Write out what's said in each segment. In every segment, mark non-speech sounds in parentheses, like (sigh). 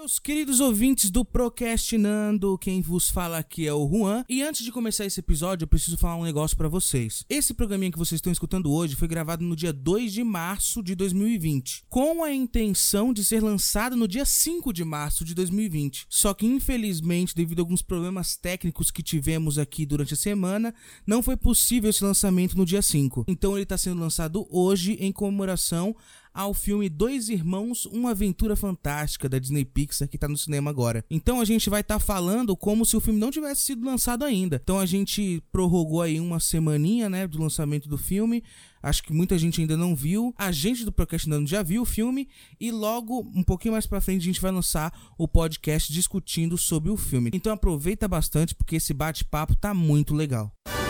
Meus queridos ouvintes do Procrastinando, quem vos fala aqui é o Juan. E antes de começar esse episódio, eu preciso falar um negócio para vocês. Esse programinha que vocês estão escutando hoje foi gravado no dia 2 de março de 2020, com a intenção de ser lançado no dia 5 de março de 2020. Só que infelizmente, devido a alguns problemas técnicos que tivemos aqui durante a semana, não foi possível esse lançamento no dia 5. Então ele está sendo lançado hoje em comemoração ao filme Dois Irmãos, Uma Aventura Fantástica da Disney Pixar que tá no cinema agora. Então a gente vai estar tá falando como se o filme não tivesse sido lançado ainda. Então a gente prorrogou aí uma semaninha, né, do lançamento do filme. Acho que muita gente ainda não viu. A gente do Procrastinando já viu o filme e logo um pouquinho mais para frente a gente vai lançar o podcast discutindo sobre o filme. Então aproveita bastante porque esse bate-papo tá muito legal. Começando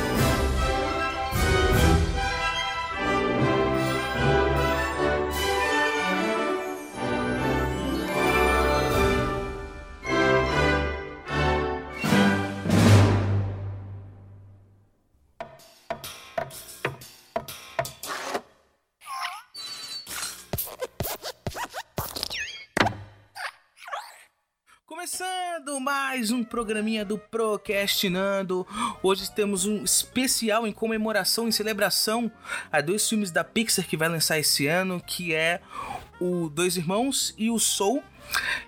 mais um programinha do Procrastinando. Hoje temos um especial em comemoração, em celebração a dois filmes da Pixar que vai lançar esse ano, que é o Dois Irmãos e o Soul.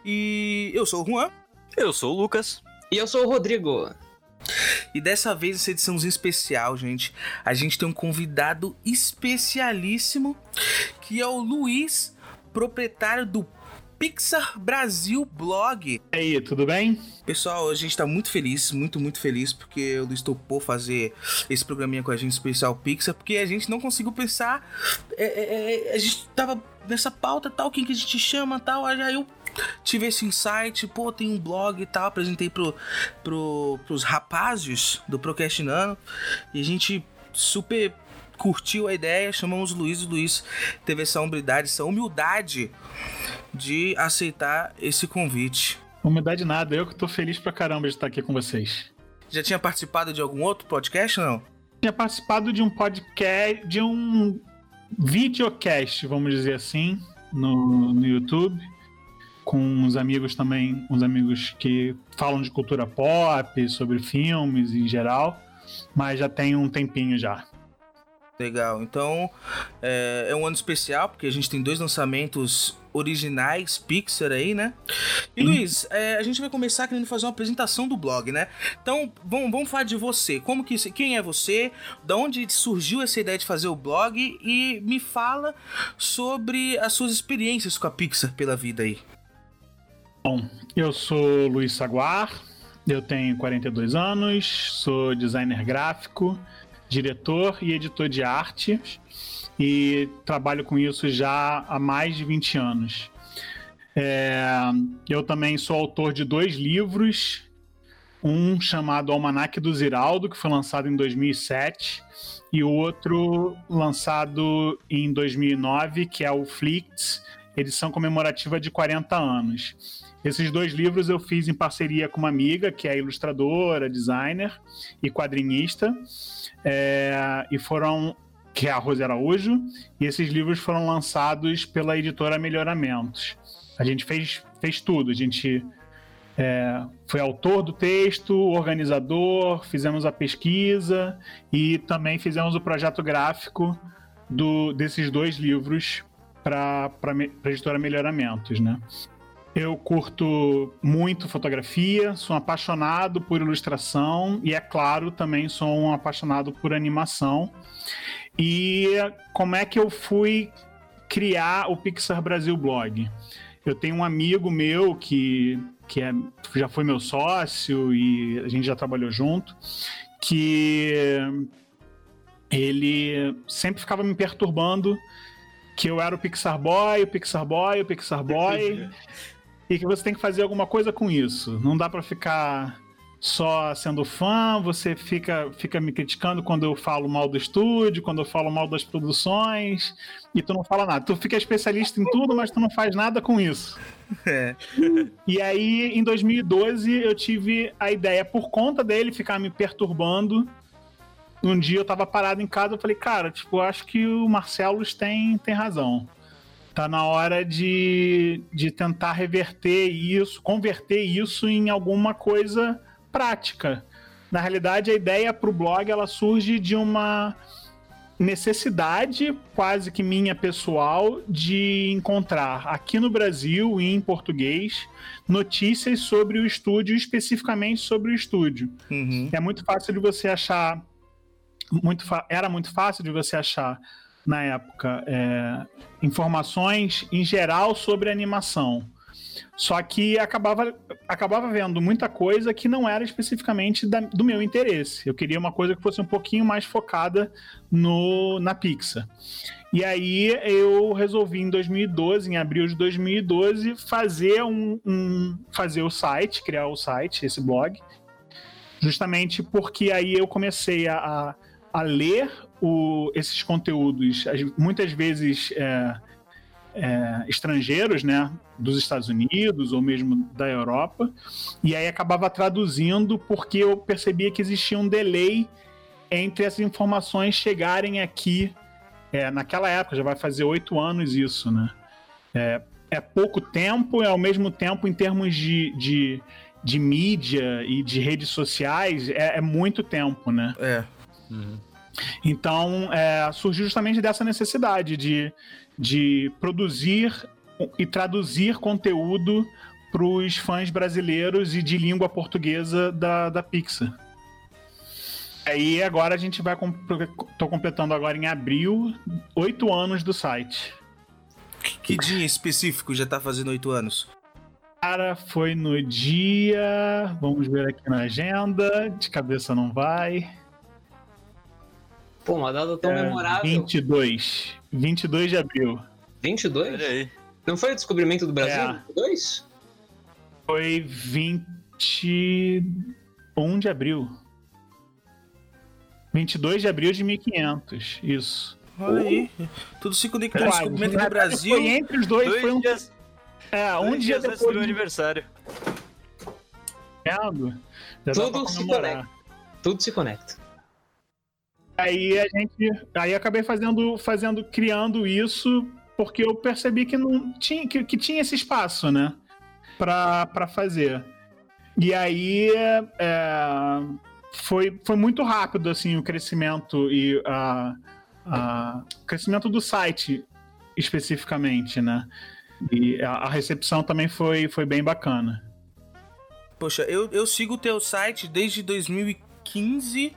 E eu sou o Juan. Eu sou o Lucas. E eu sou o Rodrigo. E dessa vez, essa ediçãozinha especial, gente, a gente tem um convidado especialíssimo, que é o Luiz, proprietário do Pixar Brasil Blog. E aí, tudo bem? Pessoal, a gente tá muito feliz, muito, muito feliz, porque o Luiz topou fazer esse programinha com a gente especial Pixar, porque a gente não conseguiu pensar. É, é, é, a gente tava nessa pauta tal, quem que a gente chama tal, aí eu tive esse insight, pô, tem um blog e tal, apresentei pro, pro, pros rapazes do Procrastinando, e a gente super curtiu a ideia, chamamos o Luiz, o Luiz teve essa humildade, essa humildade de aceitar esse convite. Humildade nada, eu que tô feliz pra caramba de estar aqui com vocês. Já tinha participado de algum outro podcast não? Tinha participado de um podcast, de um videocast, vamos dizer assim, no, no YouTube, com uns amigos também, uns amigos que falam de cultura pop, sobre filmes em geral, mas já tem um tempinho já. Legal. Então é, é, um ano especial porque a gente tem dois lançamentos originais Pixar aí, né? E Luiz, é, a gente vai começar querendo fazer uma apresentação do blog, né? Então vamos, vamos falar de você. Como que quem é você? Da onde surgiu essa ideia de fazer o blog? E me fala sobre as suas experiências com a Pixar pela vida aí. Bom, eu sou Luiz Saguar, eu tenho 42 anos, sou designer gráfico diretor e editor de arte e trabalho com isso já há mais de 20 anos. É, eu também sou autor de dois livros, um chamado Almanac do Ziraldo, que foi lançado em 2007, e o outro lançado em 2009, que é o Flicts, edição comemorativa de 40 anos. Esses dois livros eu fiz em parceria com uma amiga, que é ilustradora, designer e quadrinista é, e foram que é a Rose Araújo, e esses livros foram lançados pela editora Melhoramentos. A gente fez, fez tudo, a gente é, foi autor do texto, organizador, fizemos a pesquisa e também fizemos o projeto gráfico do, desses dois livros para a editora Melhoramentos, né? Eu curto muito fotografia, sou apaixonado por ilustração e, é claro, também sou um apaixonado por animação. E como é que eu fui criar o Pixar Brasil Blog? Eu tenho um amigo meu que, que é, já foi meu sócio e a gente já trabalhou junto, que ele sempre ficava me perturbando que eu era o Pixar Boy, o Pixar Boy, o Pixar Boy e que você tem que fazer alguma coisa com isso. Não dá para ficar só sendo fã, você fica, fica me criticando quando eu falo mal do estúdio, quando eu falo mal das produções, e tu não fala nada. Tu fica especialista em tudo, mas tu não faz nada com isso. (laughs) É. E aí, em 2012, eu tive a ideia, por conta dele ficar me perturbando. Um dia eu tava parado em casa, eu falei, cara, tipo, acho que o Marcelo tem, tem razão. Tá na hora de, de tentar reverter isso, converter isso em alguma coisa prática. Na realidade, a ideia para o blog ela surge de uma necessidade quase que minha pessoal de encontrar aqui no Brasil e em português notícias sobre o estúdio, especificamente sobre o estúdio. Uhum. É muito fácil de você achar, muito era muito fácil de você achar na época é, informações em geral sobre animação. Só que acabava, acabava vendo muita coisa que não era especificamente da, do meu interesse. Eu queria uma coisa que fosse um pouquinho mais focada no, na Pixar. E aí eu resolvi em 2012, em abril de 2012, fazer um, um fazer o site, criar o site, esse blog, justamente porque aí eu comecei a, a ler o, esses conteúdos, muitas vezes é, é, estrangeiros, né, dos Estados Unidos ou mesmo da Europa, e aí acabava traduzindo porque eu percebia que existia um delay entre essas informações chegarem aqui. É, naquela época, já vai fazer oito anos isso, né? É, é, pouco tempo, é ao mesmo tempo, em termos de, de, de mídia e de redes sociais, é, é muito tempo, né? É. Uhum. Então, é, surgiu justamente dessa necessidade de, de produzir e traduzir conteúdo para os fãs brasileiros e de língua portuguesa da, da Pixar. Aí agora a gente vai. Tô completando agora em abril, oito anos do site. Que dia específico já tá fazendo oito anos? Cara, foi no dia. Vamos ver aqui na agenda. De cabeça não vai. Pô, uma data tão é, memorável. 22. 22 de abril. 22? Olha aí. Não foi o descobrimento do Brasil? É. 22? Foi 21 de abril. 22 de abril de 1500, isso. Olha aí. Tudo se conectou. O descobrimento do Brasil. Foi entre os dois. dois foi um... dias... É, um dia depois do aniversário. Tudo se conecta. Tudo se conecta. Aí a gente, aí acabei fazendo, fazendo, criando isso porque eu percebi que não tinha, que, que tinha esse espaço, né, para fazer. E aí é, foi, foi muito rápido assim o crescimento e a, a crescimento do site especificamente, né? E a, a recepção também foi, foi bem bacana. Poxa, eu, eu sigo o teu site desde 2015 15,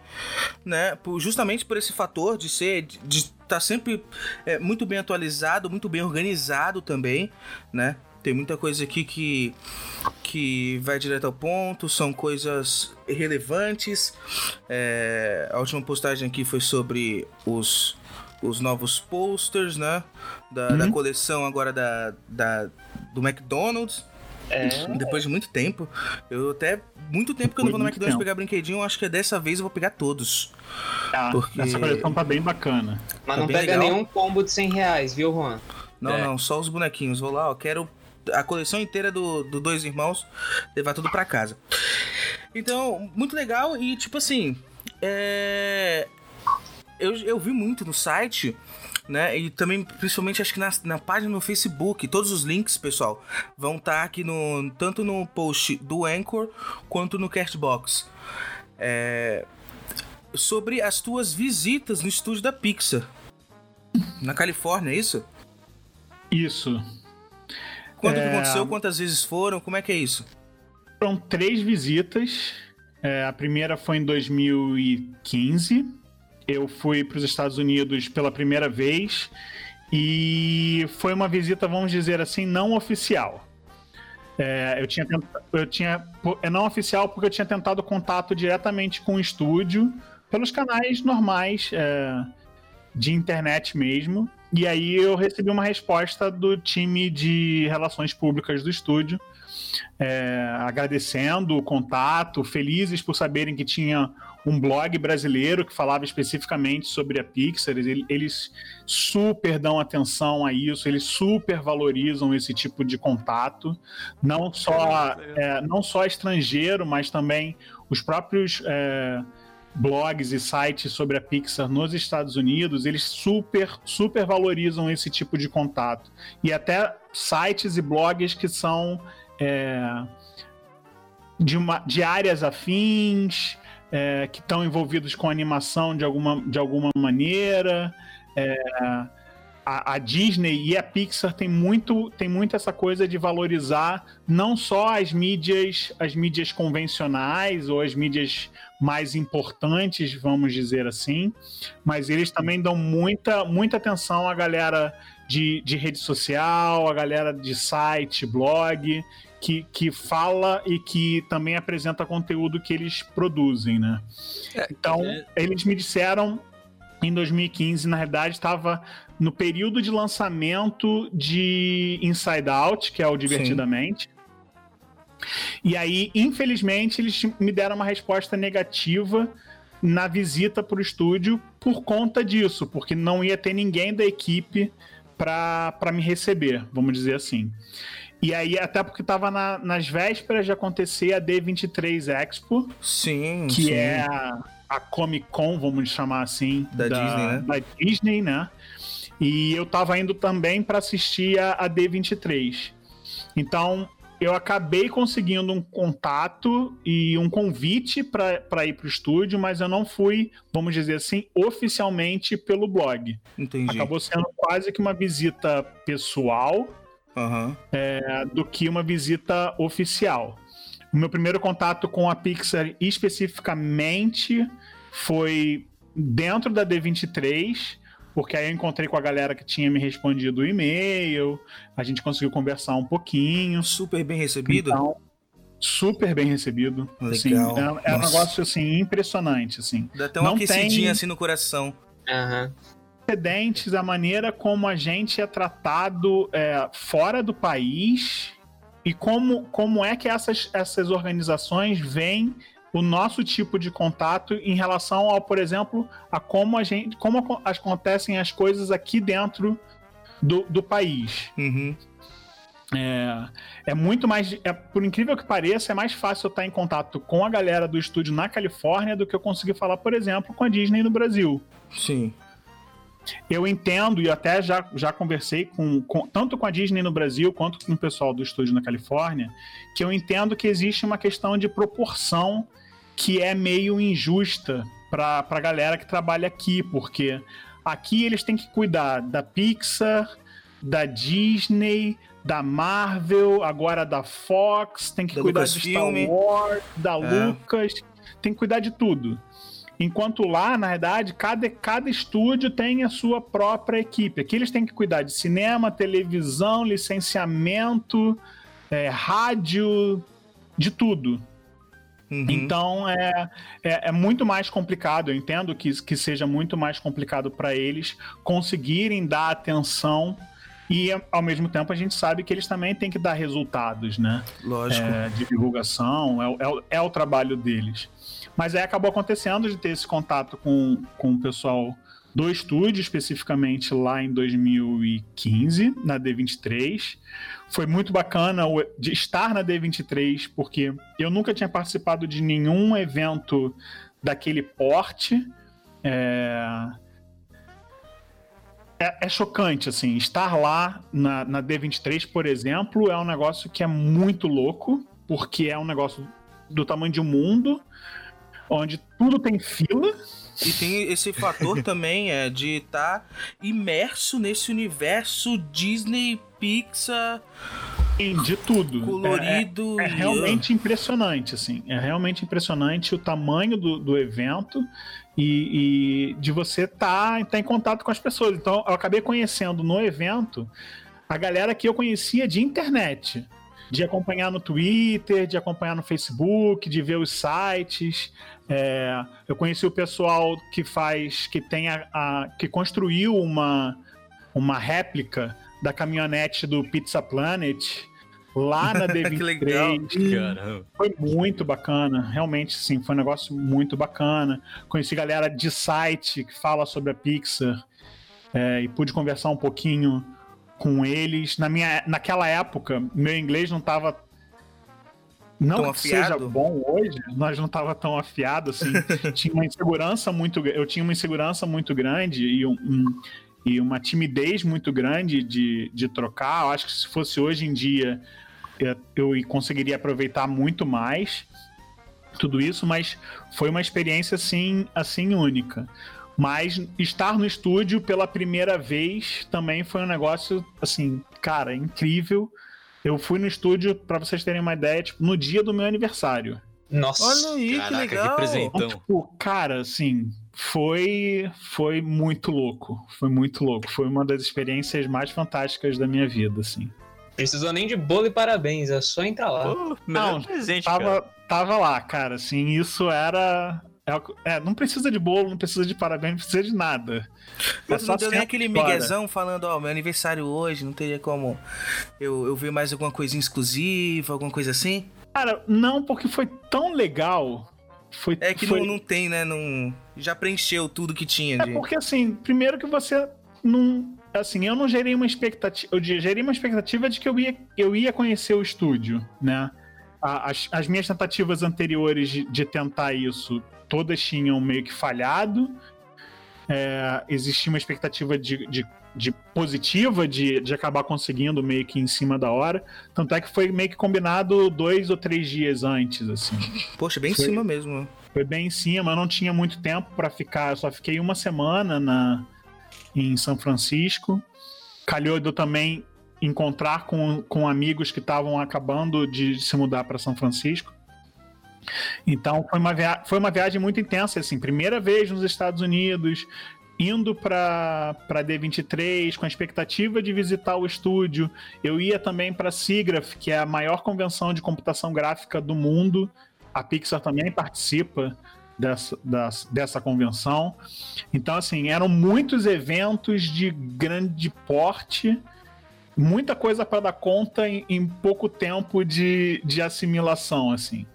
né? Justamente por esse fator de ser, de estar tá sempre é, muito bem atualizado, muito bem organizado também, né? Tem muita coisa aqui que, que vai direto ao ponto, são coisas relevantes. É, a última postagem aqui foi sobre os, os novos posters, né? Da, uhum. da coleção agora da, da, do McDonald's. É. Depois de muito tempo. Eu até. Muito tempo que eu não vou no McDonald's tempo. pegar brinquedinho, acho que dessa vez eu vou pegar todos. Ah, porque... Essa coleção tá bem bacana. Mas tá não pega legal. nenhum combo de 100 reais, viu, Juan? Não, é. não, só os bonequinhos. Vou lá, ó, quero a coleção inteira do, do Dois Irmãos, levar tudo para casa. Então, muito legal e, tipo assim, é... eu, eu vi muito no site né? E também, principalmente, acho que na, na página no Facebook, todos os links, pessoal, vão estar tá aqui no tanto no post do Anchor quanto no Castbox. É, sobre as tuas visitas no estúdio da Pixar. Na Califórnia, é isso? Isso. Quando é... aconteceu? Quantas vezes foram? Como é que é isso? Foram três visitas. É, a primeira foi em 2015 eu fui para os Estados Unidos pela primeira vez e foi uma visita, vamos dizer assim, não oficial. É, eu tinha, eu tinha, é não oficial porque eu tinha tentado contato diretamente com o estúdio pelos canais normais é, de internet mesmo. E aí eu recebi uma resposta do time de relações públicas do estúdio, é, agradecendo o contato, felizes por saberem que tinha um blog brasileiro que falava especificamente sobre a Pixar. Eles super dão atenção a isso, eles super valorizam esse tipo de contato, não só, é, não só estrangeiro, mas também os próprios é, blogs e sites sobre a Pixar nos Estados Unidos, eles super, super valorizam esse tipo de contato. E até sites e blogs que são é, de, uma, de áreas afins, é, que estão envolvidos com animação de alguma, de alguma maneira. É, a, a, Disney e a Pixar tem muito, tem muito essa coisa de valorizar não só as mídias, as mídias convencionais ou as mídias mais importantes, vamos dizer assim, mas eles também dão muita, muita atenção à galera de, de rede social, a galera de site, blog, que, que fala e que também apresenta conteúdo que eles produzem, né? É, então, é... eles me disseram em 2015, na realidade, estava no período de lançamento de Inside Out, que é o Divertidamente. Sim. E aí, infelizmente, eles me deram uma resposta negativa na visita para o estúdio por conta disso, porque não ia ter ninguém da equipe para me receber, vamos dizer assim. E aí, até porque estava na, nas vésperas de acontecer a D23 Expo. Sim. Que sim. é a, a Comic Con, vamos chamar assim. Da, da Disney, né? Da Disney, né? E eu tava indo também para assistir a, a D23. Então, eu acabei conseguindo um contato e um convite para ir para o estúdio, mas eu não fui, vamos dizer assim, oficialmente pelo blog. Entendi. Acabou sendo quase que uma visita pessoal uhum. é, do que uma visita oficial. O meu primeiro contato com a Pixar especificamente foi dentro da D23 porque aí eu encontrei com a galera que tinha me respondido o e-mail, a gente conseguiu conversar um pouquinho. Super bem recebido? Então, super bem recebido. Assim, Legal. Assim, é, é um negócio assim impressionante, assim. Dá até uma Não aquecidinha tem... assim no coração. Aham. Uhum a maneira como a gente é tratado é, fora do país e como, como é que essas, essas organizações vêm o nosso tipo de contato em relação ao, por exemplo, a como a gente, como acontecem as coisas aqui dentro do, do país. Uhum. É, é, muito mais. É, por incrível que pareça, é mais fácil eu estar em contato com a galera do estúdio na Califórnia do que eu conseguir falar, por exemplo, com a Disney no Brasil. Sim. Eu entendo e até já, já conversei com, com, tanto com a Disney no Brasil quanto com o pessoal do estúdio na Califórnia, que eu entendo que existe uma questão de proporção que é meio injusta para a galera que trabalha aqui, porque aqui eles têm que cuidar da Pixar, da Disney, da Marvel, agora da Fox, tem que da cuidar de Star Wars, da é. Lucas, tem que cuidar de tudo. Enquanto lá, na verdade, cada, cada estúdio tem a sua própria equipe. Aqui eles têm que cuidar de cinema, televisão, licenciamento, é, rádio, de tudo. Uhum. Então é, é, é, muito mais complicado. Eu entendo que, que seja muito mais complicado para eles conseguirem dar atenção e ao mesmo tempo a gente sabe que eles também têm que dar resultados, né? Lógico. É, de divulgação, é, é, é, o trabalho deles. Mas aí acabou acontecendo de ter esse contato com, com o pessoal do estúdio, especificamente lá em 2015, na D23. Foi muito bacana de estar na D23, porque eu nunca tinha participado de nenhum evento daquele porte. É... É, é, chocante, assim, estar lá na, na D23, por exemplo, é um negócio que é muito louco, porque é um negócio do tamanho de um mundo, onde tudo tem fila, e tem esse fator (laughs) também é de estar tá imerso nesse universo Disney, Pixar. De tudo. Colorido. É, é, é realmente impressionante, assim. É realmente impressionante o tamanho do, do evento e, e, de você estar tá, tá em contato com as pessoas. Então, eu acabei conhecendo no evento a galera que eu conhecia de internet de acompanhar no Twitter, de acompanhar no Facebook, de ver os sites. É, eu conheci o pessoal que faz, que tem a, a, que construiu uma, uma réplica da caminhonete do Pizza Planet lá na (laughs) D23. que legal, Caramba. Foi muito bacana, realmente sim, foi um negócio muito bacana. Conheci galera de site que fala sobre a Pixar é, e pude conversar um pouquinho com eles. Na minha, naquela época, meu inglês não estava não tão seja bom hoje, nós não tava tão afiado assim. (laughs) tinha uma insegurança muito, eu tinha uma insegurança muito grande e um, um, e uma timidez muito grande de, de trocar. Eu acho que se fosse hoje em dia eu conseguiria aproveitar muito mais tudo isso, mas foi uma experiência assim, assim única. Mas estar no estúdio pela primeira vez também foi um negócio assim, cara, incrível. Eu fui no estúdio, para vocês terem uma ideia, tipo, no dia do meu aniversário. Nossa, olha aí, Caraca, que legal. Que presentão. Então, tipo, cara, assim, foi foi muito louco. Foi muito louco. Foi uma das experiências mais fantásticas da minha vida, assim. Precisou nem de bolo e parabéns, é só entrar lá. Pô, não, presente, tava, cara. tava lá, cara, assim, isso era é, é, não precisa de bolo, não precisa de parabéns, não precisa de nada. É só não deu nem aquele miguezão falando, ó, oh, meu aniversário hoje, não teria como eu, eu ver mais alguma coisinha exclusiva, alguma coisa assim? Cara, não, porque foi tão legal. Foi, é que foi... Não, não tem, né? Não, já preencheu tudo que tinha. É de... porque, assim, primeiro que você não assim, eu não gerei uma expectativa. Eu gerei uma expectativa de que eu ia, eu ia conhecer o estúdio, né? As, as minhas tentativas anteriores de, de tentar isso, todas tinham meio que falhado. É, existia uma expectativa de, de, de positiva de, de acabar conseguindo meio que em cima da hora. Tanto é que foi meio que combinado dois ou três dias antes, assim. Poxa, bem foi, em cima mesmo. Foi bem em cima, eu não tinha muito tempo para ficar, eu só fiquei uma semana na, em São Francisco. Calhou eu também encontrar com, com amigos que estavam acabando de se mudar para São Francisco. Então foi uma, via foi uma viagem muito intensa, assim, primeira vez nos Estados Unidos, indo para D23 com a expectativa de visitar o estúdio. Eu ia também para SIGGRAPH, que é a maior convenção de computação gráfica do mundo. A Pixar também participa dessa, das, dessa convenção. Então, assim, eram muitos eventos de grande porte, muita coisa para dar conta em, em, pouco tempo de, de assimilação, assim.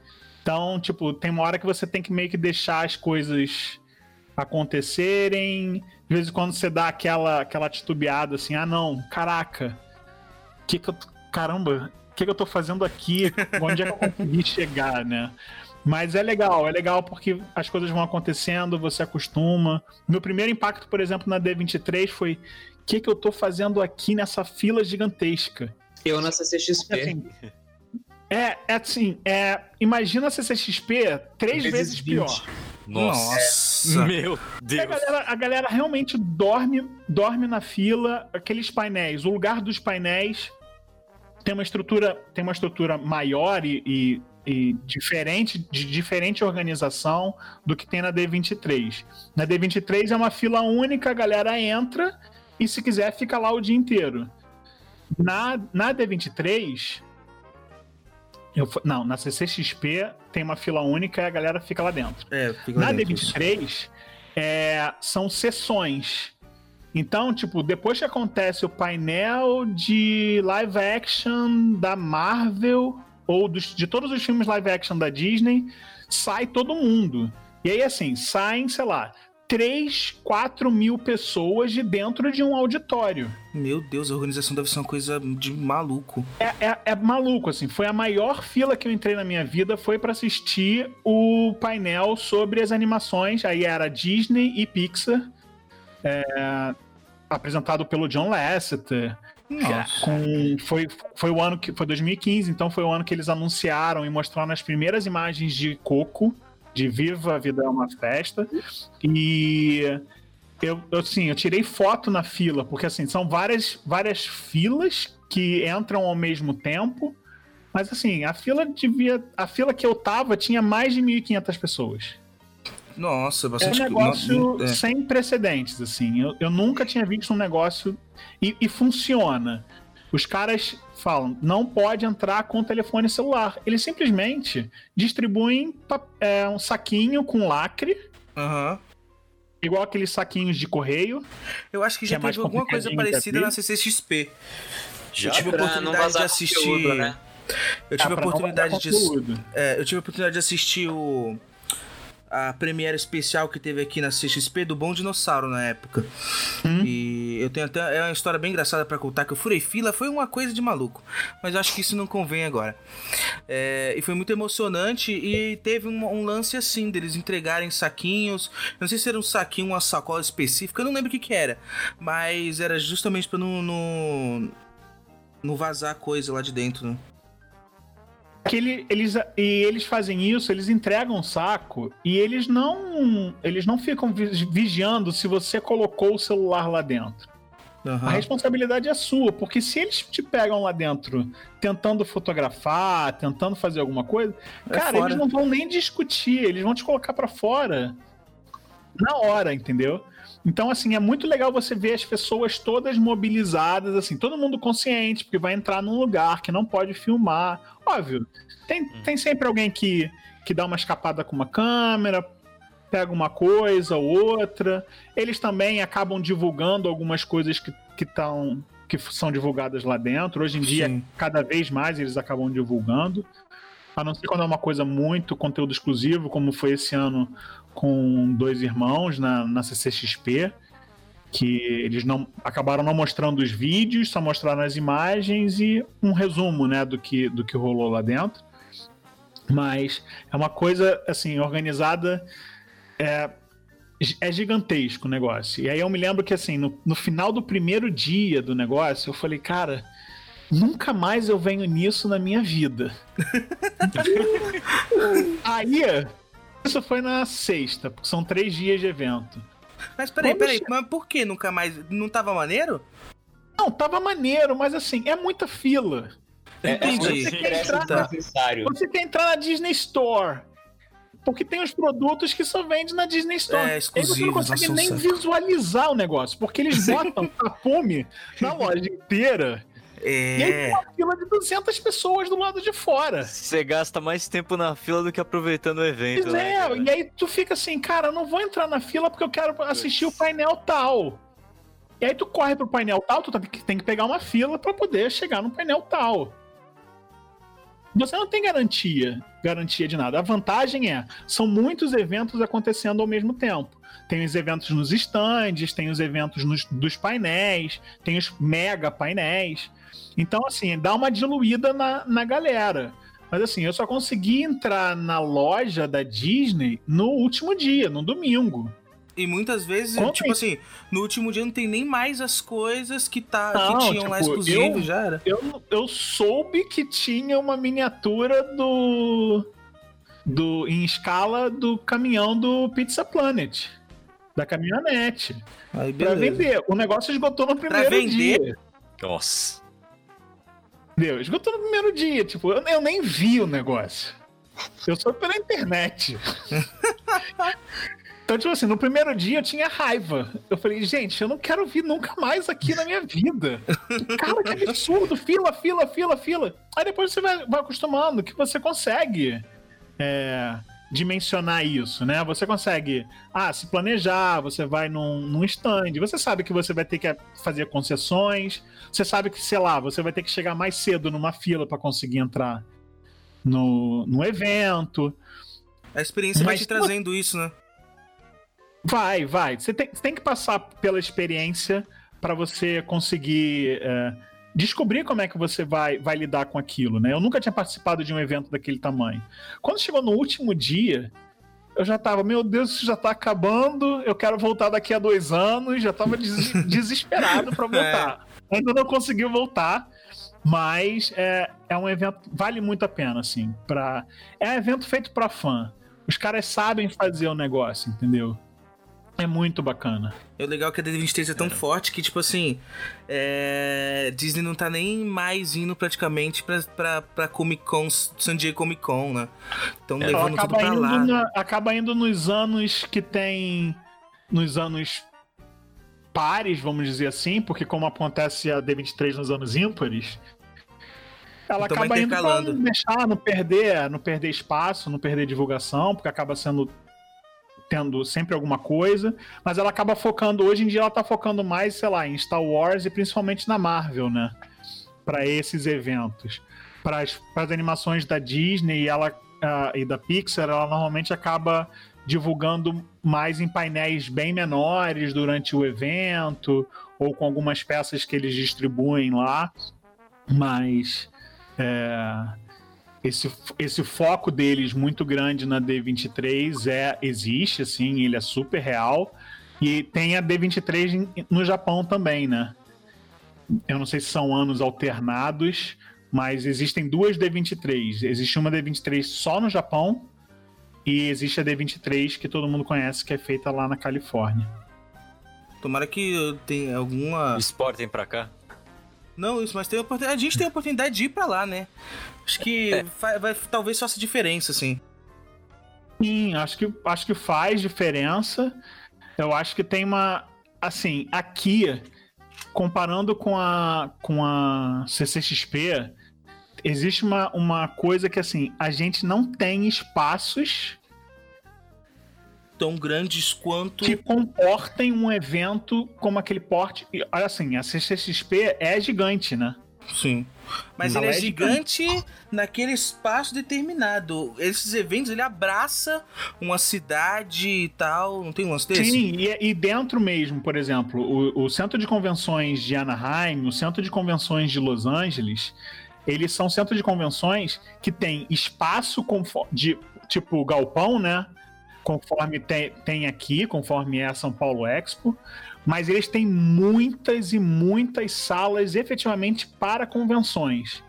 Então, tipo, tem uma hora que você tem que meio que deixar as coisas acontecerem. De vez em quando você dá aquela, aquela titubeada assim, ah não, caraca, que que eu, caramba, o que, que eu tô fazendo aqui? (laughs) Onde é que eu consegui chegar, né? Mas é legal, é legal porque as coisas vão acontecendo, você acostuma. Meu primeiro impacto, por exemplo, na D23 foi: o que, que eu tô fazendo aqui nessa fila gigantesca? Eu na CCXP. Assim, é, é assim, é, imagina a CCXP três vezes, vezes pior. Nossa, meu Deus. A galera, a galera, realmente dorme, dorme na fila, aqueles painéis, o lugar dos painéis tem uma estrutura, tem uma estrutura maior e, e e diferente de diferente organização do que tem na D23. Na D23 é uma fila única, a galera entra e se quiser fica lá o dia inteiro. Na, na D23 eu, não, na CCXP tem uma fila única e a galera fica lá dentro. É, fica na dentro. D23 é, são sessões. Então, tipo, depois que acontece o painel de live action da Marvel ou dos, de todos os filmes live action da Disney, sai todo mundo. E aí, assim, saem, sei lá, 3, 4 mil pessoas de dentro de um auditório. Meu Deus, a organização deve ser uma coisa de maluco. É, é, é maluco, assim. Foi a maior fila que eu entrei na minha vida, foi para assistir o painel sobre as animações. Aí era Disney e Pixar. É, apresentado pelo John Lasseter. Com, foi, foi o ano que foi 2015, então foi o ano que eles anunciaram e mostraram as primeiras imagens de Coco, de Viva a Vida é uma Festa. E eu, assim, eu tirei foto na fila, porque assim, são várias, várias filas que entram ao mesmo tempo. Mas assim, a fila devia. A fila que eu tava tinha mais de 1.500 pessoas. Nossa, bastante É um negócio é. sem precedentes, assim. Eu, eu nunca tinha visto um negócio. E, e funciona. Os caras falam, não pode entrar com telefone celular. Eles simplesmente distribuem é, um saquinho com lacre. Uhum. Igual aqueles saquinhos de correio. Eu acho que já que é teve alguma coisa parecida na CCXP. Já eu tive a oportunidade de assistir. Conteúdo, né? Eu tive ah, a oportunidade de. É, eu tive a oportunidade de assistir o a premiere especial que teve aqui na CXP do Bom Dinossauro na época. Hum. E eu tenho até é uma história bem engraçada para contar que eu furei fila, foi uma coisa de maluco, mas acho que isso não convém agora. É, e foi muito emocionante e teve um, um, lance assim deles entregarem saquinhos, não sei se era um saquinho, uma sacola específica, eu não lembro o que que era, mas era justamente para não, não não vazar coisa lá de dentro, né? Que ele, eles, e eles fazem isso, eles entregam um saco e eles não eles não ficam vigiando se você colocou o celular lá dentro. Uhum. A responsabilidade é sua, porque se eles te pegam lá dentro tentando fotografar, tentando fazer alguma coisa, é cara, fora. eles não vão nem discutir, eles vão te colocar para fora na hora, entendeu? Então, assim, é muito legal você ver as pessoas todas mobilizadas, assim, todo mundo consciente, porque vai entrar num lugar que não pode filmar. Óbvio, tem, hum. tem sempre alguém que, que dá uma escapada com uma câmera, pega uma coisa ou outra. Eles também acabam divulgando algumas coisas que, que, tão, que são divulgadas lá dentro. Hoje em dia, Sim. cada vez mais eles acabam divulgando. A não ser quando é uma coisa muito conteúdo exclusivo, como foi esse ano com dois irmãos na, na CCXP, que eles não acabaram não mostrando os vídeos, só mostraram as imagens e um resumo, né, do que, do que rolou lá dentro. Mas é uma coisa, assim, organizada, é, é gigantesco o negócio. E aí eu me lembro que, assim, no, no final do primeiro dia do negócio, eu falei, cara, nunca mais eu venho nisso na minha vida. (laughs) aí isso foi na sexta, porque são três dias de evento. Mas peraí, peraí, mas por que nunca mais? Não tava maneiro? Não, tava maneiro, mas assim, é muita fila. É, Entendi. Você quer, entrar, tá. você quer entrar na Disney Store. Porque tem os produtos que só vende na Disney Store. É, exclusivo. Você não consegue nem visualizar o negócio, porque eles (laughs) botam tapume na loja inteira é... E aí tem uma fila de 200 pessoas do lado de fora. Você gasta mais tempo na fila do que aproveitando o evento. Pois né, é, e aí tu fica assim, cara, eu não vou entrar na fila porque eu quero assistir o painel tal. E aí tu corre pro painel tal, tu tem que pegar uma fila para poder chegar no painel tal. Você não tem garantia, garantia de nada. A vantagem é, são muitos eventos acontecendo ao mesmo tempo. Tem os eventos nos stands, tem os eventos nos, dos painéis, tem os mega painéis. Então, assim, dá uma diluída na, na galera. Mas assim, eu só consegui entrar na loja da Disney no último dia, no domingo. E muitas vezes, Como tipo assim, no último dia não tem nem mais as coisas que, tá, não, que tinham tipo, lá exclusivo, já era. Eu, eu soube que tinha uma miniatura do. do em escala do caminhão do Pizza Planet. Da caminhonete. Aí, pra vender. O negócio esgotou no primeiro dia. Nossa. Entendeu? Esgotou no primeiro dia. Tipo, eu, eu nem vi o negócio. Eu sou pela internet. (laughs) Então, tipo assim, no primeiro dia eu tinha raiva. Eu falei, gente, eu não quero vir nunca mais aqui na minha vida. Cara, que absurdo. Fila, fila, fila, fila. Aí depois você vai, vai acostumando que você consegue é, dimensionar isso, né? Você consegue, ah, se planejar, você vai num, num stand, você sabe que você vai ter que fazer concessões, você sabe que, sei lá, você vai ter que chegar mais cedo numa fila para conseguir entrar no, no evento. A experiência Mas, vai te trazendo isso, né? Vai, vai. Você tem, você tem que passar pela experiência para você conseguir é, descobrir como é que você vai, vai lidar com aquilo, né? Eu nunca tinha participado de um evento daquele tamanho. Quando chegou no último dia, eu já tava, meu Deus, isso já tá acabando, eu quero voltar daqui a dois anos, já tava des (laughs) desesperado para voltar. É. Ainda não conseguiu voltar, mas é, é um evento, vale muito a pena, assim. Pra, é um evento feito para fã. Os caras sabem fazer o negócio, entendeu? É muito bacana. É o legal que a D23 é tão é. forte que, tipo assim, é... Disney não tá nem mais indo praticamente pra, pra, pra Comic Con, San Diego Comic Con, né? Então é. levando tudo pra lá. Na, acaba indo nos anos que tem. Nos anos pares, vamos dizer assim, porque como acontece a D23 nos anos ímpares, ela então acaba indo pra não deixar, não perder, não perder espaço, não perder divulgação, porque acaba sendo tendo sempre alguma coisa, mas ela acaba focando, hoje em dia ela tá focando mais, sei lá, em Star Wars e principalmente na Marvel, né? Para esses eventos. Para as animações da Disney ela, uh, e da Pixar, ela normalmente acaba divulgando mais em painéis bem menores durante o evento, ou com algumas peças que eles distribuem lá, mas é, esse, esse foco deles muito grande na D23 é existe, assim, ele é super real. E tem a D23 no Japão também, né? Eu não sei se são anos alternados, mas existem duas D23. Existe uma D23 só no Japão e existe a D23 que todo mundo conhece, que é feita lá na Califórnia. Tomara que tenha alguma. Exportem pra cá. Não, isso, mas tem a gente tem a oportunidade de ir pra lá, né? Acho que é. vai, vai, talvez faça diferença, assim. Sim, acho que, acho que faz diferença. Eu acho que tem uma. Assim, aqui, comparando com a, com a CCXP, existe uma, uma coisa que, assim, a gente não tem espaços tão grandes quanto. Que comportem um evento como aquele porte. Olha assim, a CCXP é gigante, né? Sim. Mas ele é, é gigante, naquele espaço determinado. Esses eventos ele abraça uma cidade e tal. Não tem um lance desse? Sim, e, e dentro mesmo, por exemplo, o, o, centro de convenções de Anaheim, o centro de convenções de Los Angeles, eles são centros de convenções que tem espaço de tipo galpão, né? Conforme tem, tem aqui, conforme é a São Paulo Expo mas eles têm muitas e muitas salas efetivamente para convenções.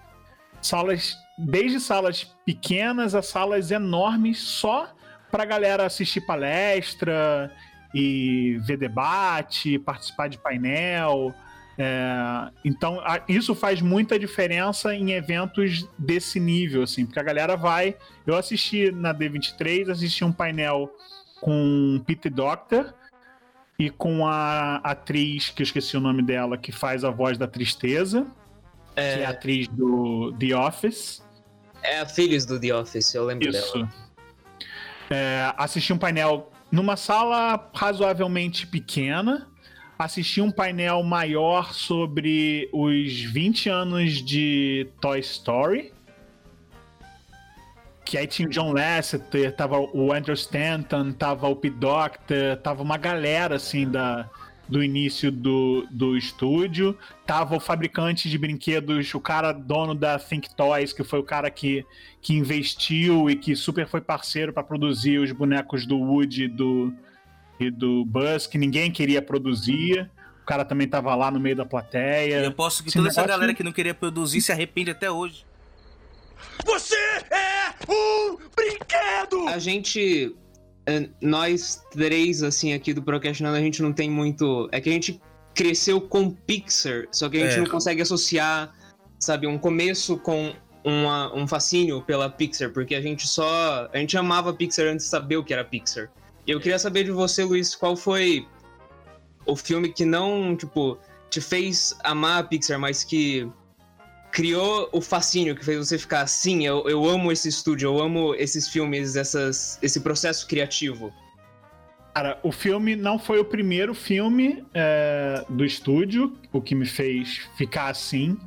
Salas, desde salas pequenas a salas enormes só para galera assistir palestra e ver debate, participar de painel. É, então, a, isso faz muita diferença em eventos desse nível, assim, porque a galera vai. Eu assisti na D23, assisti um painel com Pete Doctor, e com a atriz, que eu esqueci o nome dela, que faz a voz da tristeza, é... que é a atriz do The Office. É a Filhos do The Office, eu lembro Isso. dela. É, assisti um painel numa sala razoavelmente pequena. Assisti um painel maior sobre os 20 anos de Toy Story que aí tinha o John Lasseter, tava o Andrew Stanton, tava o Pete Doctor, tava uma galera assim da, do início do, do estúdio. Tava o fabricante de brinquedos, o cara dono da Think Toys, que foi o cara que, que investiu e que super foi parceiro para produzir os bonecos do Woody e do, e do Buzz, que ninguém queria produzir. O cara também tava lá no meio da plateia. Eu posso que Esse toda essa galera que não queria produzir se arrepende até hoje. Você é um brinquedo! A gente. É, nós três, assim, aqui do Procrastinando, a gente não tem muito. É que a gente cresceu com Pixar, só que a gente é. não consegue associar, sabe, um começo com uma, um fascínio pela Pixar, porque a gente só. A gente amava Pixar antes de saber o que era Pixar. Eu queria saber de você, Luiz, qual foi o filme que não, tipo, te fez amar a Pixar, mas que criou o fascínio que fez você ficar assim, eu, eu amo esse estúdio, eu amo esses filmes, essas, esse processo criativo? Cara, o filme não foi o primeiro filme é, do estúdio, o que me fez ficar assim.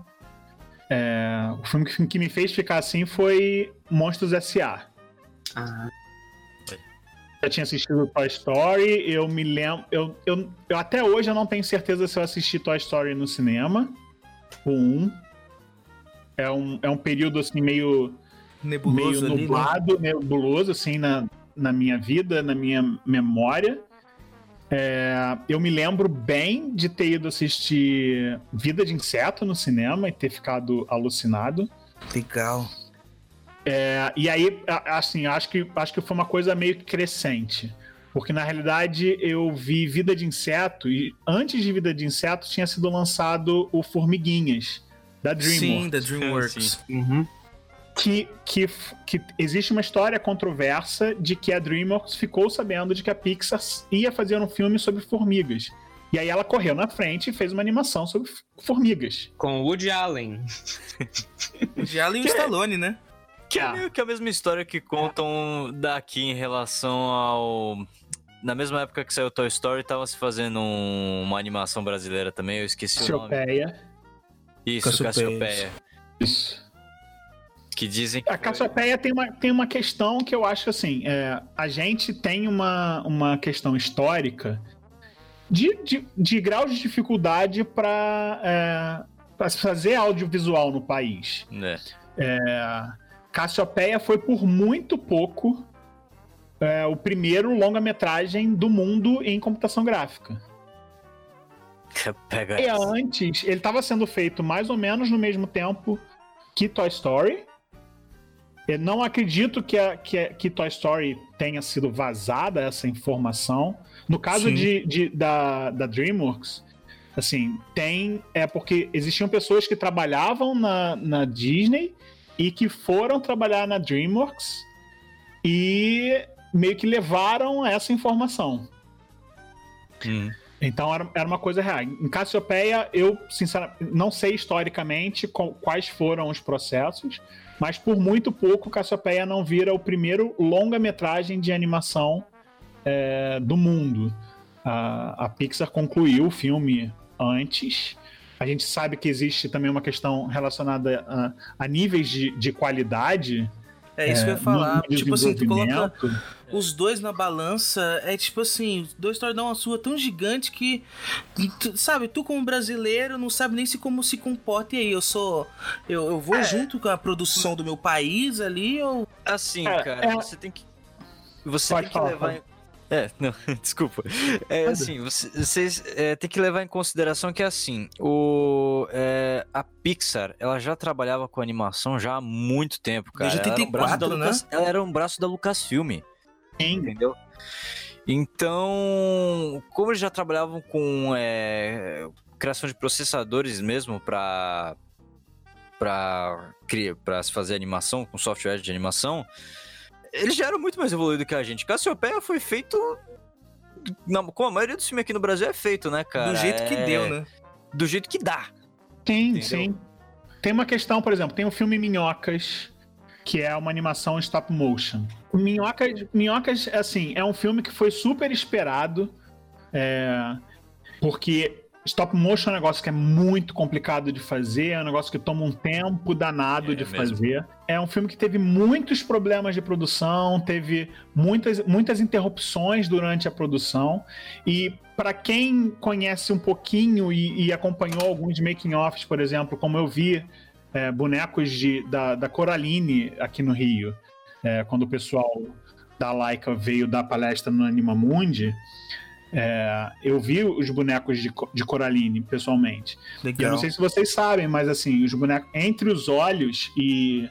É, o filme que, me fez ficar assim foi Monstros S.A. Ah. Eu tinha assistido Toy Story, eu me lembro. Eu, eu, eu, até hoje eu não tenho certeza se eu assisti Toy Story no cinema. O 1. É um, é um período assim meio nebuloso, meio nublado, ali, né? nebuloso assim na, na minha vida, na minha memória. É, eu me lembro bem de ter ido assistir Vida de Inseto no cinema e ter ficado alucinado. Legal. É, e aí, assim, acho que, acho que foi uma coisa meio crescente. Porque na realidade eu vi Vida de Inseto e antes de Vida de Inseto tinha sido lançado o Formiguinhas da DreamWorks. Sim, da DreamWorks. Uhum. Que, que, que existe uma história controversa de que a DreamWorks ficou sabendo de que a Pixar ia fazer um filme sobre formigas. E aí ela correu na frente e fez uma animação sobre formigas. Com o Woody Allen. (laughs) Woody Allen e o Stallone, né? Que é meio que a mesma história que contam daqui em relação ao. Na mesma época que saiu Toy Story, tava se fazendo um... uma animação brasileira também, eu esqueci o nome. Isso, Cassiopeia. Cassiopeia. Isso. Que dizem que. A Cassiopeia tem uma, tem uma questão que eu acho assim: é, a gente tem uma, uma questão histórica de, de, de grau de dificuldade para é, fazer audiovisual no país. É. É, Cassiopeia foi por muito pouco é, o primeiro longa-metragem do mundo em computação gráfica. Pega E essa. antes, ele estava sendo feito mais ou menos no mesmo tempo que Toy Story. Eu não acredito que, a, que, a- que Toy Story tenha sido vazada essa informação. No caso de, de- da, da DreamWorks, assim, tem. É porque existiam pessoas que trabalhavam na, na Disney e que foram trabalhar na DreamWorks e meio que levaram essa informação. Hum. Então era, era uma coisa real. Em Cassiopeia, eu, sinceramente, não sei historicamente quais foram os processos, mas por muito pouco Cassiopeia não vira o primeiro longa-metragem de animação é, do mundo. A, a Pixar concluiu o filme antes. A gente sabe que existe também uma questão relacionada a, a níveis de, de qualidade. É isso que eu ia no- falar. no tipo assim, tu coloca. Os dois na balança, é tipo assim, os dois tornam uma sua tão gigante que, tu- sabe, tu como brasileiro não sabe nem se como se comporta. E aí, eu sou. Eu, eu É. vou junto com a produção do meu país ali, ou. Assim, É, cara, é- você tem que. Você Pode tem que falar, levar. pode. em- É, não, (laughs) desculpa. É assim, você- vocês é, tem que levar em consideração que assim, o, é, a Pixar, ela já trabalhava com animação já há muito tempo, cara. Desde Ela era um braço da 84, né? Lucas, ela era um braço da Lucasfilm. Entendeu? Então, como eles já trabalhavam com é, criação de processadores mesmo para para para se fazer animação com software de animação, eles já eram muito mais evoluídos que a gente. Cassiopeia foi feito na, como a maioria dos filmes aqui no Brasil é feito, né, cara? do jeito que É- deu, né? Do jeito que dá. Sim, Entendeu? sim. Tem uma questão, por exemplo, tem o filme Minhocas, que é uma animação stop motion. Minhocas, Minhocas, assim, é um filme que foi super esperado, é, porque stop motion é um negócio que é muito complicado de fazer, é um negócio que toma um tempo danado É de mesmo. fazer. É um filme que teve muitos problemas de produção, teve muitas, muitas interrupções durante a produção, e para quem conhece um pouquinho e, e acompanhou alguns making-offs, por exemplo, como eu vi é, bonecos de, da, da Coraline aqui no Rio, é, quando o pessoal da Laika veio dar palestra no Animamundi, é, eu vi os bonecos de, de Coraline pessoalmente. E eu Legal. não sei se vocês sabem, mas assim, os bonecos entre os olhos e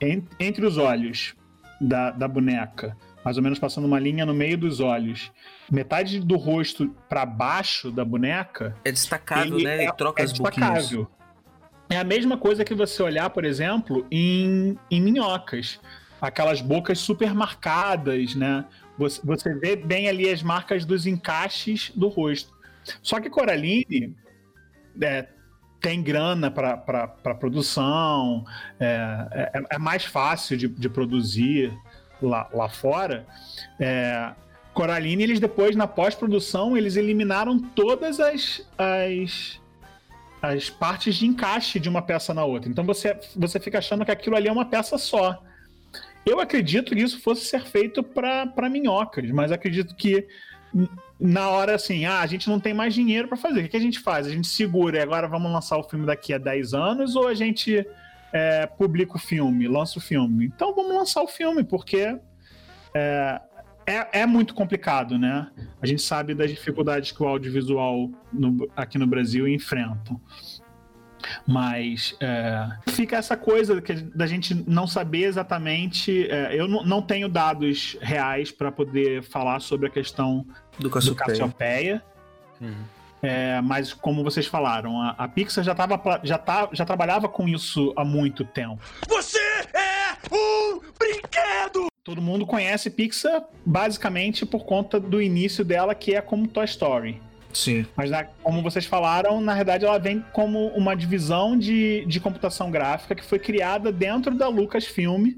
en- entre os olhos da, da boneca, mais ou menos passando uma linha no meio dos olhos, metade do rosto para baixo da boneca É destacável, ele né? É, troca é as destacável. É a mesma coisa que você olhar, por exemplo, em, em minhocas. Aquelas bocas super marcadas, né? Você, você vê bem ali as marcas dos encaixes do rosto. Só que Coraline é, tem grana para produção, é, é, é mais fácil de, de produzir lá, lá fora. É, Coraline, eles depois, na pós-produção, eles eliminaram todas as, as, as partes de encaixe de uma peça na outra. Então você, você fica achando que aquilo ali é uma peça só. Eu acredito que isso fosse ser feito para minhocas, mas acredito que na hora assim, ah, a gente não tem mais dinheiro para fazer. O que, que a gente faz? A gente segura e agora vamos lançar o filme daqui a 10 anos ou a gente é, publica o filme, lança o filme? Então vamos lançar o filme, porque é, é, é muito complicado, né? A gente sabe das dificuldades que o audiovisual no- aqui no Brasil enfrenta. Mas é, fica essa coisa que, da gente não saber exatamente. é, eu não, tenho dados reais para poder falar sobre a questão Do do Cassiopeia. Cassiopeia. É, mas como vocês falaram, a, a Pixar já, tava, já, tá, já trabalhava com isso há muito tempo. Você é brinquedo! Todo mundo conhece Pixar basicamente por conta do início dela, que é como Toy Story. Sim. Mas, na- como vocês falaram, na verdade ela vem como uma divisão de, de computação gráfica que foi criada dentro da Lucasfilm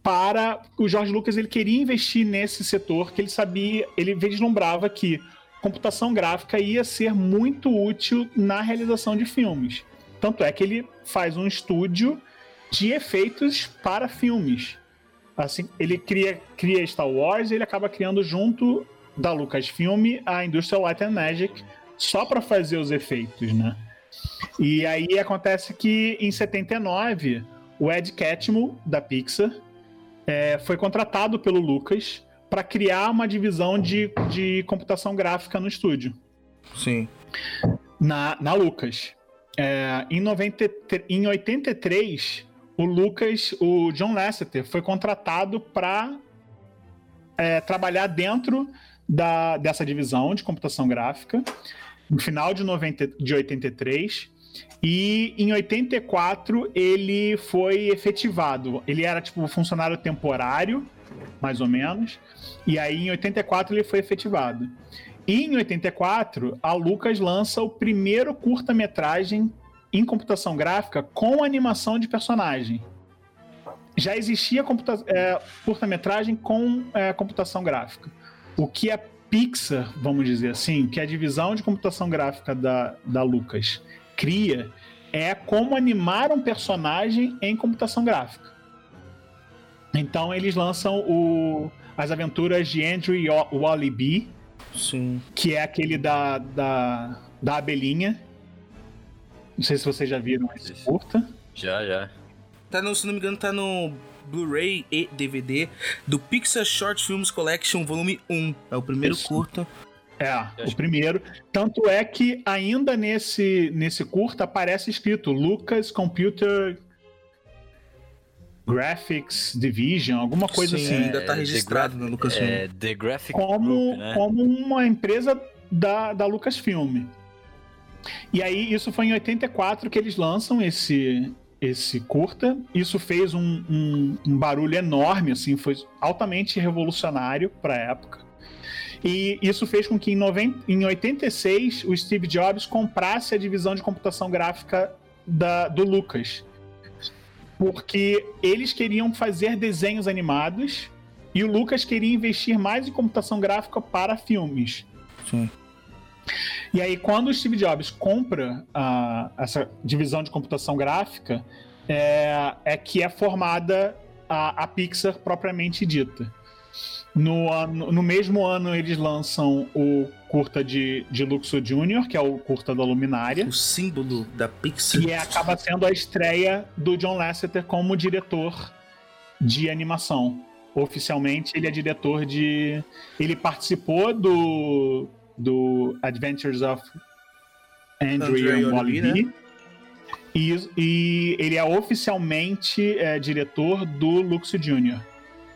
para o George Lucas ele queria investir nesse setor que ele sabia, ele vislumbrava que computação gráfica ia ser muito útil na realização de filmes. Tanto é que ele faz um estúdio de efeitos para filmes. Assim, ele cria, cria Star Wars e ele acaba criando junto da Lucasfilm a Industrial Light and Magic só para fazer os efeitos, né? E aí acontece que em 79 o Ed Catmull da Pixar é, foi contratado pelo Lucas para criar uma divisão de, de computação gráfica no estúdio. Sim. Na, na Lucas. É, em, 90, em 83, o Lucas, o John Lasseter, foi contratado para é, trabalhar dentro da, dessa divisão de computação gráfica, no final de, 90, de 83. E em 84 ele foi efetivado. Ele era tipo funcionário temporário, mais ou menos. E aí em 84 ele foi efetivado. E em 84 a Lucas lança o primeiro curta-metragem em computação gráfica com animação de personagem. Já existia é, curta-metragem com é, computação gráfica. O que a Pixar, vamos dizer assim, que é a divisão de computação gráfica da, da Lucas, cria é como animar um personagem em computação gráfica. Então eles lançam o, as aventuras de Andrew Wally B, Sim. que é aquele da, da, da abelhinha. Não sei se vocês já viram esse curta. Já, já. Tá no, se não me engano, tá no Blu-ray e DVD do Pixar Short Films Collection Volume 1. É o primeiro Isso. curta. É, o primeiro. Tanto é que ainda nesse, nesse curta aparece escrito Lucas Computer Graphics Division, alguma coisa Sim, assim. ainda tá registrado no Lucasfilm. É, The Graphic como, Group, né? como uma empresa da, da Lucasfilm. E aí, isso foi em 84 que eles lançam esse, esse curta. Isso fez um, um, um barulho enorme, assim, foi altamente revolucionário para a época. E isso fez com que em, 90, em 86 o Steve Jobs comprasse a divisão de computação gráfica da, do Lucas. Porque eles queriam fazer desenhos animados e o Lucas queria investir mais em computação gráfica para filmes. Sim. E aí, quando o Steve Jobs compra uh, essa divisão de computação gráfica, é, é que é formada a, a Pixar propriamente dita. No, ano, no mesmo ano, eles lançam o curta de, de Luxo Jr., que é o curta da Luminária. O símbolo da Pixar. E é, acaba sendo a estreia do John Lasseter como diretor de animação. Oficialmente, ele é diretor de. Ele participou do, do Adventures of Andrew, Andrew e Wally né? e, e ele é oficialmente é, diretor do Luxo Jr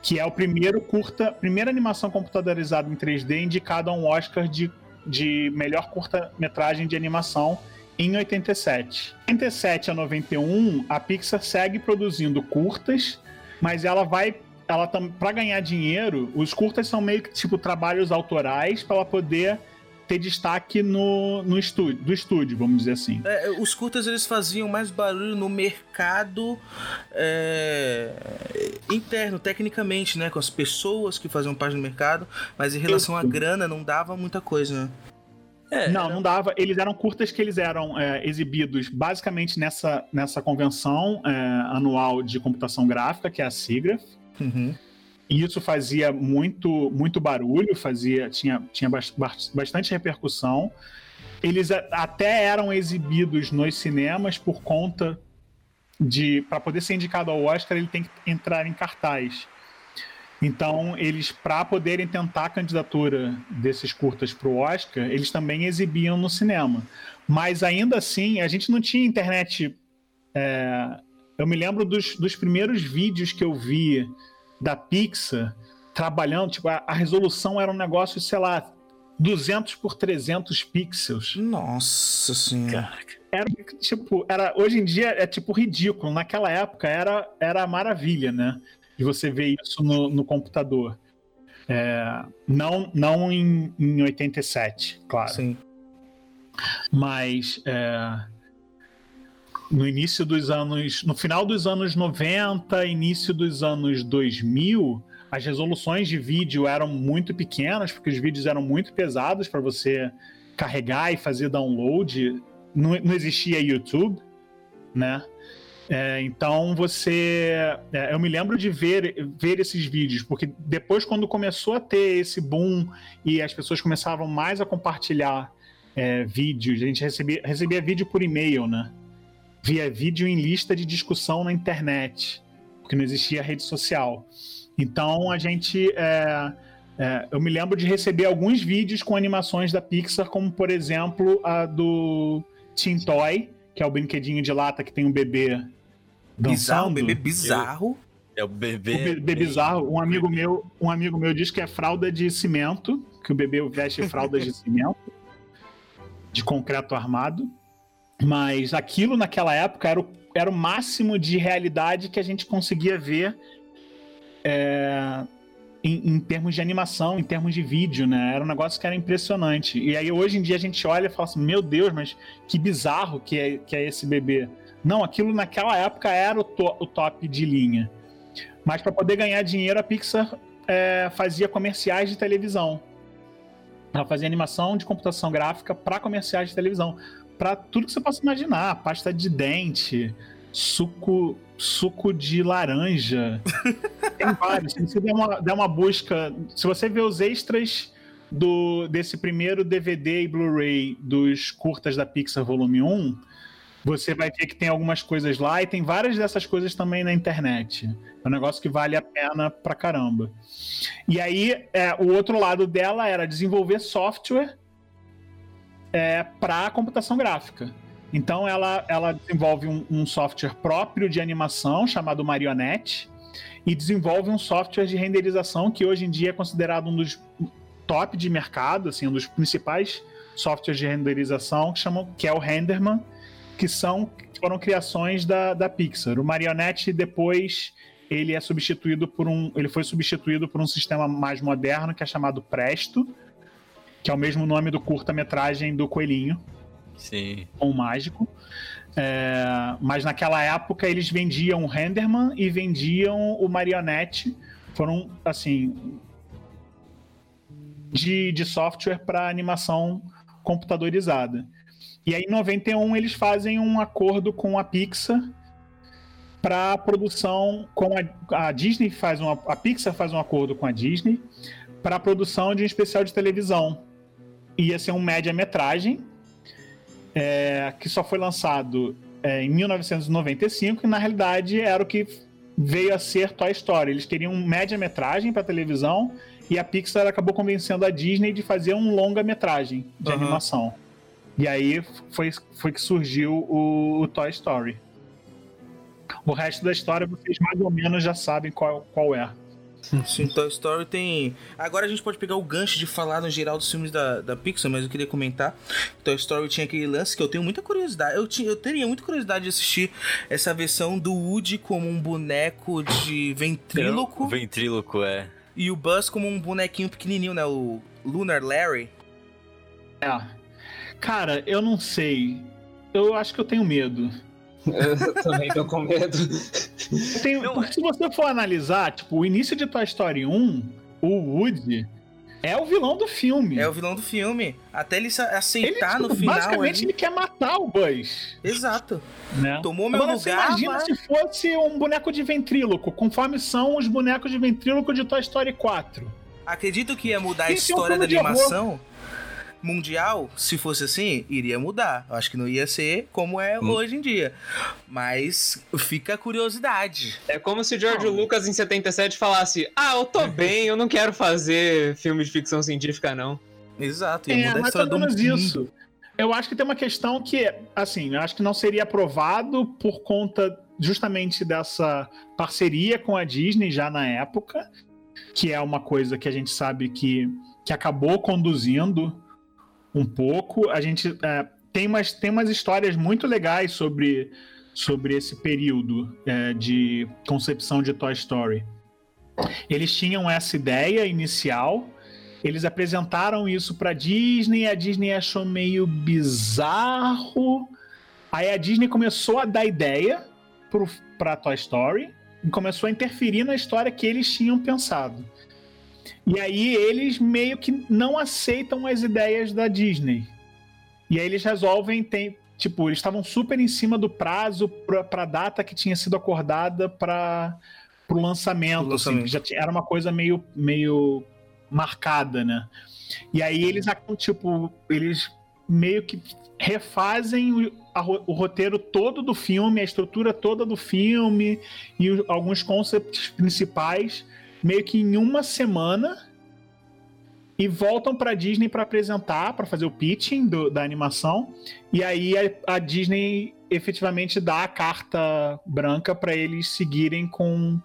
que é o primeiro curta, primeira animação computadorizada em 3D indicada a um Oscar de, de melhor curta-metragem de animação em 87. 87 a 91, a Pixar segue produzindo curtas, mas ela vai ela para ganhar dinheiro, os curtas são meio que tipo trabalhos autorais para ela poder ter destaque no, no estúdio, do estúdio, vamos dizer assim. É, os curtas eles faziam mais barulho no mercado é, interno, tecnicamente, né? Com as pessoas que faziam parte do mercado, mas em relação à grana não dava muita coisa, né? É, não, não dava. Eles eram curtas que eles eram é, exibidos basicamente nessa, nessa convenção é, anual de computação gráfica, que é a SIGGRAPH. Uhum. E isso fazia muito, muito barulho, fazia tinha, tinha bastante repercussão. Eles até eram exibidos nos cinemas por conta de. Para poder ser indicado ao Oscar, ele tem que entrar em cartaz. Então, eles, para poderem tentar a candidatura desses curtas para o Oscar, eles também exibiam no cinema. Mas ainda assim, a gente não tinha internet. É... Eu me lembro dos, dos primeiros vídeos que eu vi da Pixar trabalhando, tipo, a, a resolução era um negócio, sei lá, 200 por 300 pixels. Nossa senhora. Era tipo, era hoje em dia é tipo ridículo. Naquela época era era maravilha, né? De você ver isso no, no computador. É, não não em, em 87, claro. Sim. Mas é, no início dos anos, no final dos anos 90, início dos anos 2000, as resoluções de vídeo eram muito pequenas, porque os vídeos eram muito pesados para você carregar e fazer download. Não, não existia YouTube, né? É, então você. É, eu me lembro de ver, ver esses vídeos, porque depois, quando começou a ter esse boom e as pessoas começavam mais a compartilhar é, vídeos, a gente recebia, recebia vídeo por e-mail, né? Via vídeo em lista de discussão na internet, porque não existia rede social. Então a gente. É, é, eu me lembro de receber alguns vídeos com animações da Pixar, como por exemplo a do Teen Toy, que é o brinquedinho de lata que tem um bebê Bizarro, um dançando. bebê bizarro. É o bebê. O bebê bizarro, um amigo meu, um amigo meu diz que é fralda de cimento, que o bebê veste fraldas de cimento, de concreto armado. Mas aquilo naquela época era o, era o máximo de realidade que a gente conseguia ver é, em, em termos de animação, em termos de vídeo, né? Era um negócio que era impressionante. E aí hoje em dia a gente olha e fala assim: meu Deus, mas que bizarro que é, que é esse bebê. Não, aquilo naquela época era o, to- o top de linha. Mas para poder ganhar dinheiro, a Pixar é, fazia comerciais de televisão. Ela fazia animação de computação gráfica para comerciais de televisão. Para tudo que você possa imaginar: pasta de dente, suco, suco de laranja. (laughs) Tem vários. Se você der uma, der uma busca, se você ver os extras do, desse primeiro DVD e Blu-ray dos curtas da Pixar Volume 1, você vai ver que tem algumas coisas lá e tem várias dessas coisas também na internet. É um negócio que vale a pena pra caramba. E aí, é, o outro lado dela era desenvolver software é, para computação gráfica. Então, ela, ela desenvolve um, um software próprio de animação chamado Marionette e desenvolve um software de renderização que hoje em dia é considerado um dos top de mercado, assim, um dos principais softwares de renderização, que, chamam, que é o Renderman, que são foram criações da, da Pixar. O Marionette depois ele é substituído por um, ele foi substituído por um sistema mais moderno que é chamado Presto, que é o mesmo nome do curta-metragem do coelhinho Sim. com o mágico. É, mas naquela época eles vendiam o Renderman e vendiam o Marionette. Foram, assim, de, de software para animação computadorizada. E aí, em 91, eles fazem um acordo com a Pixar para produção com a, a Disney faz uma a Pixar faz um acordo com a Disney para a produção de um especial de televisão. Ia ser um média-metragem é, que só foi lançado é, em 1995 e na realidade era o que veio a ser Toy Story. Eles queriam um média-metragem para televisão e a Pixar acabou convencendo a Disney de fazer um longa-metragem de Aham. animação. E aí foi, foi que surgiu o, o Toy Story. O resto da história vocês mais ou menos já sabem qual, qual é. Sim, Toy Story tem. Agora a gente pode pegar o gancho de falar no geral dos filmes da, da Pixar, mas eu queria comentar. Toy Story tinha aquele lance que eu tenho muita curiosidade. Eu, tinha, eu teria muita curiosidade de assistir essa versão do Woody como um boneco de ventríloco ventríloco é. e o Buzz como um bonequinho pequenininho, né? O Lunar Larry. É. Cara, eu não sei. Eu acho que eu tenho medo. Eu também tô com medo. Tenho- Não, porque se você for analisar, tipo, o início de Toy Story 1, o Woody é o vilão do filme. É o vilão do filme. Até ele se ele, aceitar tipo, no final. basicamente, ali. ele quer matar o Buzz. Exato. Né? Tomou meu Agora, você lugar. imagina mas- se fosse um boneco de ventríloco, conforme são os bonecos de ventríloco de Toy Story 4. Acredito que ia mudar a ser um história da animação mundial. Se fosse assim, iria mudar. Eu acho que não ia ser como é Hum. hoje em dia. Mas fica a curiosidade. É como se o George Lucas em 77 falasse: Ah, eu tô (laughs) bem, eu não quero fazer filme de ficção científica, não. Exato, ia É, mudar a mais história do mundo. isso. Eu acho que tem uma questão que, assim, eu acho que não seria aprovado por conta justamente dessa parceria com a Disney já na época, que é uma coisa que a gente sabe que, que acabou conduzindo um pouco. A gente é, tem, umas, tem umas histórias muito legais sobre, sobre esse período é, de concepção de Toy Story. Eles tinham essa ideia inicial, eles apresentaram isso pra Disney, a Disney achou meio bizarro. Aí a Disney começou a dar ideia pro, pra Toy Story e começou a interferir na história que eles tinham pensado. E aí eles meio que não aceitam as ideias da Disney. E aí eles resolvem tem- tipo, eles estavam super em cima do prazo pra, pra data que tinha sido acordada para pro lançamento, Pro lançamento. assim, já tinha- era uma coisa meio, meio marcada, né? E aí eles, tipo, eles meio que refazem o, a o roteiro todo do filme, a estrutura toda do filme e o- alguns conceitos principais, meio que em uma semana e voltam pra Disney pra apresentar, pra fazer o pitching do- da animação. E aí a, a Disney efetivamente dá a carta branca pra eles seguirem com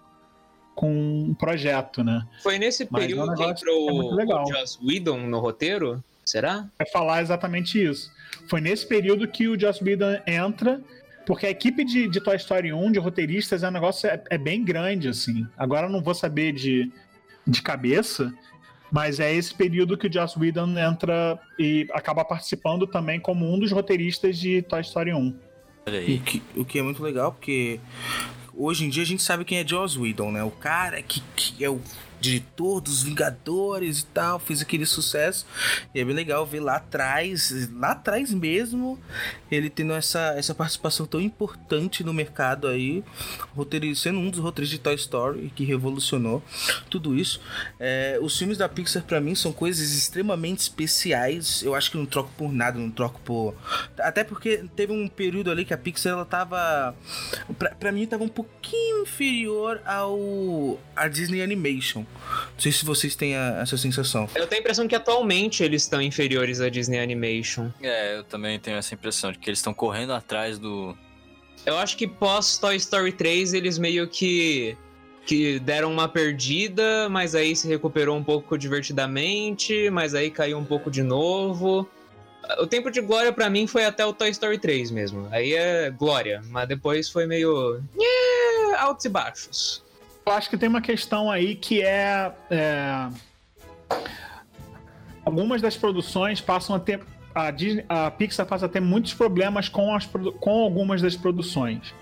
com um projeto, né? Foi nesse Mas é período que entrou é o Joss Whedon no roteiro? Será? Vai falar exatamente isso. Foi nesse período que o Joss Whedon entra, porque a equipe de, de Toy Story 1, de roteiristas, é um negócio é, é bem grande, assim. Agora eu não vou saber de, de cabeça, mas é esse período que o Joss Whedon entra e acaba participando também como um dos roteiristas de Toy Story 1. Olha O aí. que, o que é muito legal, porque hoje em dia a gente sabe quem é Joss Whedon, né? O cara que, que é o diretor dos Vingadores e tal, fez aquele sucesso. E é bem legal ver lá atrás, lá atrás mesmo, ele tendo essa, essa participação tão importante no mercado aí, sendo um dos roteiristas de Toy Story que revolucionou tudo isso. É, os filmes da Pixar pra mim são coisas extremamente especiais. Eu acho que não troco por nada, não troco por até porque teve um período ali que a Pixar ela tava pra mim tava um pouquinho inferior ao a Disney Animation. Não sei se vocês têm a- essa sensação. Eu tenho a impressão que atualmente eles estão inferiores à Disney Animation. É, eu também tenho essa impressão de que eles estão correndo atrás do. Eu acho que pós Toy Story 3 eles meio que que deram uma perdida, mas aí se recuperou um pouco divertidamente, mas aí caiu um pouco de novo. O tempo de glória pra mim foi até o Toy Story 3 mesmo. Aí é glória, mas depois foi meio é, altos e baixos. Eu acho que tem uma questão aí que é, é, algumas das produções passam a ter a, Disney, a Pixar passa a ter muitos problemas com, as, com algumas das produções.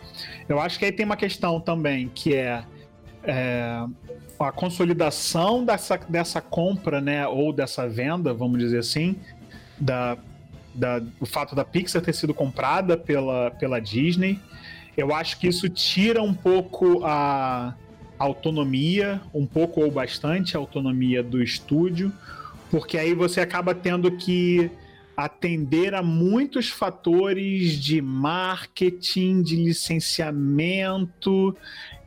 Eu acho que aí tem uma questão também que é, é, a consolidação dessa, dessa compra, né, ou dessa venda, vamos dizer assim, da, da, o fato da Pixar ter sido comprada pela, pela Disney. Eu acho que isso tira um pouco a autonomia, um pouco ou bastante a autonomia do estúdio, porque aí você acaba tendo que atender a muitos fatores de marketing, de licenciamento,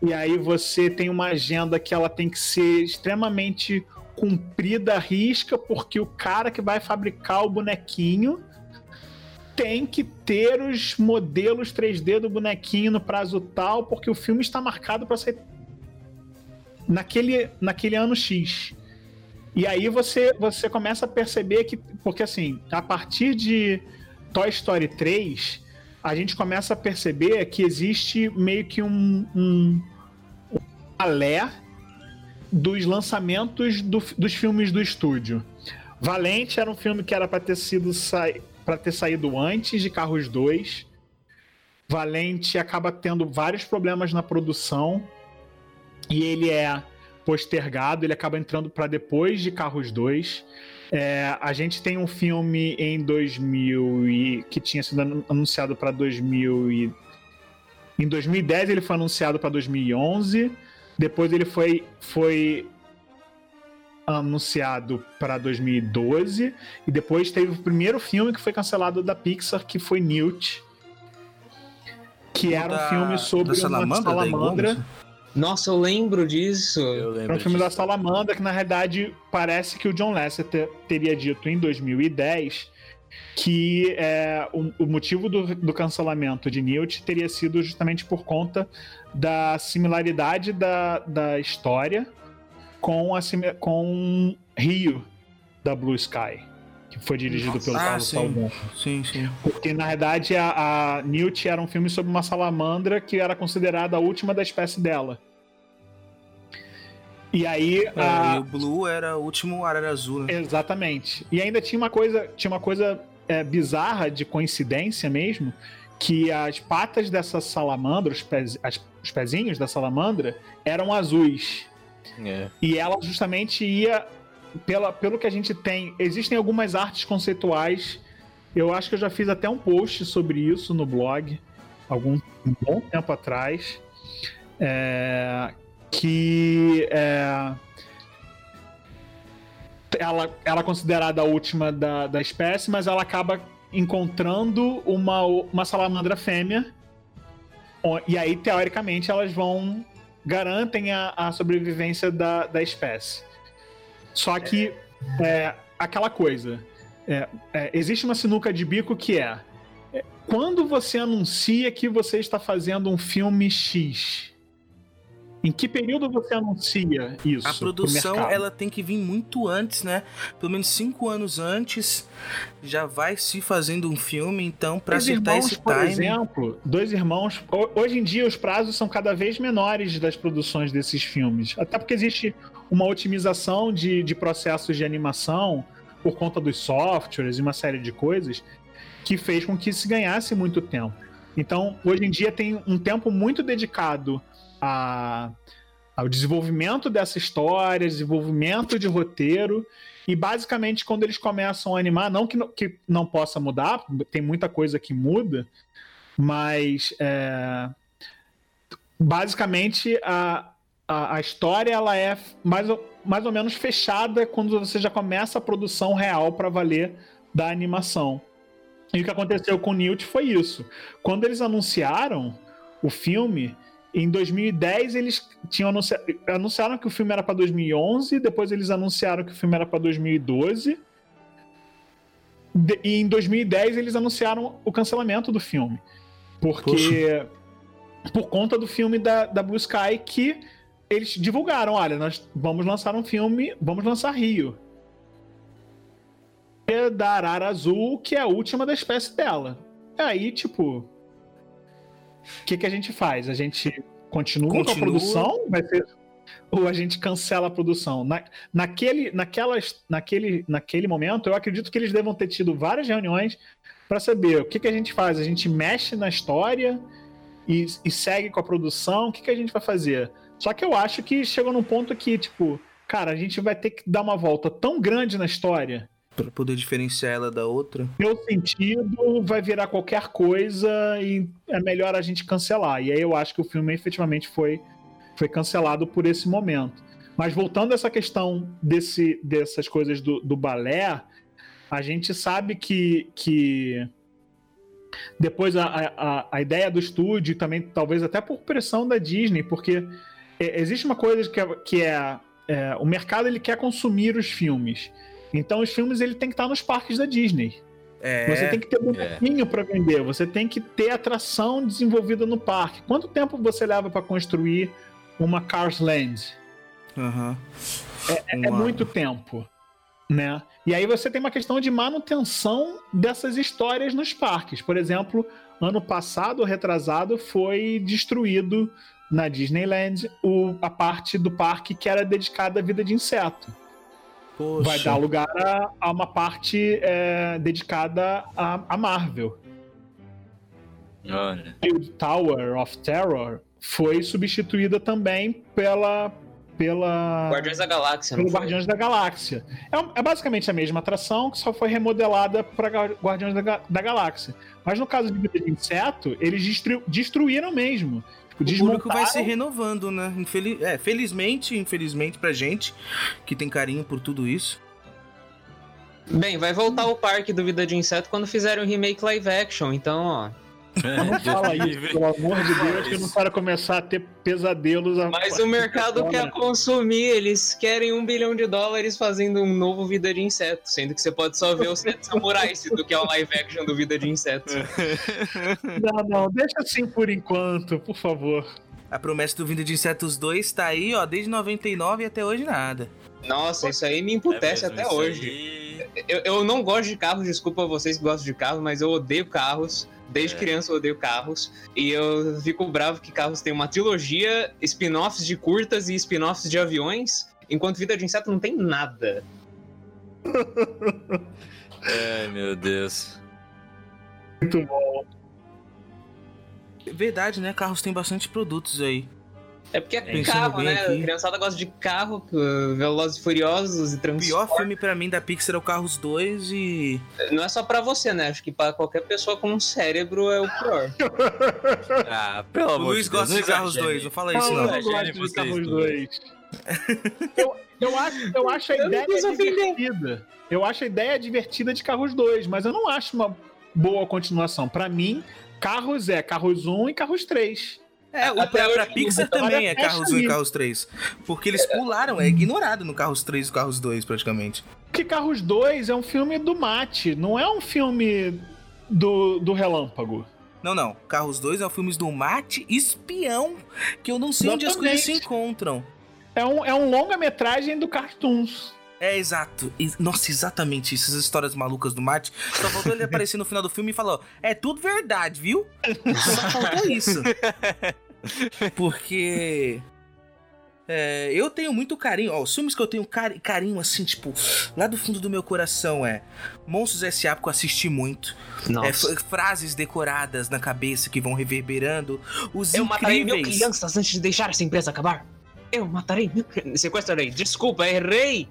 e aí você tem uma agenda que ela tem que ser extremamente cumprida à risca, porque o cara que vai fabricar o bonequinho tem que ter os modelos 3D do bonequinho no prazo tal, porque o filme está marcado para ser naquele, naquele ano X. E aí você, você começa a perceber que. Porque assim, a partir de Toy Story 3, a gente começa a perceber que existe meio que um, um, um dos lançamentos do- dos filmes do estúdio. Valente era um filme que era para ter sido para ter saído antes de Carros 2. Valente acaba tendo vários problemas na produção e ele é postergado, ele acaba entrando para depois de Carros 2. É, a gente tem um filme em 2000 e, que tinha sido anu- anunciado para 2000 e, em 2010 ele foi anunciado para 2011. Depois ele foi foi anunciado para 2012 e depois teve o primeiro filme que foi cancelado da Pixar que foi Newt, que era um Da- filme sobre da salamandra, uma salamandra. Nossa, eu lembro disso. Eu lembro. Era um filme da disso. Salamandra que, na realidade, parece que o John Lasseter teria dito em 2010 que é, o, o motivo do, do cancelamento de Newt teria sido justamente por conta da similaridade da, da história com, a, com Rio, da Blue Sky, que foi dirigido pelo Ah, Carlos sim. Salmon. Sim, sim. Porque, na verdade, a, a Newt era um filme sobre uma salamandra que era considerada a última da espécie dela. E aí, É, a- e o Blue era o último Arara Azul, né? Exatamente. E ainda tinha uma coisa, tinha uma coisa é, bizarra de coincidência mesmo, que as patas dessa salamandra, os, pez, as- os pezinhos da salamandra, eram azuis. É. E ela justamente ia, pela, pelo que a gente tem, existem algumas artes conceituais Eu acho que eu já fiz até um post sobre isso no blog, algum um bom tempo atrás. É, que é, ela, ela é considerada a última da, da espécie, mas ela acaba encontrando uma, uma salamandra fêmea. E aí, teoricamente, elas vão. garantem a, a sobrevivência da, da espécie. Só que é, aquela coisa. É, é, existe uma sinuca de bico que é, é quando você anuncia que você está fazendo um filme X em que período você anuncia isso? A produção ela tem que vir muito antes, né? Pelo menos cinco anos antes já vai se fazendo um filme, então para acertar irmãos, esse por time. Por exemplo, dois irmãos. Hoje em dia os prazos são cada vez menores das produções desses filmes, até porque existe uma otimização de, de processos de animação por conta dos softwares e uma série de coisas que fez com que se ganhasse muito tempo. Então, hoje em dia tem um tempo muito dedicado a, ao desenvolvimento dessa história, desenvolvimento de roteiro. E basicamente, quando eles começam a animar, não que não, que não possa mudar, tem muita coisa que muda, mas é, basicamente a, a, a, história ela é mais, mais ou menos fechada quando você já começa a produção real para valer da animação. E o que aconteceu com o Newt foi isso. Quando eles anunciaram o filme, em 2010 eles tinham anunciado, anunciaram que o filme era para 2011, depois eles anunciaram que o filme era para 2012. De, e em 2010 eles anunciaram o cancelamento do filme. Porque Poxa. por conta do filme da, da Blue Sky que eles divulgaram, olha, nós vamos lançar um filme, vamos lançar Rio. Da Arara Azul, que é a última da espécie dela. Aí, tipo, o que, que a gente faz? A gente continua, continua, com a produção? Vai ser... Ou a gente cancela a produção? Na, naquele, naquelas, naquele, naquele momento, eu acredito que eles devam ter tido várias reuniões para saber o que, que a gente faz. A gente mexe na história e, e segue com a produção? O que, que a gente vai fazer? Só que eu acho que chegou num ponto que, tipo, cara, a gente vai ter que dar uma volta tão grande na história para poder diferenciar ela da outra? Meu sentido vai virar qualquer coisa e é melhor a gente cancelar. E aí eu acho que o filme efetivamente foi, foi cancelado por esse momento. Mas voltando a essa questão desse, dessas coisas do, do balé, a gente sabe que, que depois a, a, a ideia do estúdio, também talvez até por pressão da Disney, porque existe uma coisa que é, que é, é o mercado ele quer consumir os filmes. Então os filmes ele tem que estar nos parques da Disney. É, você tem que ter bonequinho é. para vender, você tem que ter atração desenvolvida no parque. Quanto tempo você leva para construir uma Cars Land? Uhum. É, é, muito tempo, né? E aí você tem uma questão de manutenção dessas histórias nos parques. Por exemplo, ano passado, retrasado, foi destruído na Disneyland o, a parte do parque que era dedicada à vida de inseto. Poxa. vai dar lugar a, a uma parte é, dedicada a, a Marvel. Olha. E o Tower of Terror foi substituída também pela pela Guardiões da Galáxia. Pelo Guardiões da Galáxia. É, é, basicamente a mesma atração que só foi remodelada para Guardiões da, da, Galáxia. Mas no caso de Vida de Inseto, eles destru, destruíram mesmo. O público vai se renovando, né? Infeliz... É, felizmente, infelizmente pra gente, que tem carinho por tudo isso. Bem, vai voltar o parque do Vida de Inseto quando fizerem o remake live action, então, ó. Não fala isso, pelo amor de Deus, que não para começar a ter pesadelos. Mas o mercado quer consumir, eles querem um bilhão de dólares fazendo um novo Vida de Inseto, sendo que você pode só ver os Sete Samurais do que é o live action do Vida de Inseto. (laughs) Não, não, deixa assim por enquanto, por favor. A promessa do Vida de Insetos 2 tá aí, ó, desde 99 e até hoje nada. Nossa, isso aí me emputece é até hoje. Aí... Eu, eu não gosto de carros, desculpa vocês que gostam de carros, mas eu odeio carros. Desde é. criança eu odeio carros. E eu fico bravo que carros tem uma trilogia, spin-offs de curtas e spin-offs de aviões, enquanto Vida de Inseto não tem nada. (laughs) Ai, meu Deus. Muito bom. Verdade, né? Carros tem bastante produtos aí. É porque é Pensando carro, né? aqui. A criançada gosta de carro, Velozes e Furiosos e O pior filme pra mim da Pixar é o Carros 2 e. Não é só pra você, né? Acho que pra qualquer pessoa com um cérebro é o pior. (laughs) Ah, pelo O amor Luiz de Deus, gosta de Carros exagere. 2, não fala Não, isso eu não. Imagine gosto de Carros dois. 2. (laughs) eu, eu, acho, eu acho a Eu ideia divertida. Eu acho a ideia divertida de Carros 2, mas eu não acho uma boa continuação. Pra mim, Carros é Carros 1 e Carros 3. É, o, Até pra, pra Pixar também é Carros 1 e. Carros 3. Porque eles pularam, é ignorado no Carros 3 e Carros 2, praticamente. Porque Carros 2 é um filme do mate, não é um filme do, do relâmpago. Não, não. Carros 2 é um filme do Mate Espião, que eu não sei onde as coisas se Exatamente. encontram. É um, é um longa-metragem do Cartoons. É, exato. E- Nossa, exatamente isso. Essas histórias malucas do Mate. Só faltou ele (laughs) aparecer no final do filme e falar: ó, é tudo verdade, viu? (laughs) Só faltou isso. (laughs) (laughs) Porque. é, eu tenho muito carinho. Ó, os filmes que eu tenho cari- carinho, assim, tipo, lá do fundo do meu coração é Monstros S.A. porque eu assisti muito. É, frases decoradas na cabeça que vão reverberando. Os Eu matarei mil incríveis. crianças antes de deixar essa empresa acabar. Eu matarei mil crianças. Sequestrarei. Desculpa, errei.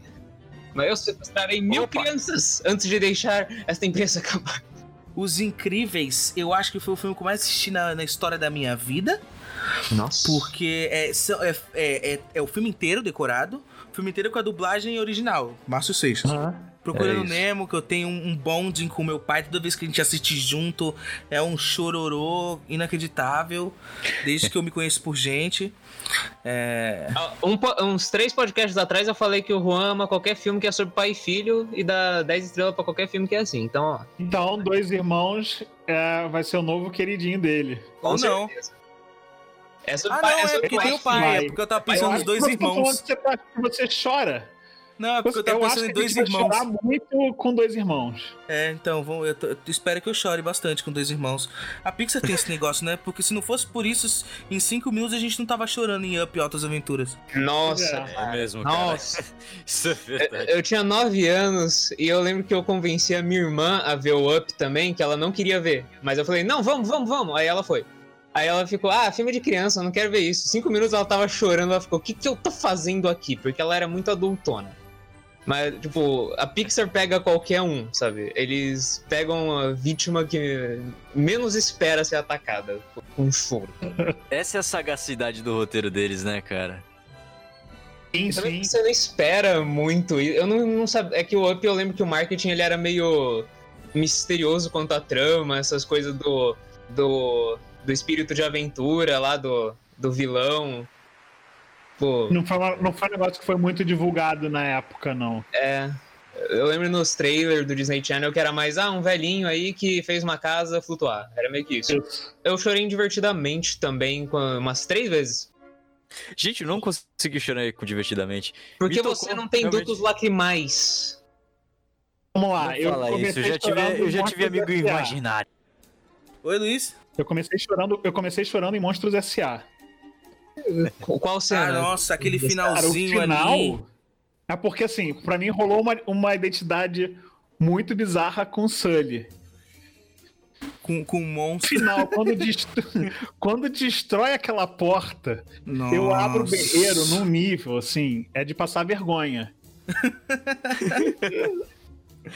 Mas eu sequestrarei mil Opa. crianças antes de deixar esta empresa (laughs) acabar. Os Incríveis, eu acho que foi o filme que eu mais assisti na, na história da minha vida. Nossa. Porque é, é, é, é- é o filme inteiro decorado. O filme inteiro com a dublagem original. Márcio Seixas. Procurando É isso. Nemo, que eu tenho um, um bonding com meu pai. Toda vez que a gente assiste junto, é um chororô inacreditável. Desde que eu me conheço por gente. É... Ah, um uns três podcasts atrás eu falei que o Juan ama qualquer filme que é sobre pai e filho e dá 10 estrelas pra qualquer filme que é assim. Então, ó. Então, Dois Irmãos é, vai ser o novo queridinho dele. com Ou não. certeza. É sobre Ah, pai, não, é é sobre porque pai. tem o pai. É porque eu tava pensando nos dois tá irmãos. que Você, tá- que você chora. Não, é porque eu tava eu pensando acho em dois irmãos. chorar muito com Dois Irmãos. É, então, vamos, eu, tô- eu espero que eu chore bastante com dois irmãos. A Pixar tem esse negócio, né? Porque se não fosse por isso, em cinco minutos a gente não tava chorando em Up e Altas Aventuras. Nossa. É mesmo, cara. Nossa. (laughs) Isso é verdade. Eu tinha 9 anos e eu lembro que eu convenci a minha irmã a ver o Up também, que ela não queria ver. Mas eu falei, não, vamos, vamos, vamos. Aí ela foi. Aí ela ficou, ah, filme de criança, eu não quero ver isso. Cinco minutos ela tava chorando, ela ficou, o que, que eu tô fazendo aqui? Porque ela era muito adultona. Mas, tipo, a Pixar pega qualquer um, sabe? Eles pegam a vítima que menos espera ser atacada com choro. (laughs) Essa é a sagacidade do roteiro deles, né, cara? Sim, Também sim. Você não espera muito. e Eu não, não sabia. É que o Up eu lembro que o marketing ele era meio misterioso quanto à trama, essas coisas do. do. do espírito de aventura lá, do, do vilão. Pô, Não foi, uma- não foi um negócio que foi muito divulgado na época, não. é. Eu lembro nos trailers do Disney Channel que era mais, ah, um velhinho aí que fez uma casa flutuar. Era meio que isso. Eu chorei divertidamente também umas três vezes. Gente, eu não consegui chorar com divertidamente. Porque tocou, você não tem realmente. dutos lacrimais. Vamos lá, Não eu fala isso, eu já tive, eu já tive amigo imaginário. Oi, Luiz? Eu comecei chorando, eu comecei chorando em Monstros S.A. Qual Ah, cena? nossa, aquele Cara, o finalzinho final ali. é porque assim, pra mim rolou uma, uma identidade muito bizarra com Sully. Com, com um monstro. Final, quando, dest- (laughs) quando destrói aquela porta, Nossa. eu abro o berreiro num nível, assim, é de passar vergonha. (laughs)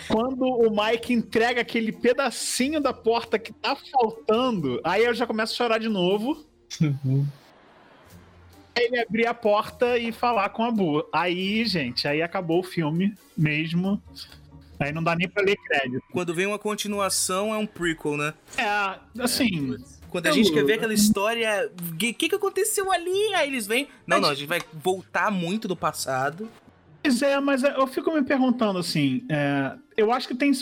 Quando o Mike entrega aquele pedacinho da porta que tá faltando, aí eu já começo a chorar de novo. Aí ele abrir a porta e falar com a Bu. Aí, gente, aí acabou o filme mesmo. Aí não dá nem pra ler crédito. Quando vem uma continuação, é um prequel, né? É, assim, Quando a gente quer ver aquela história. O que, que que aconteceu ali? Aí eles vêm. Não, Mas- não, a gente vai voltar muito do passado. Pois é, mas eu fico me perguntando assim, é, eu acho que tem,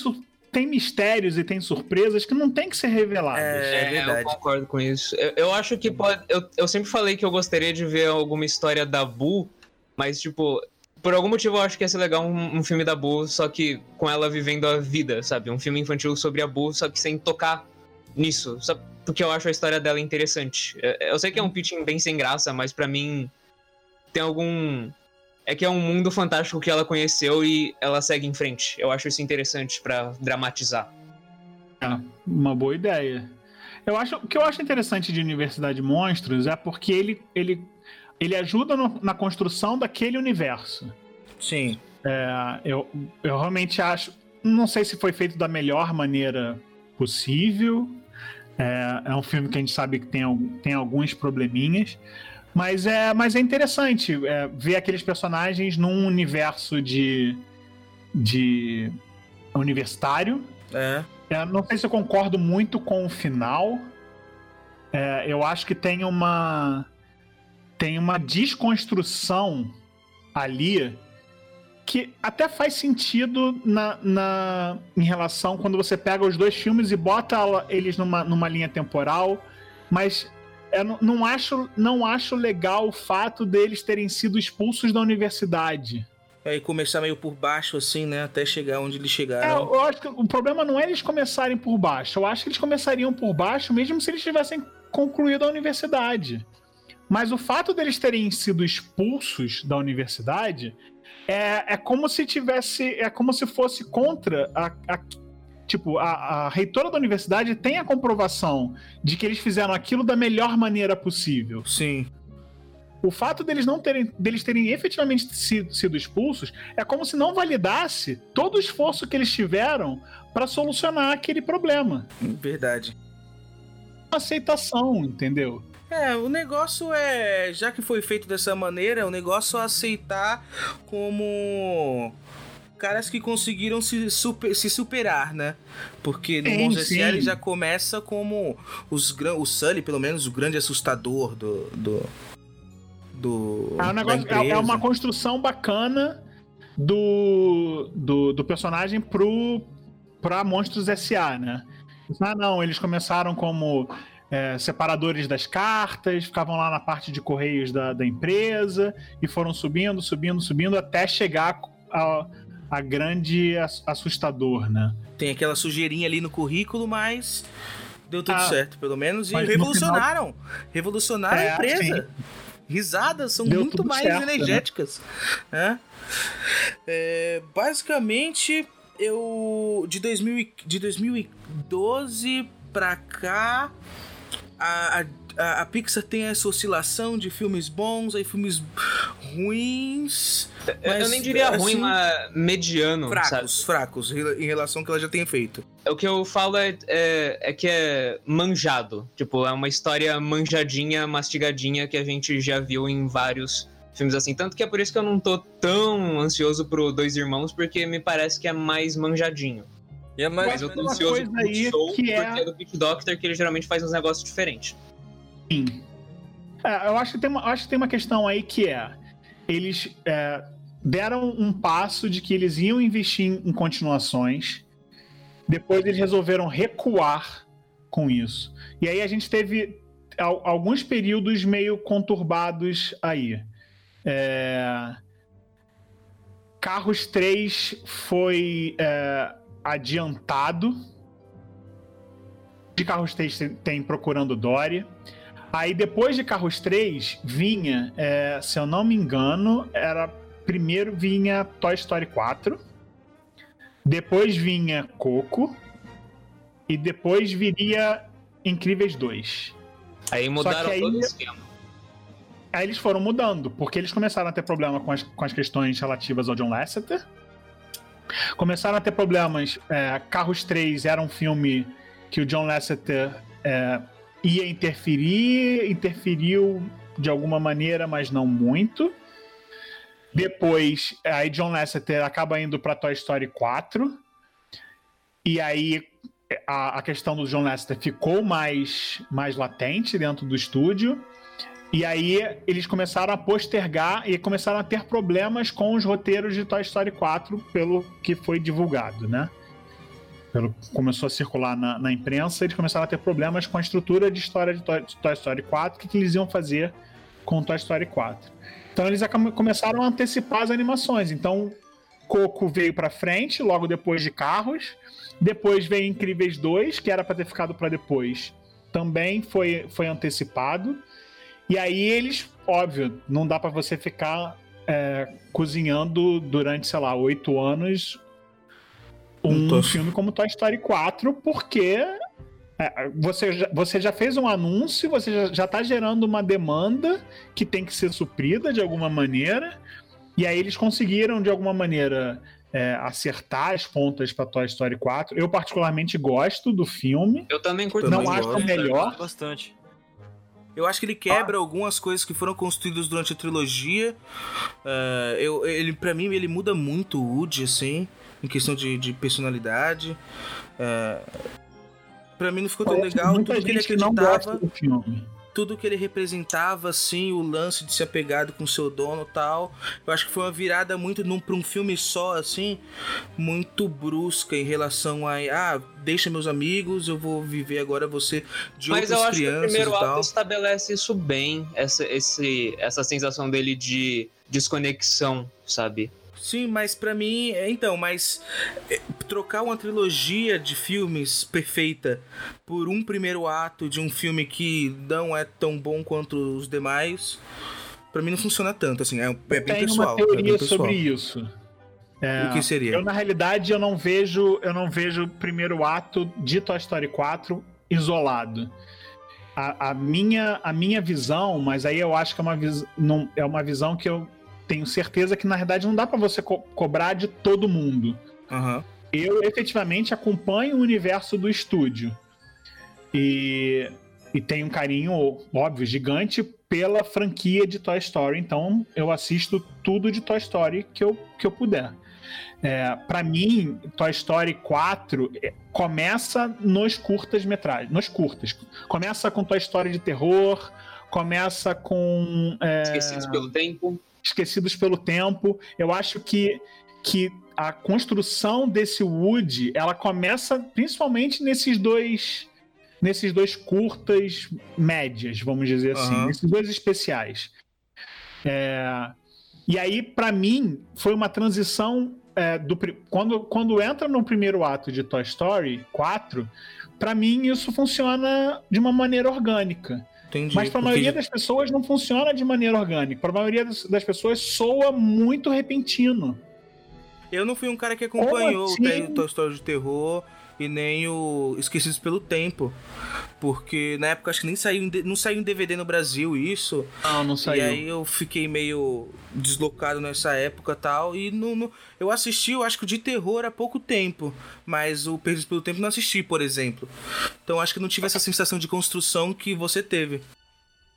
tem mistérios e tem surpresas que não tem que ser reveladas. É, eu verdade. concordo com isso. Eu, eu acho que pode. Eu, eu sempre falei que eu gostaria de ver alguma história da Boo, mas, tipo, por algum motivo eu acho que ia ser legal um, um filme da Boo, só que com ela vivendo a vida, sabe? Um filme infantil sobre a Boo, só que sem tocar nisso. Só porque eu acho a história dela interessante. Eu, eu sei que é um pitching bem sem graça, mas pra mim tem algum. É que é um mundo fantástico que ela conheceu e ela segue em frente. Eu acho isso interessante pra dramatizar. Uma boa ideia. Eu acho, o que eu acho interessante de Universidade Monstros é porque ele, ele ele ajuda no, na construção daquele universo. Sim. É, eu, eu realmente acho. Não sei se foi feito da melhor maneira possível. É, é um filme que a gente sabe que tem, tem alguns probleminhas. Mas é, mas é interessante é, ver aqueles personagens num universo de, de universitário. É. é. Não sei se eu concordo muito com o final. É, eu acho que tem uma tem uma desconstrução ali que até faz sentido na, na, em relação quando você pega os dois filmes e bota eles numa, numa linha temporal, mas eu não, não, acho, não acho legal o fato deles terem sido expulsos da universidade. É, e começar meio por baixo, assim, né? Até chegar onde eles chegaram. É, eu acho que o problema não é eles começarem por baixo. Eu acho que eles começariam por baixo mesmo se eles tivessem concluído a universidade. Mas o fato deles terem sido expulsos da universidade é, é como se tivesse. É como se fosse contra a, a tipo, a, a, reitora da universidade tem a comprovação de que eles fizeram aquilo da melhor maneira possível. Sim. O fato deles não terem, deles terem efetivamente sido, sido expulsos é como se não validasse todo o esforço que eles tiveram para solucionar aquele problema. Verdade. Aceitação, entendeu? É, o negócio é, já que foi feito dessa maneira, o negócio é aceitar como caras que conseguiram se, super, se superar, né? Porque no Monstros S.A. já começa como os, o Sully, pelo menos, o grande assustador do. do, do é, um negócio, é, é, uma construção bacana do, do, do personagem pro, pra Monstros S.A., né? Ah, não, eles começaram como é, separadores das cartas, ficavam lá na parte de correios da, da empresa e foram subindo, subindo, subindo até chegar a, a grande assustador, né? Tem aquela sujeirinha ali no currículo, mas deu tudo ah, certo, pelo menos. E revolucionaram. Final... Revolucionaram é, a empresa. Sim. Risadas são deu muito mais certo, né? energéticas. Né? É, basicamente, eu. De, 2000, de 2012 pra cá a, a, a, Pixar tem essa oscilação de filmes bons, aí filmes ruins. Mas, eu nem diria assim, ruim, mas mediano. Fracos, sabe? fracos, em relação ao que ela já tem feito. O que eu falo é, é, é, que é manjado. Tipo, é uma história manjadinha, mastigadinha que a gente já viu em vários filmes assim. Tanto que é por isso que eu não tô tão ansioso pro Dois Irmãos, porque me parece que é mais manjadinho. E é mais, Mas eu tô ansioso pro aí show, que é... porque é do Pit Doctor que ele geralmente faz uns negócios diferentes. Sim. É, eu acho que, tem uma, acho que tem uma questão aí que é. Eles é, deram um passo de que eles iam investir em, em continuações. Depois eles resolveram recuar com isso. E aí a gente teve alguns períodos meio conturbados aí. É... Carros 3 foi é, adiantado. De Carros 3 tem Procurando Dory. Aí depois de Carros 3 vinha, é, se eu não me engano, era primeiro vinha Toy Story 4, depois vinha Coco e depois viria Incríveis 2. Aí mudaram aí, todo o esquema. Aí eles foram mudando, porque eles começaram a ter problema com as, com as questões relativas ao John Lasseter. Começaram a ter problemas. É, Carros 3 era um filme que o John Lasseter é, ia interferir, interferiu de alguma maneira, mas não muito. Depois, aí John Lasseter acaba indo para Toy Story 4. E aí a, a, questão do John Lasseter ficou mais, mais latente dentro do estúdio. E aí eles começaram a postergar e começaram a ter problemas com os roteiros de Toy Story 4, pelo que foi divulgado, né? Pelo, começou a circular na, na imprensa, eles começaram a ter problemas com a estrutura de história de Toy, de Toy Story 4, o que, que eles iam fazer com Toy Story 4. Então eles começaram a antecipar as animações. Então Coco veio para frente, logo depois de Carros. Depois veio Incríveis 2, que era para ter ficado para depois. Também foi, foi antecipado. E aí eles, óbvio, não dá para você ficar é, cozinhando durante, sei lá, oito anos um filme como Toy Story 4, porque É, você, já, você já fez um anúncio, você já está gerando uma demanda que tem que ser suprida de alguma maneira, e aí eles conseguiram, de alguma maneira, é, acertar as pontas para Toy Story 4. Eu, particularmente, gosto do filme. Eu também curto Não Também acho gosto, melhor. Bastante. Eu acho que ele quebra algumas coisas que foram construídas durante a trilogia. É, eu, ele, para mim, ele muda muito o Woody, assim, em questão de, de personalidade. É, para mim não ficou tão Parece legal. muita Tudo que ele gente não gosta acreditava, do filme. tudo que ele representava, assim, o lance de ser apegado com seu dono e tal. Eu acho que foi uma virada muito num, pra um filme só, assim, muito brusca em relação a, ah, deixa meus amigos, eu vou viver agora você de Mas outras eu acho que o crianças primeiro e ato tal. estabelece isso bem, essa, esse, essa sensação dele de desconexão, sabe? Sim, mas pra mim, é, então, mas é, trocar uma trilogia de filmes perfeita por um primeiro ato de um filme que não é tão bom quanto os demais, pra mim não funciona tanto, assim, é, é bem Tem pessoal. uma é bem teoria pessoal. sobre isso. É, O que seria? Eu, na realidade, eu não vejo eu não vejo o primeiro ato de Toy Story 4 isolado. A, a minha, a minha visão, mas aí eu acho que é uma, vis, não, é uma visão que eu tenho certeza que, na verdade, não dá pra você co- cobrar de todo mundo. Aham. eu efetivamente acompanho o universo do estúdio. E, e tenho um carinho, óbvio, gigante pela franquia de Toy Story. Então eu assisto tudo de Toy Story que eu, que eu puder. É, para mim, Toy Story 4 é, começa nos curtas metragens, nos curtas. Começa com Toy Story de terror, começa com é, Esquecidos pelo tempo. Esquecidos pelo tempo. Eu acho que, que a construção desse Woody, ela começa principalmente nesses dois nesses dois curtas médias, vamos dizer assim, Aham. nesses dois especiais. É, e aí, pra mim, foi uma transição é, do quando, quando entra no primeiro ato de Toy Story 4, pra mim isso funciona de uma maneira orgânica. Entendi. Mas para a Porque- maioria das pessoas não funciona de maneira orgânica. Para a maioria das, pessoas soa muito repentino. Eu não fui um cara que acompanhou assim? o Toy Story de terror e nem o Esquecidos pelo Tempo. Porque na época acho que nem saiu, não saiu em DVD no Brasil isso. Não, não E aí eu fiquei meio deslocado nessa época e tal. E não, não- eu assisti, eu acho que o de terror há pouco tempo. Mas o Perdidos pelo Tempo não assisti, por exemplo. Então acho que não tive essa sensação de construção que você teve.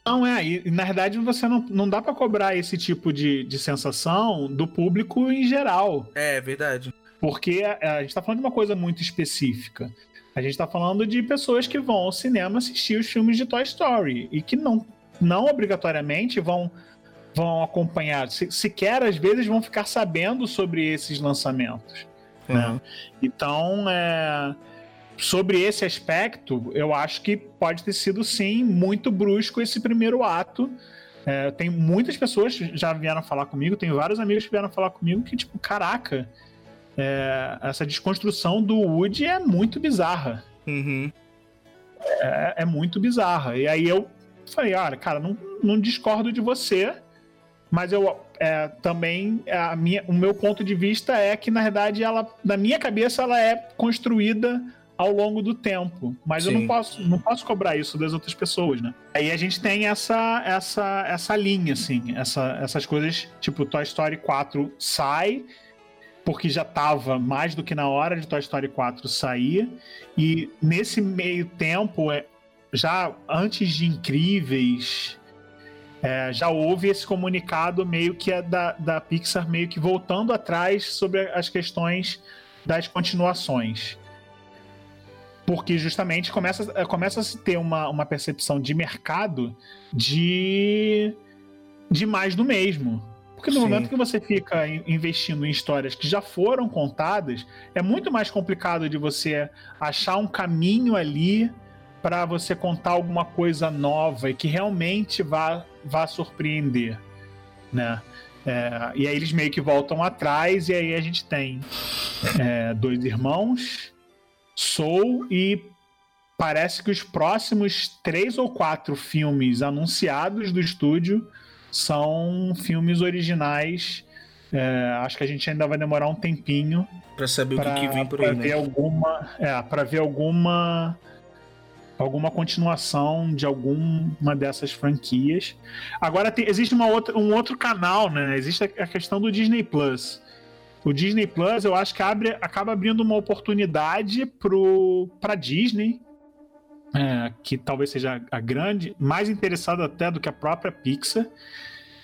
Não, é. E, e, na verdade você não, não dá para cobrar esse tipo de, de sensação do público em geral. É, verdade. Porque a, a gente tá falando de uma coisa muito específica. A gente tá falando de pessoas que vão ao cinema assistir os filmes de Toy Story e que não, não obrigatoriamente vão, vão acompanhar, se, sequer às vezes vão ficar sabendo sobre esses lançamentos. né? Uhum. Então, é, sobre esse aspecto, eu acho que pode ter sido sim muito brusco esse primeiro ato. É, tem muitas pessoas que já vieram falar comigo, tenho vários amigos que vieram falar comigo que, tipo, caraca, é, essa desconstrução do Woody é muito bizarra. Uhum. É, é muito bizarra. E aí eu falei, olha, cara, não, não discordo de você, mas eu é, também a minha, o meu ponto de vista é que na verdade ela, na minha cabeça, ela é construída ao longo do tempo, mas eu Sim. não posso, não posso cobrar isso das outras pessoas, né? Aí a gente tem essa essa essa linha assim, essa, essas coisas, tipo Toy Story 4 sai porque já estava mais do que na hora de Toy Story 4 sair e nesse meio tempo é, já antes de Incríveis, é, já houve esse comunicado meio que é da, da Pixar meio que voltando atrás sobre as questões das continuações. Porque justamente começa, é, começa a se ter uma, uma percepção de mercado de, de mais do mesmo. Porque no Sim. momento que você fica in- investindo em histórias que já foram contadas, é muito mais complicado de você achar um caminho ali para você contar alguma coisa nova e que realmente vá, vá surpreender, né? É, e aí eles meio que voltam atrás e aí a gente tem é, dois irmãos, Soul e parece que os próximos três ou quatro filmes anunciados do estúdio são filmes originais. É, acho que a gente ainda vai demorar um tempinho Pra saber o para que, que vem por aí, ver né? alguma, é, para ver alguma alguma continuação de alguma dessas franquias. Agora tem, existe uma outra, um outro canal, né? Existe a questão do Disney Plus. O Disney Plus, eu acho que abre, acaba abrindo uma oportunidade para Disney, é, que talvez seja a grande, mais interessada até do que a própria Pixar,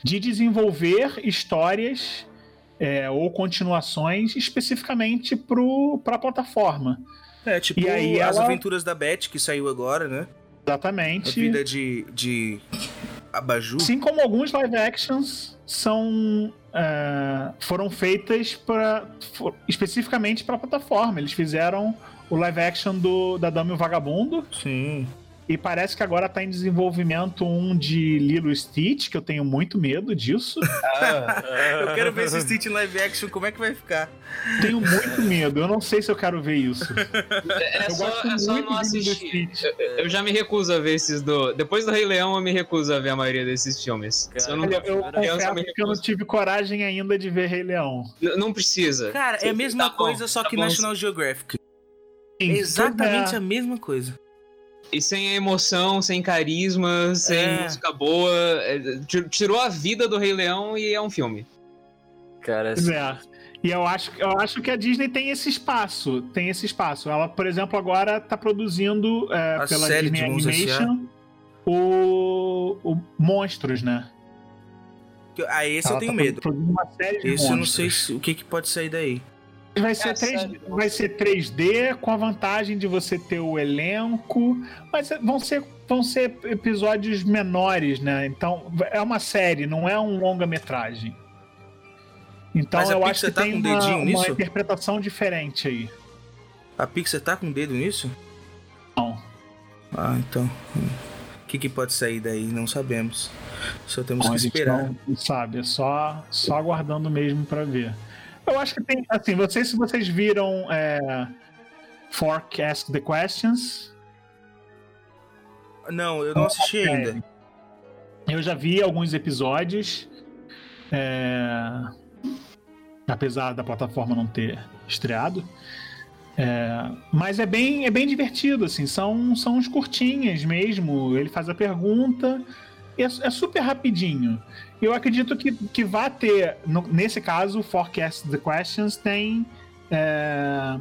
de desenvolver histórias é, ou continuações especificamente para a plataforma. É, tipo E aí as ela- aventuras da Beth, que saiu agora, né? A Exatamente. vida de, de Abaju. Assim como alguns live actions são é, foram feitas para especificamente para a plataforma. Eles fizeram o live action do, da Dama e o Vagabundo Sim. e parece que agora está em desenvolvimento um de Lilo e Stitch, que eu tenho muito medo disso. (laughs) Eu quero ver esse Stitch em live action, como é que vai ficar? tenho muito medo. Eu não sei se eu quero ver isso. É, é eu só, gosto é só muito não de Lilo e assistir. Stitch. Eu já me recuso a ver esses do. Depois do Rei Leão, eu me recuso a ver a maioria desses filmes. Eu não, eu eu só confesso me que eu não tive coragem ainda de ver Rei Leão. N- não precisa. Cara, é a mesma Tá bom, coisa, só tá que bom. National Geographic. Sim, Exatamente é- a mesma coisa. E sem emoção, sem carisma, sem É. música boa. é, ti- Tirou a vida do Rei Leão e é um filme. Cara, Pois é. E eu acho, eu acho que a Disney tem esse espaço. Tem esse espaço. Ela, por exemplo, agora tá produzindo é, A pela série Disney de Monstros Animation o, o Monstros, né? Ah, esse eu Ela tenho tá medo. uma série de Esse eu não monstros. sei se- o que, que pode sair daí. Vai ser, É a 3, série de vai ser 3D com a vantagem de você ter o elenco, mas vão ser, vão ser episódios menores, né? Então é uma série, não é um longa-metragem. Então eu Pixar acho que tá tem uma, uma interpretação diferente aí. A Pixar tá com o dedo nisso? Não. Ah, então. hum. O que, que pode sair daí? Não sabemos. Só temos Bom, que esperar. não sabe, é só, só aguardando mesmo pra ver. Eu acho que tem, assim, vocês, se vocês viram é, Fork Ask the Questions, Não, eu não assisti É, ainda. Eu já vi alguns episódios, é, apesar da plataforma não ter estreado. É, mas é bem, é bem divertido, assim, são, são uns curtinhas mesmo. Ele faz a pergunta, e é, é super rapidinho. Eu acredito que, que vai ter, no- nesse caso, o Forecast the Questions tem, é,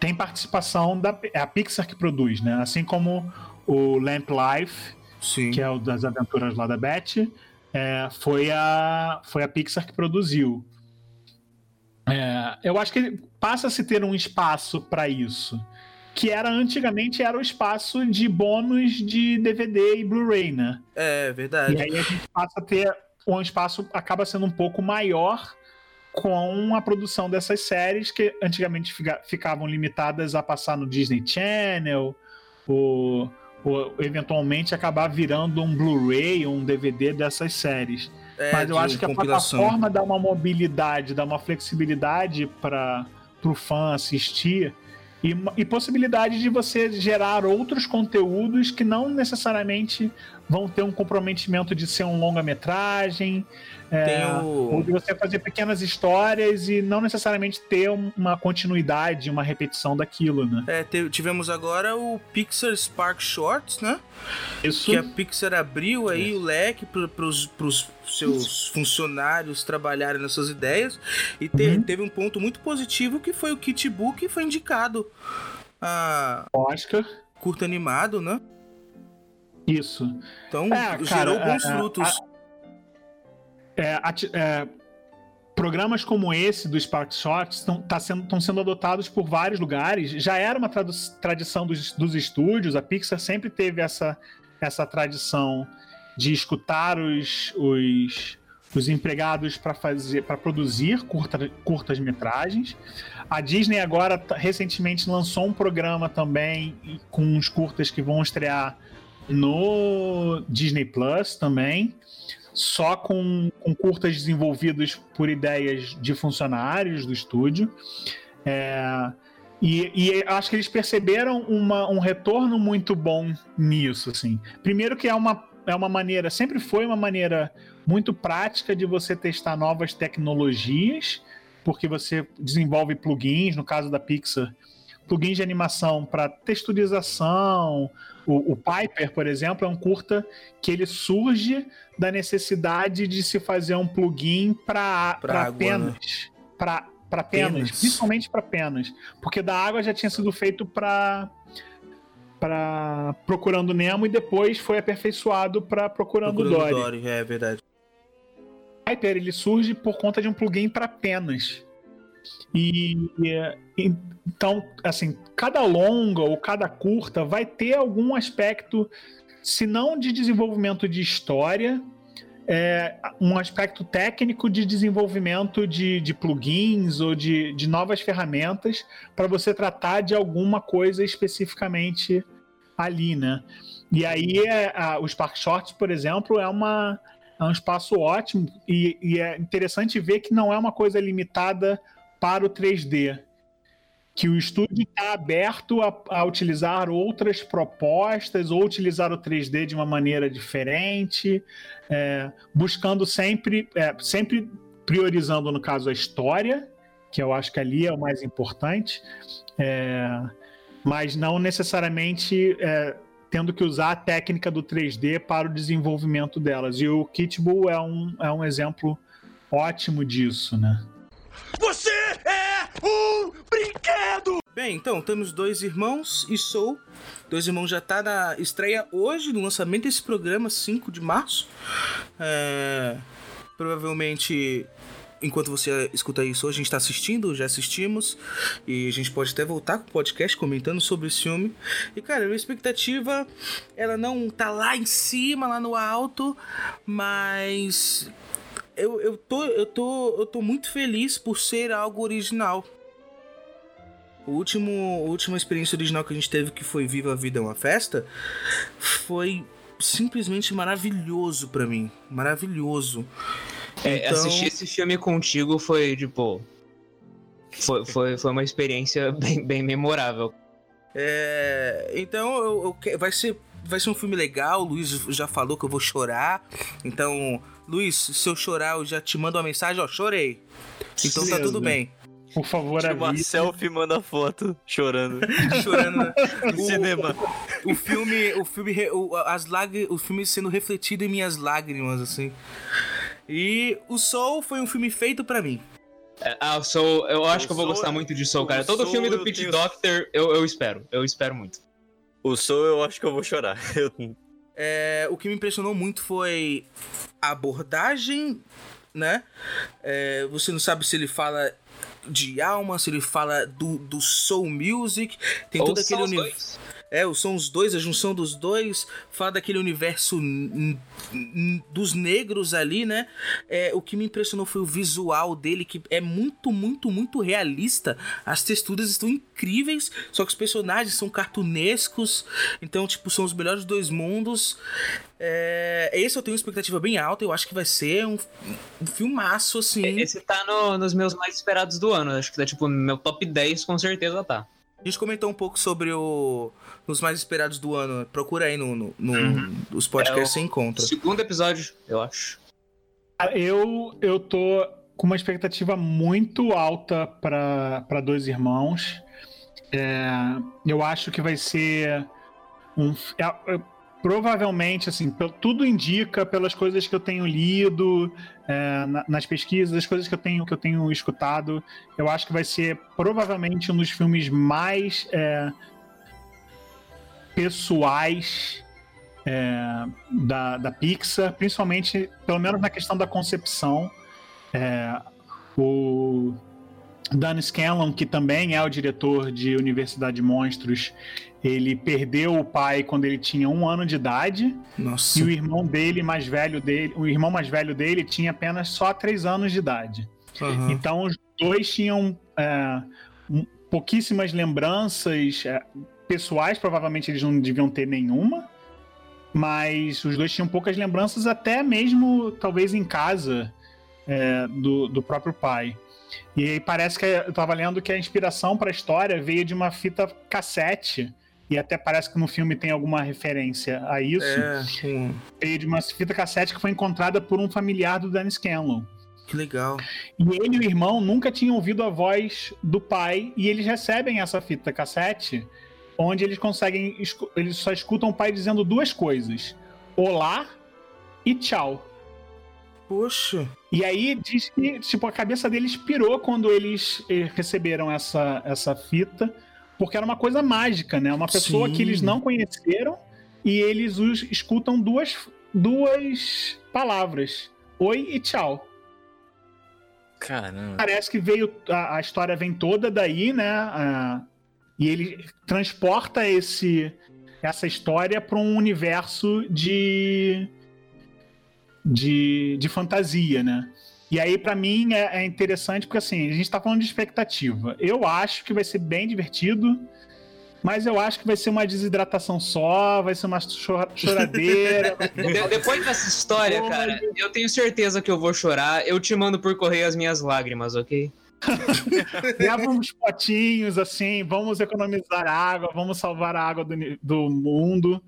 tem participação da é a Pixar que produz, né? Assim como o Lamp Life Sim. que é o das aventuras lá da Beth, é, foi, a, foi a Pixar que produziu. É, eu acho que passa a se ter um espaço para isso. Que era antigamente era o espaço de bônus de DVD e Blu-ray, né? É, verdade. E aí a gente passa a ter um espaço acaba sendo um pouco maior com a produção dessas séries que antigamente fica- ficavam limitadas a passar no Disney Channel ou, ou eventualmente acabar virando um Blu-ray ou um DVD dessas séries. É, Mas eu acho que a plataforma dá uma mobilidade, dá uma flexibilidade para o fã assistir e, e possibilidade de você gerar outros conteúdos que não necessariamente vão ter um comprometimento de ser um longa-metragem, é, o. de você fazer pequenas histórias e não necessariamente ter um- uma continuidade, uma repetição daquilo, né? É, tivemos agora o Pixar Spark Shorts, né? Isso Que a Pixar abriu aí o leque para os seus funcionários trabalharem nas suas ideias. E te- Uhum. teve um ponto muito positivo que foi o Kit Book que foi indicado a Oscar. curta animado, né? Isso. Então É, cara, gerou bons é, frutos. é, é, programas como esse do Spark Shots estão tá sendo, sendo adotados por vários lugares. Já era uma tradição dos, dos estúdios, a Pixar sempre teve essa, essa tradição de escutar os, os, os empregados para fazer para produzir curta, curtas metragens. A Disney agora recentemente lançou um programa também com uns curtas que vão estrear no Disney Plus também só com, com curtas desenvolvidos por ideias de funcionários do estúdio. É, e, e acho que eles perceberam uma- um retorno muito bom nisso. Assim. Primeiro que é uma, é uma maneira, sempre foi uma maneira muito prática de você testar novas tecnologias, porque você desenvolve plugins, no caso da Pixar, plugins de animação para texturização. O, o, Piper, por exemplo, é um curta que ele surge da necessidade de se fazer um plugin para penas. Né? Para penas, penas, principalmente para penas. Porque da água já tinha sido feito para para Procurando Nemo e depois foi aperfeiçoado para Procurando, Procurando Dory. Dory. É verdade. O Hyper ele surge por conta de um plugin para penas. E, e, então, assim, cada longa ou cada curta vai ter algum aspecto, se não de desenvolvimento de história, é, um aspecto técnico de desenvolvimento de, de plugins ou de, de novas ferramentas para você tratar de alguma coisa especificamente ali, né? E aí é, a, o Spark Shorts, por exemplo, é, uma, é um espaço ótimo e, e é interessante ver que não é uma coisa limitada para o 3D que o estúdio está aberto a, a, utilizar outras propostas ou utilizar o 3D de uma maneira diferente, é, buscando sempre, é, sempre priorizando, no caso, a história, que eu acho que ali é o mais importante, é, mas não necessariamente é, tendo que usar a técnica do 3D para o desenvolvimento delas. E o Kitbull é um, é um exemplo ótimo disso, né? Você é um brinquedo! Bem, então, temos dois irmãos e Sou. Dois Irmãos já tá na estreia hoje, no lançamento desse programa, 5 de março. É... Provavelmente, enquanto você escuta isso, a gente tá assistindo, já assistimos. E a gente pode até voltar com o podcast comentando sobre esse filme. E, cara, a minha expectativa, ela não tá lá em cima, lá no alto, mas eu, eu, tô, eu, tô, eu tô muito feliz por ser algo original. O último, a última experiência original que a gente teve, que foi Viva a Vida é uma Festa, foi simplesmente maravilhoso para mim. Maravilhoso. É, então... assistir esse filme contigo foi, tipo. Foi, foi, foi uma experiência (laughs) bem, bem memorável. É, então eu, eu, vai, ser, vai ser um filme legal. O Luiz já falou que eu vou chorar. Então Luiz, se eu chorar, eu já te mando uma mensagem, ó, chorei. Então tá tudo bem. Por favor, Tira uma selfie manda foto chorando. (laughs) chorando né? no cinema. O filme, o filme, o, as lag, o filme sendo refletido em minhas lágrimas, assim. E o Soul foi um filme feito para mim. É, ah, o Soul, eu acho o que eu vou Soul, gostar muito de Soul, cara. Todo Soul filme do Pete tenho... Doctor, eu, eu espero. Eu espero muito. O Soul, eu acho que eu vou chorar. (laughs) Eu é, o que me impressionou muito foi a abordagem, né? É, você não sabe se ele fala de alma, se ele fala do, do soul music, tem Ou todo aquele universo. É, são os dois, a junção dos dois, fala daquele universo dos negros ali, né? É, o que me impressionou foi o visual dele, que é muito, muito, muito realista. As texturas estão incríveis, só que os personagens são cartunescos, então, tipo, são os melhores dois mundos. É, esse eu tenho uma expectativa bem alta, eu acho que vai ser um, um filmaço, assim. Esse tá no, nos meus mais esperados do ano, acho que tá, tipo, meu top 10 com certeza tá. A gente comentou um pouco sobre o nos mais esperados do ano. Procura aí no, no, no uhum. os podcasts é você encontra. Segundo episódio, eu acho. Eu eu tô com uma expectativa muito alta para Dois Irmãos. É, eu acho que vai ser um é, é, provavelmente assim tudo indica pelas coisas que eu tenho lido é, nas pesquisas as coisas que eu tenho que eu tenho escutado eu acho que vai ser provavelmente um dos filmes mais é, pessoais é, da, da Pixar principalmente pelo menos na questão da concepção é, o Dan Scanlon, que também é o diretor de Universidade de Monstros, ele perdeu o pai quando ele tinha um ano de idade. Nossa. E o irmão dele, mais velho dele, o irmão mais velho dele tinha apenas só três anos de idade. Uhum. Então os dois tinham é, pouquíssimas lembranças é, pessoais, provavelmente eles não deviam ter nenhuma. Mas os dois tinham poucas lembranças, até mesmo talvez em casa é, do, do próprio pai. E aí parece que eu tava lendo que a inspiração para a história veio de uma fita cassete. E até parece que no filme tem alguma referência a isso. É, sim. Veio de uma fita cassete que foi encontrada por um familiar do Dennis Scanlon. Que legal. E ele e o irmão nunca tinham ouvido a voz do pai e eles recebem essa fita cassete onde eles conseguem eles só escutam o pai dizendo duas coisas: olá e tchau. Poxa. E aí diz que tipo a cabeça deles pirou quando eles eh, receberam essa essa fita, porque era uma coisa mágica, né? Uma pessoa Sim. que eles não conheceram e eles os escutam duas duas palavras: oi e tchau. Caramba. Parece que veio. A, a história vem toda daí, né? a- e ele transporta esse, essa história para um universo de, de, de fantasia, né? E aí, pra mim, é, é interessante porque, assim, a gente tá falando de expectativa. Eu acho que vai ser bem divertido, mas eu acho que vai ser uma desidratação só, vai ser uma cho- choradeira. (laughs) De- depois dessa história, Pô, cara, eu tenho certeza que eu vou chorar. Eu te mando por correio as minhas lágrimas, ok? (laughs) Leva uns potinhos assim, vamos economizar água, vamos salvar a água do, do mundo.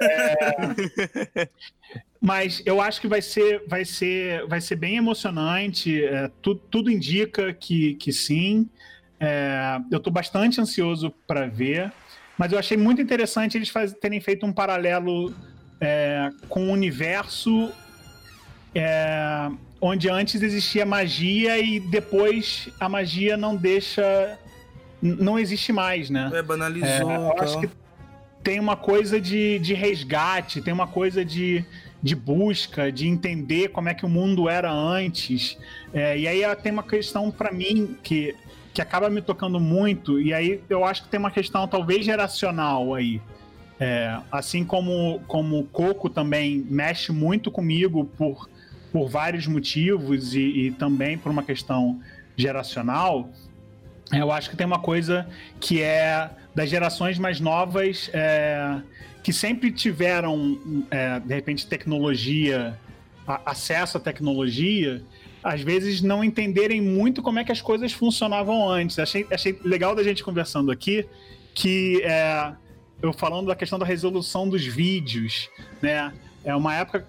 É, (laughs) Mas eu acho que vai ser, vai ser, vai ser bem emocionante. é, tu- tudo indica que, que sim. É, eu estou bastante ansioso para ver. Mas eu achei muito interessante eles faz- terem feito um paralelo é, com o universo é, onde antes existia magia e depois a magia não deixa. não existe mais, né? É, banalizou. É, eu acho tal. que tem uma coisa de, de resgate, tem uma coisa de, de busca, de entender como é que o mundo era antes. É, e aí tem uma questão para mim que, que acaba me tocando muito, e aí eu acho que tem uma questão talvez geracional aí. É, assim como, como o Coco também mexe muito comigo por, por vários motivos e, e também por uma questão geracional, eu acho que tem uma coisa que é das gerações mais novas é, que sempre tiveram, é, de repente, tecnologia, a- acesso à tecnologia, às vezes não entenderem muito como é que as coisas funcionavam antes. Achei, achei legal da gente conversando aqui que é, eu falando da questão da resolução dos vídeos, né? É uma época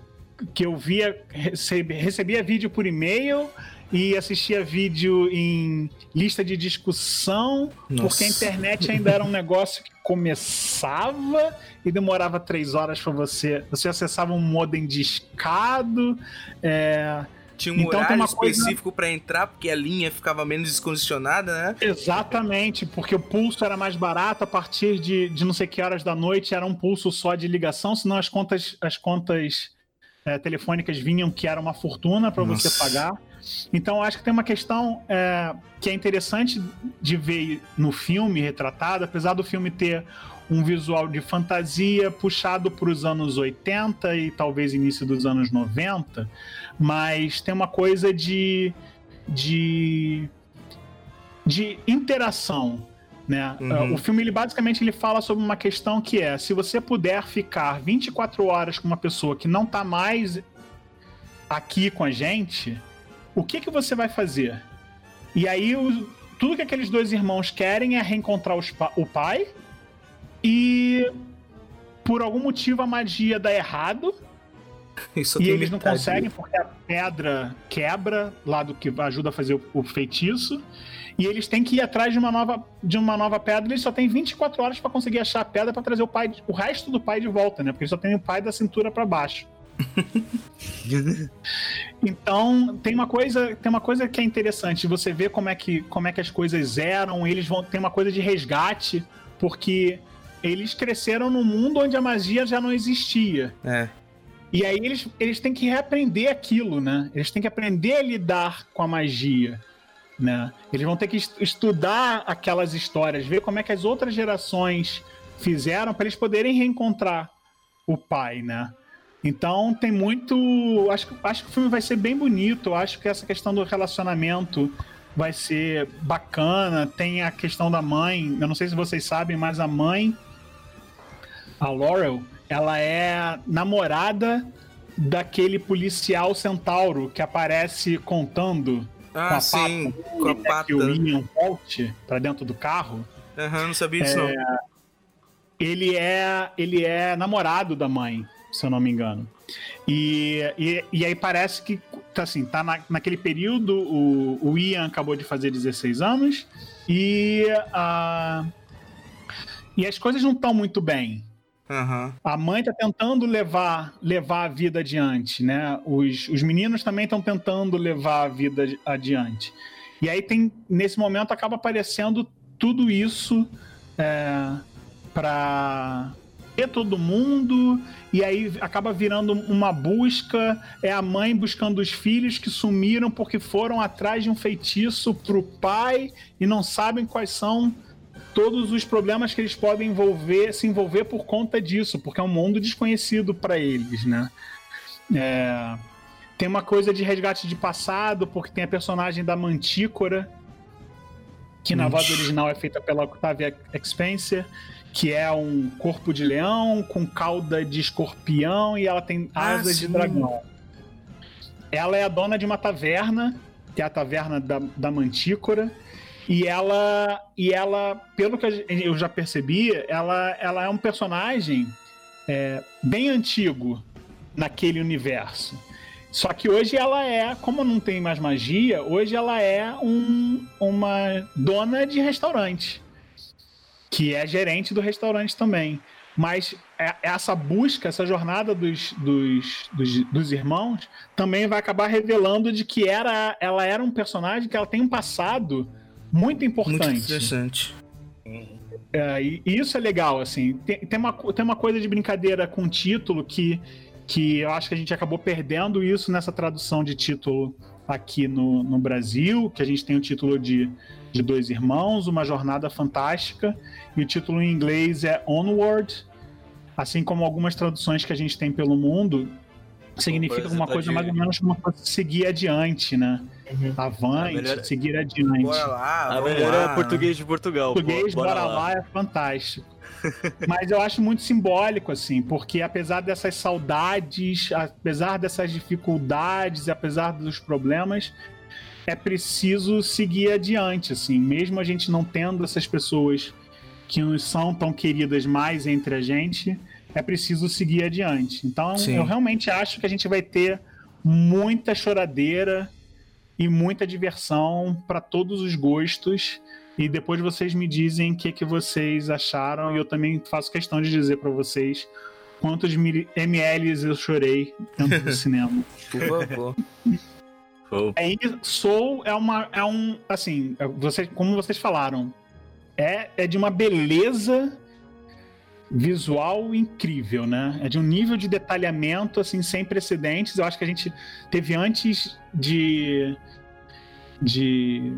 que eu via, recebia, recebia vídeo por e-mail e assistia vídeo em lista de discussão, Nossa. porque a internet ainda era um (laughs) negócio que começava e demorava três horas para você. Você acessava um modem discado. É, Tinha um Então tem horário uma coisa- específico pra entrar, porque a linha ficava menos descondicionada, né? Exatamente, porque o pulso era mais barato a partir de, de não sei que horas da noite, era um pulso só de ligação, senão as contas, as contas é, telefônicas vinham que era uma fortuna para você pagar. Então acho que tem uma questão é, que é interessante de ver no filme retratado, apesar do filme ter um visual de fantasia puxado para os anos 80 e talvez início dos anos 90, mas tem uma coisa de, de de interação, né? Uhum. O filme ele basicamente ele fala sobre uma questão que é, se você puder ficar 24 horas com uma pessoa que não tá mais aqui com a gente, o que que você vai fazer? E aí o- tudo que aqueles dois irmãos querem é reencontrar os o pai e por algum motivo a magia dá errado Isso e eles não conseguem porque a pedra quebra lá do que ajuda a fazer o, o feitiço. E eles têm que ir atrás de uma nova, de uma nova pedra. Eles só têm 24 horas pra conseguir achar a pedra pra trazer o pai, o resto do pai de volta, né? Porque eles só tem o pai da cintura pra baixo. (laughs) Então, tem uma coisa, tem uma coisa que é interessante, você vê como é que, como é que as coisas eram, eles vão tem uma coisa de resgate, porque eles cresceram num mundo onde a magia já não existia. É. E aí eles, eles têm que reaprender aquilo, né? Eles têm que aprender a lidar com a magia, né? Eles vão ter que est- estudar aquelas histórias, ver como é que as outras gerações fizeram para eles poderem reencontrar o pai, né? Então tem muito. Acho, que- acho que o filme vai ser bem bonito. Acho que essa questão do relacionamento vai ser bacana. Tem a questão da mãe. Eu não sei se vocês sabem, mas a mãe, a Laurel, ela é namorada daquele policial centauro que aparece contando Ah, sim. pata Com a né, pata. que o Ian volte pra dentro do carro. Aham, não sabia disso, não. ele é ele é namorado da mãe, se eu não me engano. E, e, e aí parece que tá assim, tá na, naquele período, o, o Ian acabou de fazer 16 anos e, uh, e as coisas não estão muito bem. Uhum. A mãe está tentando levar, levar a vida adiante, né? Os, os meninos também estão tentando levar a vida adiante. E aí tem, nesse momento, acaba aparecendo tudo isso é, para ter todo mundo, e aí acaba virando uma busca, é a mãe buscando os filhos que sumiram porque foram atrás de um feitiço pro pai e não sabem quais são todos os problemas que eles podem envolver, se envolver por conta disso, porque é um mundo desconhecido para eles, né? É... Tem uma coisa de resgate de passado, porque tem a personagem da Mantícora, que na voz original é feita pela Octavia Spencer, que é um corpo de leão com cauda de escorpião e ela tem ah, asas sim. de dragão. Ela é a dona de uma taverna, que é a taverna da, da Mantícora, e ela, e ela, pelo que eu já percebi, ela, ela é um personagem é, bem antigo naquele universo. Só que hoje ela é, como não tem mais magia, hoje ela é um, uma dona de restaurante, que é gerente do restaurante também. Mas é, essa busca, essa jornada dos, dos, dos, dos, irmãos também vai acabar revelando de que era, ela era um personagem que ela tem um passado muito importante. Muito interessante. É, e isso é legal, assim. Tem, tem, uma, tem uma coisa de brincadeira com o título que, que eu acho que a gente acabou perdendo isso nessa tradução de título aqui no, no Brasil, que a gente tem o título de, de Dois Irmãos, Uma Jornada Fantástica, e o título em inglês é Onward, assim como algumas traduções que a gente tem pelo mundo, significa alguma coisa mais ou menos como seguir adiante, né? Uhum. Avante, melhor... seguir adiante. Bora lá, a melhor é português de Portugal. Português, bora, bora lá. lá é fantástico. (laughs) Mas eu acho muito simbólico, assim, porque apesar dessas saudades, apesar dessas dificuldades, apesar dos problemas, é preciso seguir adiante, assim, mesmo a gente não tendo essas pessoas que não são tão queridas mais entre a gente, é preciso seguir adiante. Então, Sim. eu realmente acho que a gente vai ter muita choradeira e muita diversão para todos os gostos. E depois vocês me dizem o que, que vocês acharam. E eu também faço questão de dizer para vocês quantos ml eu chorei dentro do (laughs) cinema. Por favor. É, Soul é uma. É um. Assim, você, como vocês falaram, é, é de uma beleza visual incrível, né? É de um nível de detalhamento assim sem precedentes. Eu acho que a gente teve antes de de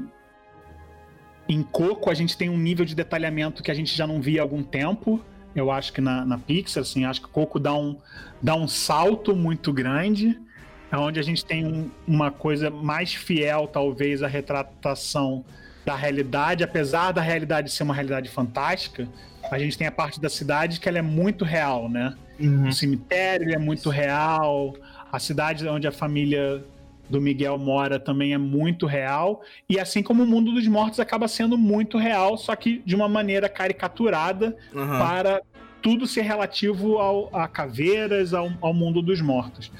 em Coco a gente tem um nível de detalhamento que a gente já não via há algum tempo. Eu acho que na, na Pixar, assim, acho que Coco dá um, dá um salto muito grande, onde a gente tem um, uma coisa mais fiel, talvez, à retratação da realidade, apesar da realidade ser uma realidade fantástica, a gente tem a parte da cidade que ela é muito real, né? Uhum. O cemitério é muito real, a cidade onde a família do Miguel mora também é muito real, e assim como o mundo dos mortos acaba sendo muito real, só que de uma maneira caricaturada uhum. para tudo ser relativo ao, a caveiras, ao, ao mundo dos mortos.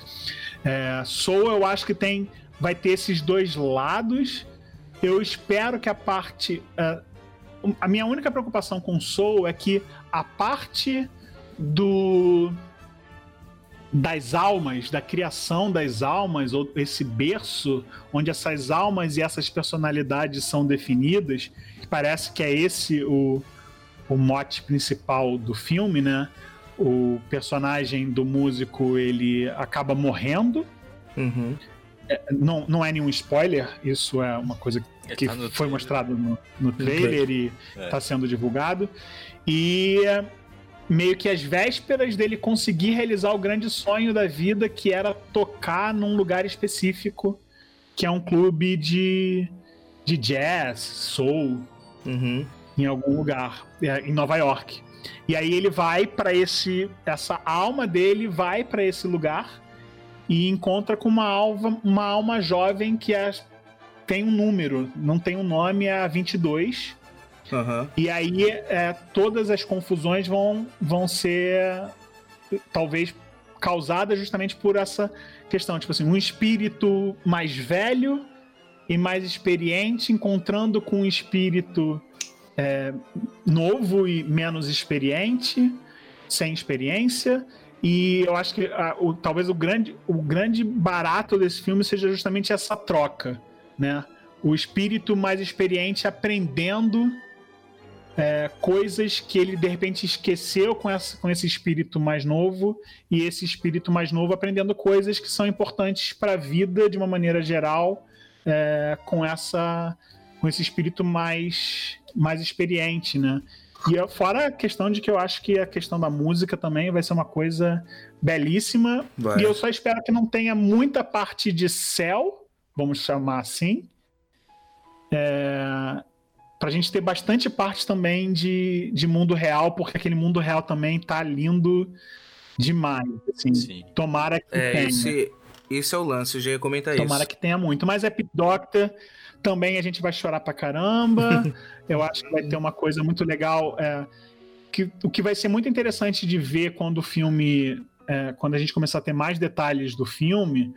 É, Soul, eu acho que tem vai ter esses dois lados. Eu espero que a parte. Uh, a minha única preocupação com Soul é que a parte do das almas, da criação das almas, ou esse berço onde essas almas e essas personalidades são definidas, parece que é esse o, o mote principal do filme, né? O personagem do músico ele acaba morrendo. Uhum. É, não, não é nenhum spoiler, isso é uma coisa que tá foi mostrado no, no trailer e está é. sendo divulgado. E meio que as vésperas dele conseguir realizar o grande sonho da vida, que era tocar num lugar específico, que é um clube de, de jazz, soul, uhum. em algum lugar, é, em Nova York. E aí ele vai para esse, essa alma dele vai para esse lugar e encontra com uma alma, uma alma jovem que é, tem um número, não tem um nome, é a 22. Uhum. E aí é, todas as confusões vão, vão ser talvez causada justamente por essa questão, tipo assim, um espírito mais velho e mais experiente encontrando com um espírito é, novo e menos experiente, sem experiência. E eu acho que a, o, talvez o grande, o grande barato desse filme seja justamente essa troca, né? O espírito mais experiente aprendendo é, coisas que ele de repente esqueceu com, essa, com esse espírito mais novo e esse espírito mais novo aprendendo coisas que são importantes para a vida de uma maneira geral é, com essa com esse espírito mais mais experiente, né? E fora a questão de que eu acho que a questão da música também vai ser uma coisa belíssima. Vai. E eu só espero que não tenha muita parte de céu, vamos chamar assim. É, pra gente ter bastante parte também de, de mundo real, porque aquele mundo real também tá lindo demais. Assim, Sim. Tomara que é, tenha. Esse, esse é o lance, eu já ia comentar Tomara isso. Tomara que tenha muito. Mas Epic Doctor também a gente vai chorar pra caramba. (laughs) eu acho que vai ter uma coisa muito legal. É, que, o que vai ser muito interessante de ver quando o filme. É, quando a gente começar a ter mais detalhes do filme.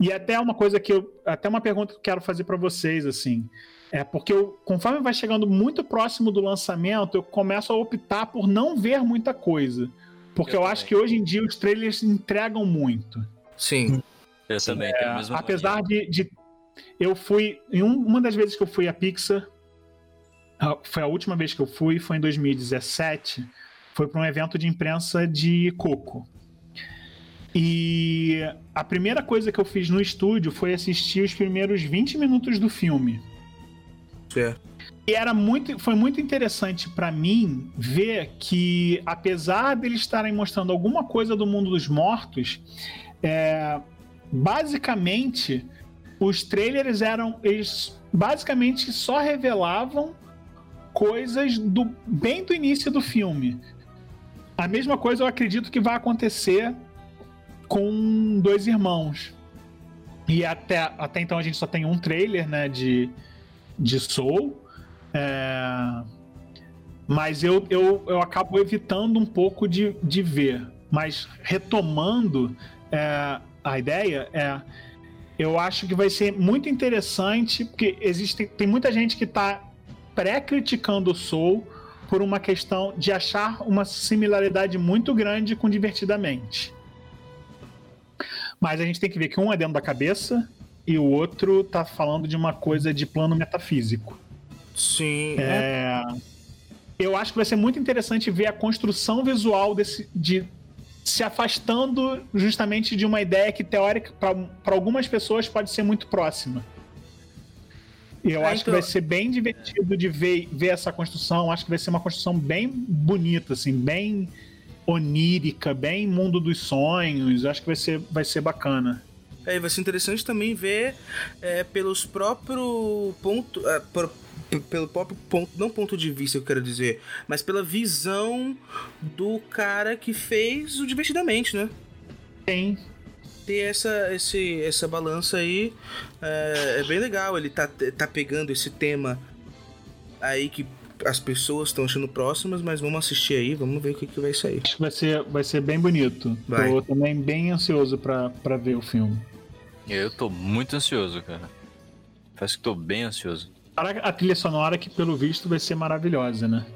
E até uma coisa que eu. Até uma pergunta que eu quero fazer para vocês, assim. É porque eu, conforme vai chegando muito próximo do lançamento, eu começo a optar por não ver muita coisa. Porque eu, eu acho que hoje em dia os trailers entregam muito. Sim. Eu também. É, apesar de, de, Eu fui. Em um, uma das vezes que eu fui à Pixar, foi a última vez que eu fui, foi em 2017. Foi para um evento de imprensa de Coco. E a primeira coisa que eu fiz no estúdio foi assistir os primeiros 20 minutos do filme. É. E era muito, foi muito interessante para mim ver que, apesar deles estarem mostrando alguma coisa do mundo dos mortos, é, basicamente os trailers eram. Eles basicamente só revelavam coisas do bem do início do filme. A mesma coisa eu acredito que vai acontecer com dois irmãos. E até, até então a gente só tem um trailer, né, de, de Soul. É... Mas eu, eu, eu acabo evitando um pouco de, de ver. Mas retomando é, a ideia, é, eu acho que vai ser muito interessante, porque existe, tem muita gente que está pré-criticando o Soul por uma questão de achar uma similaridade muito grande com Divertidamente. Mas a gente tem que ver que um é dentro da cabeça e o outro tá falando de uma coisa de plano metafísico. Sim. É... Eu acho que vai ser muito interessante ver a construção visual desse, de se afastando justamente de uma ideia que, teórica, para algumas pessoas, pode ser muito próxima. Eu ah, acho então... que vai ser bem divertido de ver, ver essa construção. Acho que vai ser uma construção bem bonita, assim, bem onírica, bem mundo dos sonhos. Acho que vai ser, vai ser bacana. É, vai ser interessante também ver é, pelos próprios pontos. É, por, pelo próprio ponto, não ponto de vista eu quero dizer, mas pela visão do cara que fez o Divertidamente, né? Tem. Ter essa, esse, essa balança aí é, é bem legal. Ele tá, tá pegando esse tema aí que as pessoas estão achando próximas, mas vamos assistir aí, vamos ver o que, que vai sair. Acho que vai ser, vai ser bem bonito. Vai. Tô também bem ansioso para ver o filme. Eu tô muito ansioso, cara. Parece que tô bem ansioso. A trilha sonora que, pelo visto, vai ser maravilhosa, né?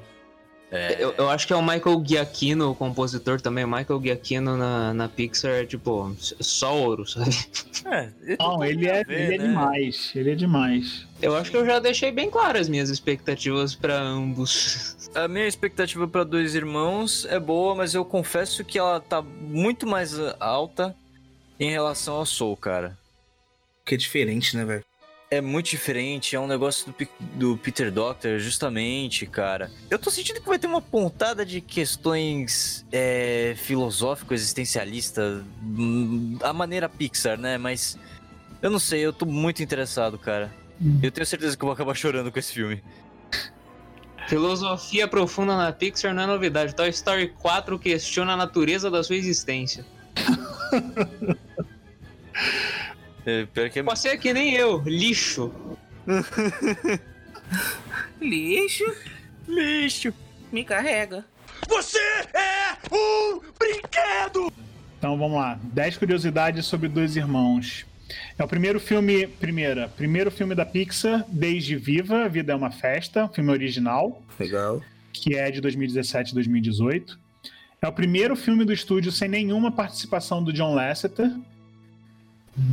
É... Eu, eu, acho que é o Michael Giacchino, o compositor também. O Michael Giacchino na, na Pixar é tipo só ouro, sabe? É, Não, ele é, ver, ele é né? demais. Ele é demais. Eu acho que eu já deixei bem claras as minhas expectativas para ambos. A minha expectativa para Dois Irmãos é boa, mas eu confesso que ela tá muito mais alta em relação ao Soul, cara. Que é diferente, né, velho? É muito diferente, é um negócio do, do Peter Doctor, justamente, cara. Eu tô sentindo que vai ter uma pontada de questões é, filosófico existencialistas, hum, a maneira Pixar, né? Mas eu não sei, eu tô muito interessado, cara. Hum. Eu tenho certeza que eu vou acabar chorando com esse filme. Filosofia profunda na Pixar não é novidade. Toy Story 4 questiona a natureza da sua existência. (laughs) É, que é... Você é que nem eu, lixo. (laughs) lixo? Lixo. Me carrega. Você é um brinquedo! Então vamos lá. 10 curiosidades sobre Dois Irmãos. É o primeiro filme, primeira, primeiro filme da Pixar desde Viva, Vida é uma Festa, filme original, Legal. que é de 2017 e 2018. É o primeiro filme do estúdio sem nenhuma participação do John Lasseter,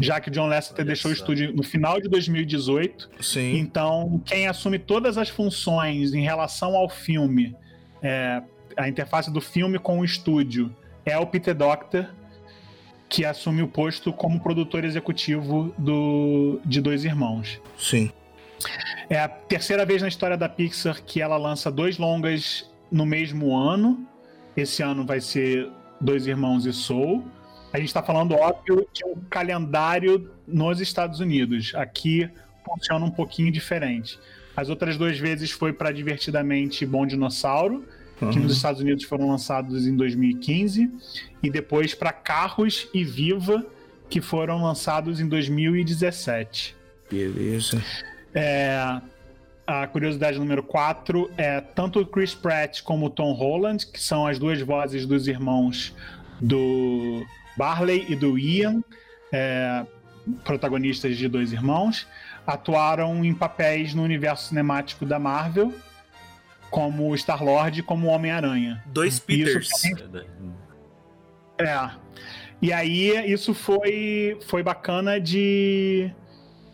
já que o John Lasseter Olha deixou o estúdio no final de 2018. Sim. Então, quem assume todas as funções em relação ao filme, é, a interface do filme com o estúdio, é o Peter Docter, que assume o posto como produtor executivo do, de Dois Irmãos. Sim. É a terceira vez na história da Pixar que ela lança dois longas no mesmo ano. Esse ano vai ser Dois Irmãos e Soul. A gente está falando, óbvio, de um calendário nos Estados Unidos. Aqui funciona um pouquinho diferente. As outras duas vezes foi para Divertidamente Bom Dinossauro, que Uhum. nos Estados Unidos foram lançados em 2015, e depois para Carros e Viva, que foram lançados em 2017. Beleza. É, a curiosidade número 4 é tanto o Chris Pratt como o Tom Holland, que são as duas vozes dos irmãos do Barley e do Ian, é, protagonistas de dois irmãos, atuaram em papéis no universo cinemático da Marvel, como Star-Lord e como Homem-Aranha. Dois Peters. É. E aí isso foi, foi bacana de,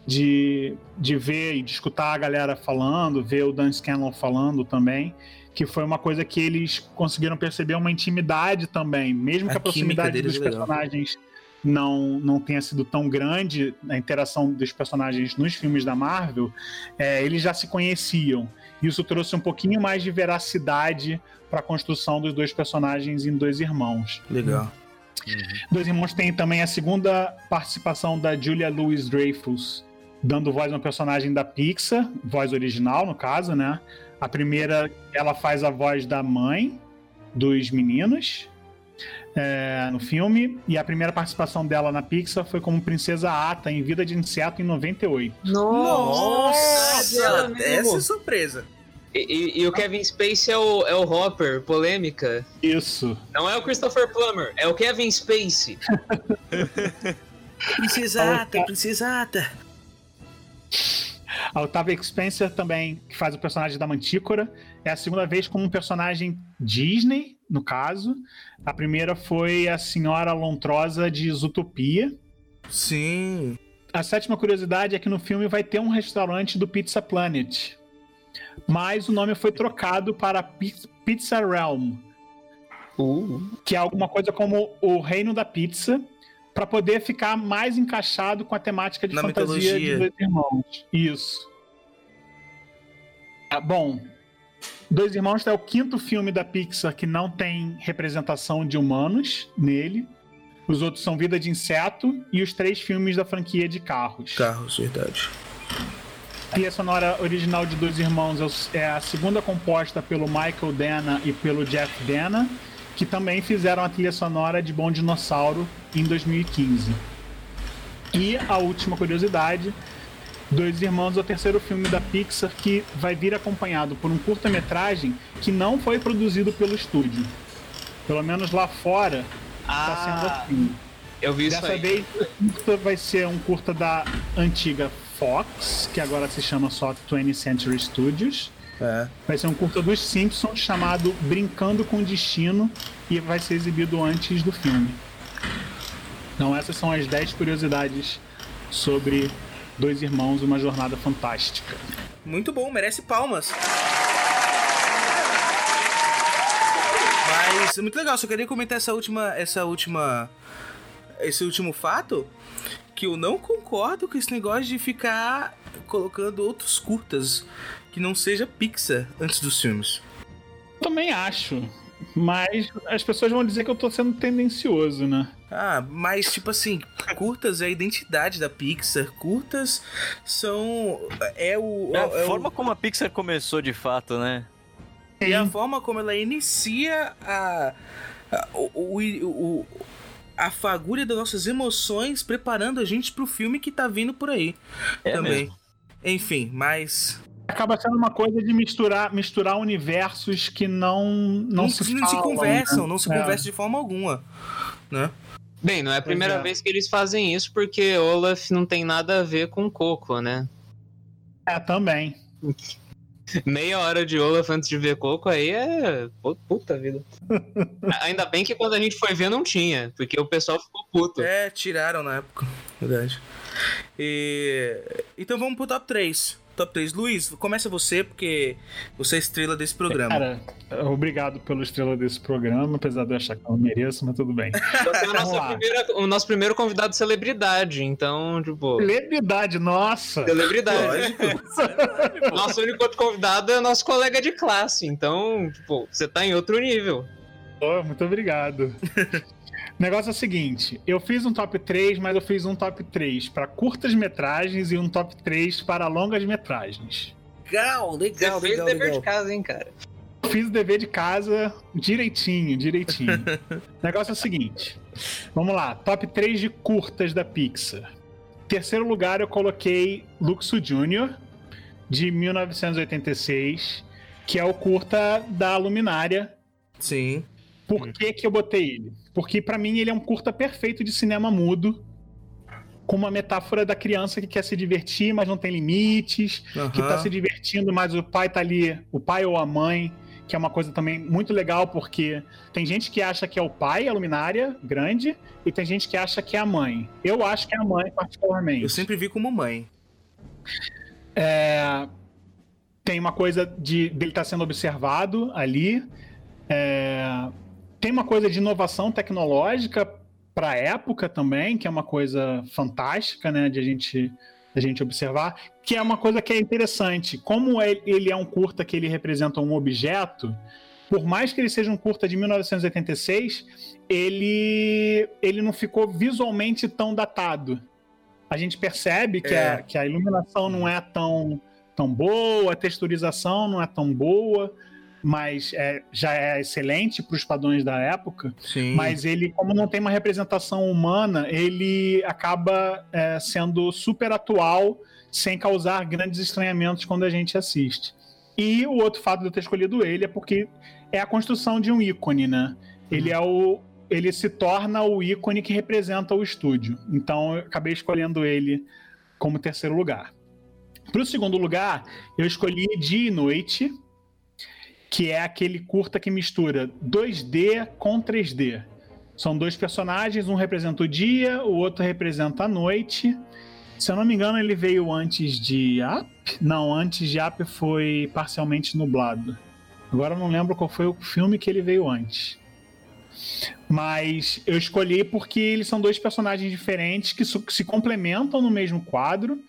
de, de ver e de escutar a galera falando, ver o Dan Scanlon falando também, que foi uma coisa que eles conseguiram perceber uma intimidade também, mesmo A que a proximidade dos é personagens não, não tenha sido tão grande, a interação dos personagens nos filmes da Marvel, é, eles já se conheciam. Isso trouxe um pouquinho mais de veracidade para a construção dos dois personagens em Dois Irmãos. Legal. Dois Irmãos tem também a segunda participação da Julia Louis Dreyfus, dando voz a um personagem da Pixar, voz original, no caso, né? A primeira, ela faz a voz da mãe dos meninos é, no filme, e a primeira participação dela na Pixar foi como Princesa Ata em Vida de Inseto em 98. Nossa! mesmo. Essa é surpresa. E, e- e o Kevin Spacey é o, é o Hopper, polêmica. Isso. Não é o Christopher Plummer, é o Kevin Spacey. (laughs) Precisata, precisata. A Octavia Spencer também, que faz o personagem da Mantícora, é a segunda vez como um personagem Disney, no caso. A primeira foi a Senhora Lontrosa de Zootopia. Sim. A sétima curiosidade é que no filme vai ter um restaurante do Pizza Planet. Mas o nome foi trocado para Pi- Pizza Realm, que é alguma coisa como o reino da pizza, para poder ficar mais encaixado com a temática de Na fantasia mitologia. de Dois Irmãos. Isso. Ah, bom, Dois Irmãos é o quinto filme da Pixar que não tem representação de humanos nele. Os outros são Vida de Inseto e os três filmes da franquia de carros. Carros, verdade. A trilha sonora original de Dois Irmãos é é a segunda composta pelo Michael Dana e pelo Jeff Dana, que também fizeram a trilha sonora de Bom Dinossauro em 2015. E a última curiosidade, Dois Irmãos é o terceiro filme da Pixar que vai vir acompanhado por um curta-metragem que não foi produzido pelo estúdio. Pelo menos lá fora está sendo Ah, assim. Eu vi isso Dessa aí. vez, o curta vai ser um curta da antiga Fox, que agora se chama só 20th Century Studios. É. Vai ser um curta dos Simpsons chamado Brincando com o Destino e vai ser exibido antes do filme. Então, essas são as 10 curiosidades sobre Dois Irmãos Uma Jornada Fantástica. Muito bom, merece palmas. Mas é muito legal, só queria comentar essa última. Essa última. Esse último fato. Que eu não concordo com esse negócio de ficar colocando outros curtas que não seja Pixar antes dos filmes. Também acho, mas as pessoas vão dizer que eu tô sendo tendencioso, né? Ah, mas tipo assim, curtas é a identidade da Pixar. Curtas são. É o. é a é o- forma como a Pixar começou de fato, né? E a forma como ela inicia a, a, o, o- o- a fagulha das nossas emoções, preparando a gente pro filme que tá vindo por aí É também. mesmo. Enfim, mas. Acaba sendo uma coisa de misturar, misturar universos que não não, Não, se, se falam, conversam, né? não se É. conversam de forma alguma. Né? Bem, não é a primeira é. vez que eles fazem isso, porque Olaf não tem nada a ver com Coco, né? É, também. (laughs) Meia hora de Olaf antes de ver Coco aí é. Pu- Puta vida. (laughs) Ainda bem que quando a gente foi ver não tinha, porque o pessoal ficou puto. É, tiraram na época. Verdade. E... Então vamos pro top 3. Top 3. Luiz, começa você, porque você é a estrela desse programa. Cara, obrigado pelo estrela desse programa, apesar de eu achar que eu não mereço, mas tudo bem. (laughs) Você é a nossa lá. primeira- o nosso primeiro convidado celebridade, então, tipo. Celebridade, nossa! Celebridade. (laughs) Nosso único outro convidado é nosso colega de classe, então, tipo, você tá em outro nível. Pô, muito obrigado. (laughs) O negócio é o seguinte: eu fiz um top 3, mas eu fiz um top 3 para curtas metragens e um top 3 para longas metragens. Legal, Você legal, fez legal, dever legal. de casa, hein, cara? Fiz o dever de casa direitinho, direitinho. o (laughs) negócio é o seguinte: vamos lá, top 3 de curtas da Pixar. Terceiro lugar, eu coloquei Luxo Jr., de 1986, que é o curta da Luminária, Sim. Por que, que eu botei ele? Porque pra mim ele é um curta perfeito de cinema mudo, com uma metáfora da criança que quer se divertir, mas não tem limites, que tá se divertindo, mas o pai tá ali, o pai ou a mãe, que é uma coisa também muito legal, porque tem gente que acha que é o pai, a luminária, grande, e tem gente que acha que é a mãe. Eu acho que é a mãe, particularmente. Eu sempre vi como mãe. É, tem uma coisa de dele estar sendo observado ali. É, tem uma coisa de inovação tecnológica para a época também, que é uma coisa fantástica, né, de a gente a gente observar, que é uma coisa que é interessante. Como ele ele é um curta que ele representa um objeto, por mais que ele seja um curta de 1986, ele ele não ficou visualmente tão datado. A gente percebe que, É. a, que a iluminação não é tão, tão boa, a texturização não é tão boa, mas é, já é excelente para os padrões da época. Sim. Mas ele, como não tem uma representação humana, ele acaba é, sendo super atual, sem causar grandes estranhamentos quando a gente assiste. E o outro fato de eu ter escolhido ele é porque é a construção de um ícone, né? Ele é o. Ele se torna o ícone que representa o estúdio. Então eu acabei escolhendo ele como terceiro lugar. Para o segundo lugar, eu escolhi Dia e Noite, que é aquele curta que mistura 2D com 3D. São dois personagens, um representa o dia, o outro representa a noite. Se eu não me engano, ele veio antes de Up? Não, antes de Up foi parcialmente nublado. Agora eu não lembro qual foi o filme que ele veio antes. Mas eu escolhi porque eles são dois personagens diferentes que se complementam no mesmo quadro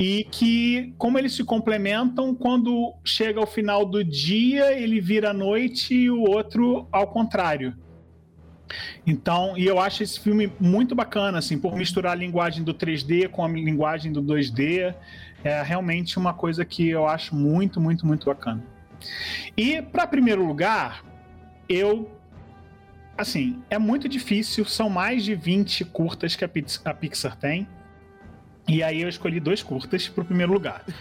e que, como eles se complementam, quando chega ao final do dia, ele vira noite e o outro ao contrário. Então, e eu acho esse filme muito bacana, assim, por misturar a linguagem do 3D com a linguagem do 2D. É realmente uma coisa que eu acho muito, muito, muito bacana. E, para primeiro lugar, eu. Assim, é muito difícil, são mais de 20 curtas que a Pix- a Pixar tem. E aí eu escolhi dois curtas pro primeiro lugar. (laughs)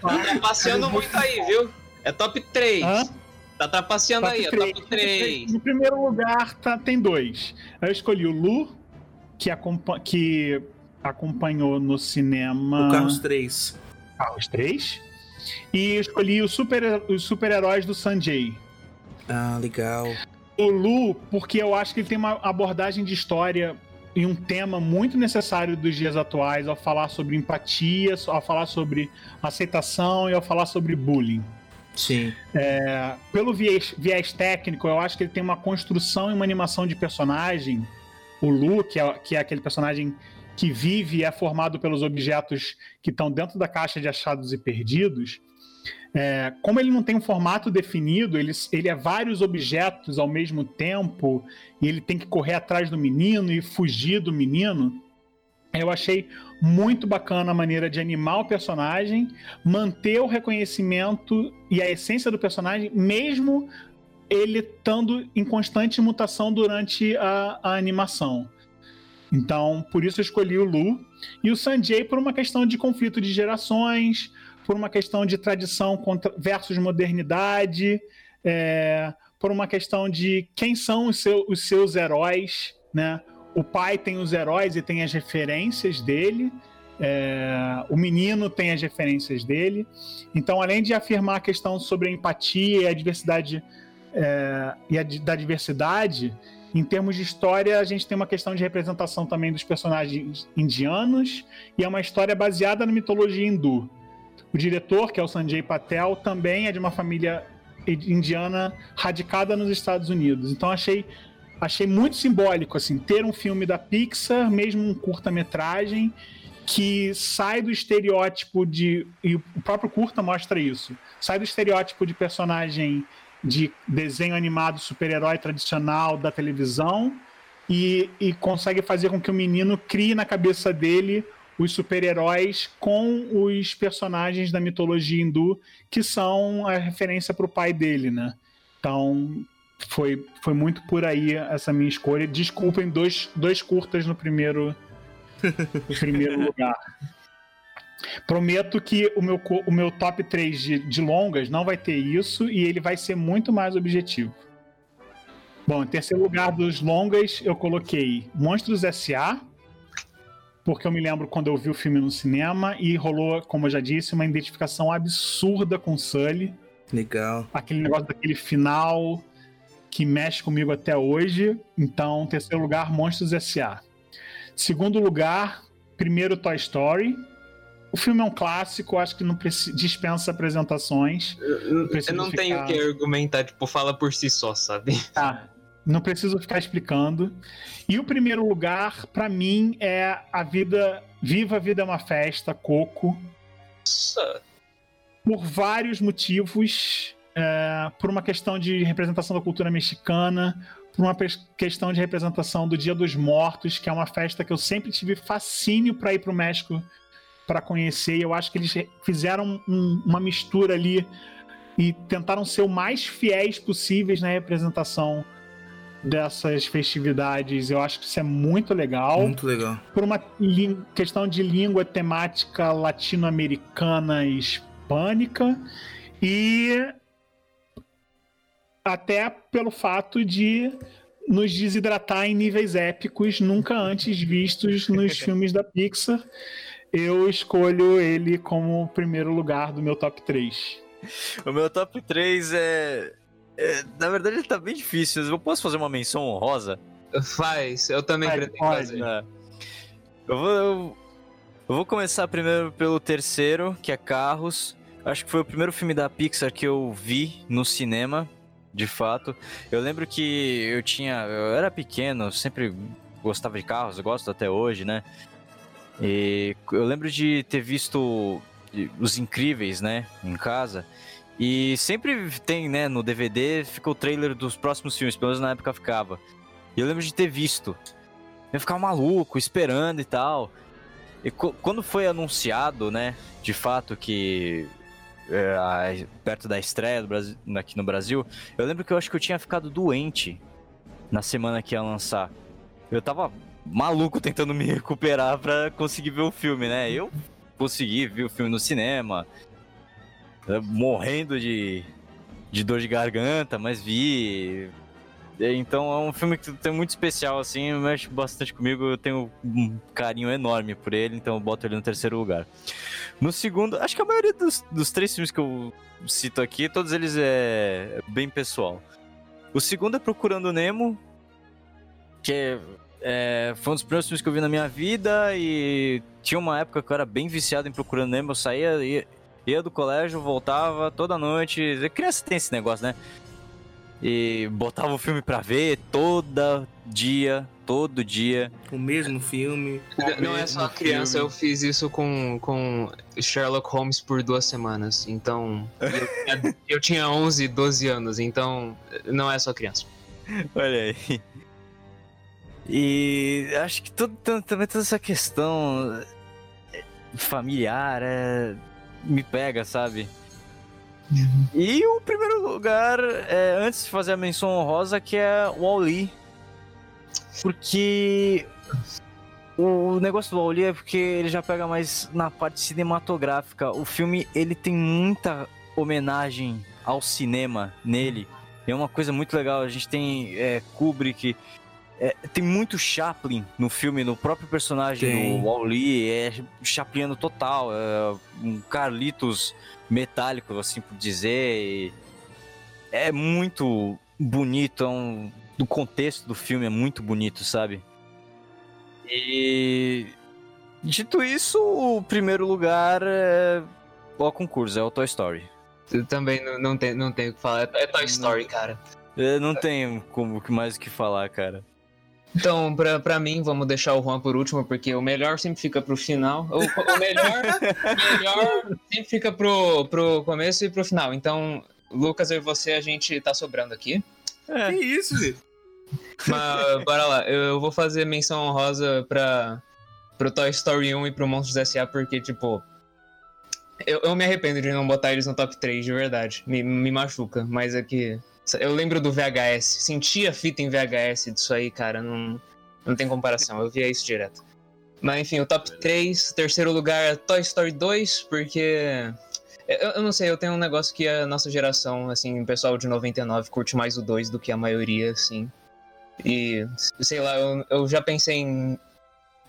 Tá passeando muito aí, viu? É top 3. Hã? Tá trapaceando aí, é top 3. No primeiro lugar tá, tem dois. Eu escolhi o Lu, que, acompa- que acompanhou no cinema. O Carros 3. Carros 3. E eu escolhi o super, os super-heróis do Sanjay. Ah, legal. O Lu, porque eu acho que ele tem uma abordagem de história e um tema muito necessário dos dias atuais ao falar sobre empatia, ao falar sobre aceitação e ao falar sobre bullying. Sim. É, pelo viés, viés técnico, eu acho que ele tem uma construção e uma animação de personagem. O Lu, que é, que é aquele personagem que vive e é formado pelos objetos que estão dentro da caixa de achados e perdidos. É, como ele não tem um formato definido, ele, ele é vários objetos ao mesmo tempo e ele tem que correr atrás do menino e fugir do menino. Eu achei muito bacana a maneira de animar o personagem, manter o reconhecimento e a essência do personagem, mesmo ele estando em constante mutação durante a, a animação. Então, por isso eu escolhi o Lu. E o Sanjay por uma questão de conflito de gerações, por uma questão de tradição versus modernidade, é, por uma questão de quem são os, seu, os seus heróis. né? O pai tem os heróis e tem as referências dele. É, o menino tem as referências dele. Então, além de afirmar a questão sobre a empatia e a diversidade é, e a da diversidade, em termos de história, a gente tem uma questão de representação também dos personagens indianos e é uma história baseada na mitologia hindu. O diretor, que é o Sanjay Patel, também é de uma família indiana radicada nos Estados Unidos. Então achei achei muito simbólico assim ter um filme da Pixar, mesmo um curta-metragem que sai do estereótipo de e o próprio curta mostra isso. Sai do estereótipo de personagem de desenho animado super-herói tradicional da televisão e, e consegue fazer com que o menino crie na cabeça dele os super-heróis com os personagens da mitologia hindu que são a referência para o pai dele, né? Então foi, foi muito por aí essa minha escolha. Desculpem, dois, dois curtas no primeiro, primeiro (laughs) lugar. Prometo que o meu, o meu top 3 de, de longas não vai ter isso e ele vai ser muito mais objetivo. Bom, em terceiro lugar dos longas, eu coloquei Monstros S.A., porque eu me lembro quando eu vi o filme no cinema e rolou, como eu já disse, uma identificação absurda com Sully. Legal. Aquele negócio daquele final que mexe comigo até hoje. Então, terceiro lugar, Monstros S.A. Segundo lugar, primeiro Toy Story. O filme é um clássico, acho que não dispensa apresentações. Eu, eu não tenho que argumentar, tipo, fala por si só, sabe? Tá. Não preciso ficar explicando. E o primeiro lugar, para mim, é a vida. Viva a Vida é uma Festa, Coco. Nossa. Por vários motivos. É, por uma questão de representação da cultura mexicana, por uma questão de representação do Dia dos Mortos, que é uma festa que eu sempre tive fascínio para ir para o México para conhecer. E eu acho que eles fizeram um, uma mistura ali e tentaram ser o mais fiéis possíveis na representação dessas festividades. Eu acho que isso é muito legal. Muito legal. Por uma questão de língua temática latino-americana e hispânica. E até pelo fato de nos desidratar em níveis épicos nunca antes vistos nos (laughs) filmes da Pixar eu escolho ele como primeiro lugar do meu top 3. O meu top 3 é. É na verdade, ele tá bem difícil. Eu posso fazer uma menção honrosa? Faz, eu também pretendo fazer. É. Eu, vou, eu, eu vou começar primeiro pelo terceiro, que é Carros. Acho que foi o primeiro filme da Pixar que eu vi no cinema, de fato. Eu lembro que eu tinha. Eu era pequeno, sempre gostava de carros, gosto até hoje, né? E eu lembro de ter visto Os Incríveis, né, em casa. E sempre tem, né, no DVD, fica o trailer dos próximos filmes, pelo menos na época ficava. E eu lembro de ter visto. Eu ficava maluco, esperando e tal. E quando foi anunciado, né, de fato que é, perto da estreia Brasil, aqui no Brasil, eu lembro que eu acho que eu tinha ficado doente na semana que ia lançar. Eu tava maluco tentando me recuperar para conseguir ver o filme, né? Eu consegui ver o filme no cinema, morrendo de, de dor de garganta, mas vi. Então é um filme que tem muito especial, assim, mexe bastante comigo. Eu tenho um carinho enorme por ele, então eu boto ele no terceiro lugar. No segundo, acho que a maioria dos, dos três filmes que eu cito aqui, todos eles é bem pessoal. O segundo é Procurando Nemo, que é é, foi um dos primeiros filmes que eu vi na minha vida e tinha uma época que eu era bem viciado em Procurando Nemo. Eu saía, ia, ia do colégio, voltava toda noite. Criança tem esse negócio, né? E botava o filme pra ver todo dia, todo dia. O mesmo filme. O não é só criança, filme. eu fiz isso com, com Sherlock Holmes por duas semanas. Então, eu, (laughs) eu tinha 11, 12 anos, então não é só criança. Olha aí. E acho que tudo, também toda essa questão eh, familiar é, me pega, sabe? Uhum. E o primeiro lugar, é, antes de fazer a menção honrosa, que é o Wall-E. Porque o negócio do Wall-E é porque ele já pega mais na parte cinematográfica. O filme, ele tem muita homenagem ao cinema nele. É uma coisa muito legal. A gente tem é, Kubrick, É, tem muito Chaplin no filme, no próprio personagem Tem. do Wall-E, é Chapliano total, é um Carlitos metálico, assim por dizer. e É muito bonito, é um, do contexto do filme é muito bonito, sabe? E dito isso, o primeiro lugar é o concurso, é o Toy Story. Eu também não, não, tem, não tenho o que falar. É, é Toy Story, cara. Eu não tenho como mais o que falar, cara. Então, pra, pra mim, vamos deixar o Juan por último, porque o melhor sempre fica pro final. O, o melhor, o melhor sempre fica pro, pro começo e pro final. Então, Lucas, eu e você, a gente tá sobrando aqui. Que isso, gente? Mas bora lá, eu vou fazer menção honrosa pra, pro Toy Story 1 e pro Monstros S.A. porque, tipo. Eu, eu me arrependo de não botar eles no top 3, de verdade. Me, me machuca, mas é que. Eu lembro do VHS, senti a fita em VHS disso aí, cara, não, não tem comparação, eu via isso direto. Mas enfim, o top 3, terceiro lugar é Toy Story 2, porque. Eu, eu não sei, eu tenho um negócio que a nossa geração, assim, o pessoal de 99 curte mais o 2 do que a maioria, assim. E, sei lá, eu, eu já pensei em,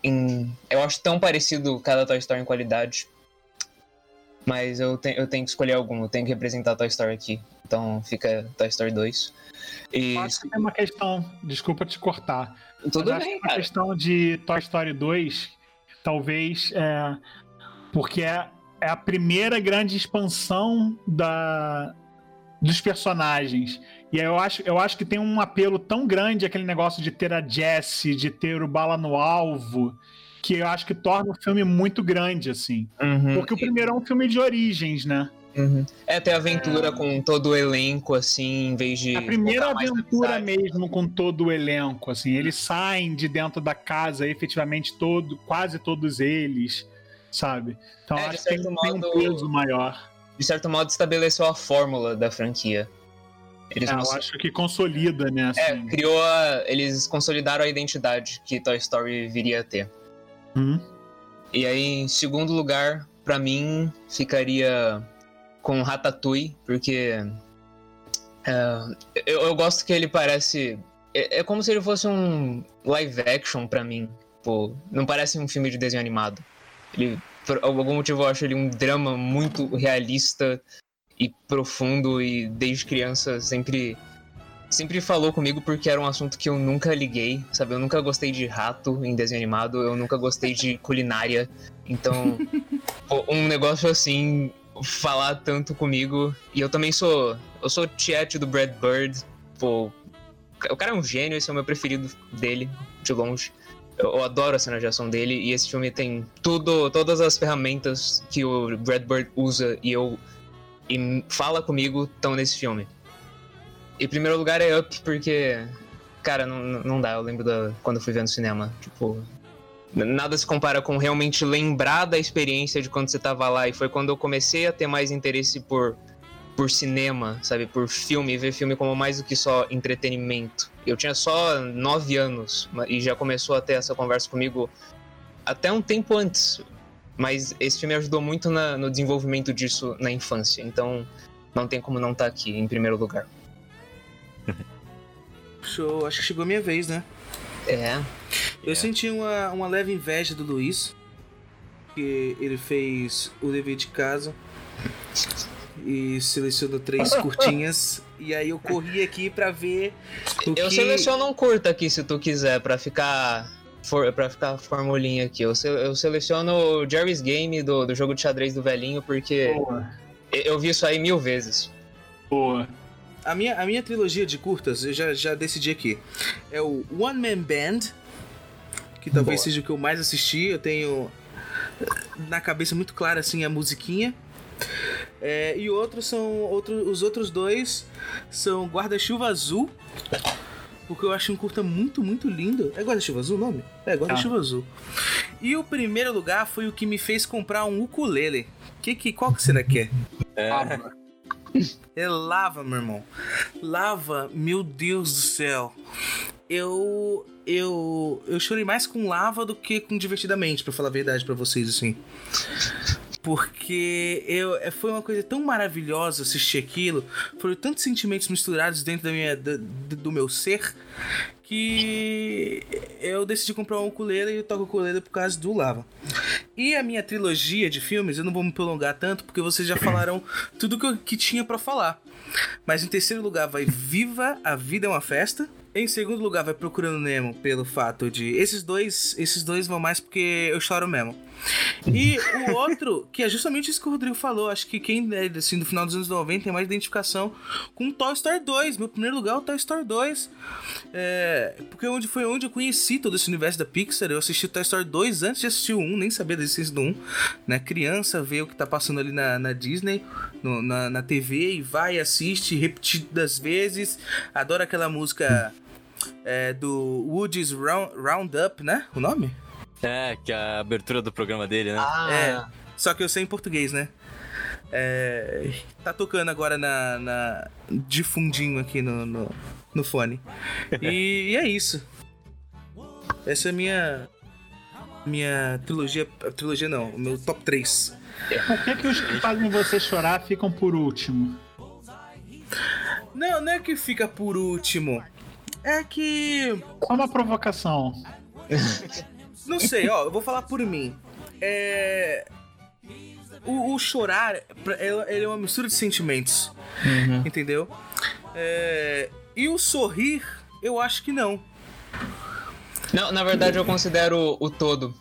em. Eu acho tão parecido cada Toy Story em qualidade. Mas eu, te, eu tenho que escolher algum, eu tenho que representar Toy Story aqui. Então fica Toy Story 2. E. Acho que é uma questão, desculpa te cortar. Tudo bem, que a cara. questão de Toy Story 2, talvez é porque é, é a primeira grande expansão da, dos personagens. E aí eu acho, eu acho que tem um apelo tão grande aquele negócio de ter a Jessie, de ter o bala no alvo, que eu acho que torna o filme muito grande, assim. Uhum. Porque o primeiro é um filme de origens, né? Uhum. É ter aventura com todo o elenco, assim, em vez de. A primeira aventura mesmo com todo o elenco, assim, eles saem de dentro da casa, efetivamente todo, quase todos eles, sabe? Então É, acho que tem, certo tem um modo- peso maior. De certo modo, estabeleceu a fórmula da franquia. Eles É, não eu acho que consolida, né? É, Assim. criou a... Eles consolidaram a identidade que Toy Story viria a ter. Hum? E aí, em segundo lugar, pra mim, ficaria com Ratatouille, porque é, eu, eu gosto que ele parece. É, é como se ele fosse um live action pra mim. Pô, não parece um filme de desenho animado. Ele, por algum motivo, eu acho ele um drama muito realista e profundo, e desde criança sempre. Sempre falou comigo porque era um assunto que eu nunca liguei, sabe? Eu nunca gostei de rato em desenho animado, eu nunca gostei de culinária. Então, (laughs) um negócio assim falar tanto comigo. E eu também sou. Eu sou tiete do Brad Bird. Pô, o cara é um gênio, esse é o meu preferido dele, de longe. Eu, eu adoro a cena de ação dele e esse filme tem tudo, todas as ferramentas que o Brad Bird usa e eu e fala comigo estão nesse filme. Em primeiro lugar é Up, porque, cara, não, não dá. Eu lembro da, quando eu fui ver no cinema. Tipo, nada se compara com realmente lembrar da experiência de quando você tava lá. E foi quando eu comecei a ter mais interesse por, por cinema, sabe? Por filme, ver filme como mais do que só entretenimento. Eu tinha só nove anos e já começou a ter essa conversa comigo até um tempo antes. Mas esse filme ajudou muito na- no desenvolvimento disso na infância. Então não tem como não estar aqui em primeiro lugar. (laughs) Show, acho que chegou a minha vez, né? É. Eu senti uma, uma leve inveja do Luiz, que ele fez o dever de casa e selecionou três (laughs) curtinhas. E aí eu corri aqui pra ver o Eu que... seleciono um curto aqui se tu quiser, pra ficar. For, pra ficar formulinha aqui. Eu, se- eu seleciono o Jerry's Game do, do jogo de xadrez do velhinho, porque Boa, eu vi isso aí mil vezes. boa. A minha, a minha trilogia de curtas, eu já, já decidi aqui. É o One Man Band, que talvez Boa. seja o que eu mais assisti. Eu tenho na cabeça muito clara assim a musiquinha. É, e outros são outro, os outros dois são Guarda-chuva Azul, porque eu acho um curta muito muito lindo. É Guarda-chuva Azul o nome? É Guarda-chuva Azul. E o primeiro lugar foi o que me fez comprar um ukulele. Que que qual que será que é? É lava, meu irmão. Lava, meu Deus do céu. Eu. Eu. Eu chorei mais com lava do que com divertidamente, pra falar a verdade pra vocês, assim. porque eu, é, foi uma coisa tão maravilhosa assistir aquilo, foram tantos sentimentos misturados dentro da minha, do, do meu ser, que eu decidi comprar um ukulele e eu toco ukulele por causa do Lava. E a minha trilogia de filmes, eu não vou me prolongar tanto, porque vocês já falaram tudo que, eu, que tinha para falar. Mas em terceiro lugar vai Viva, a Vida é uma Festa. Em segundo lugar, vai Procurando Nemo pelo fato de. Esses dois, esses dois vão mais porque eu choro mesmo. E o outro, que é justamente isso que o Rodrigo falou, acho que quem é assim, do final dos anos 90 tem mais identificação com Toy Story 2. Meu primeiro lugar é o Toy Story 2. É, porque onde foi onde eu conheci todo esse universo da Pixar. Eu assisti o Toy Story 2 antes de assistir o 1, nem sabia da existência do 1. Né? Criança vê o que tá passando ali na, na Disney, no, na, na TV, e vai, assiste repetidas vezes. Adora aquela música é, do Woody's Round, Roundup, né? O nome? É, que é a abertura do programa dele, né? Ah, É. Só que eu sei em português, né? É, tá tocando agora na, na de fundinho aqui no, no, no fone. E, e é isso. Essa é a minha minha trilogia, trilogia não, o meu top 3. Por que, que os que fazem você chorar ficam por último? Não, não é que fica por último. É que Só uma provocação. (laughs) Não sei, ó, eu vou falar por mim. É. O, o chorar, pra- ele é uma mistura de sentimentos. Entendeu? É, E o sorrir, eu acho que não. Não, na verdade eu considero o todo.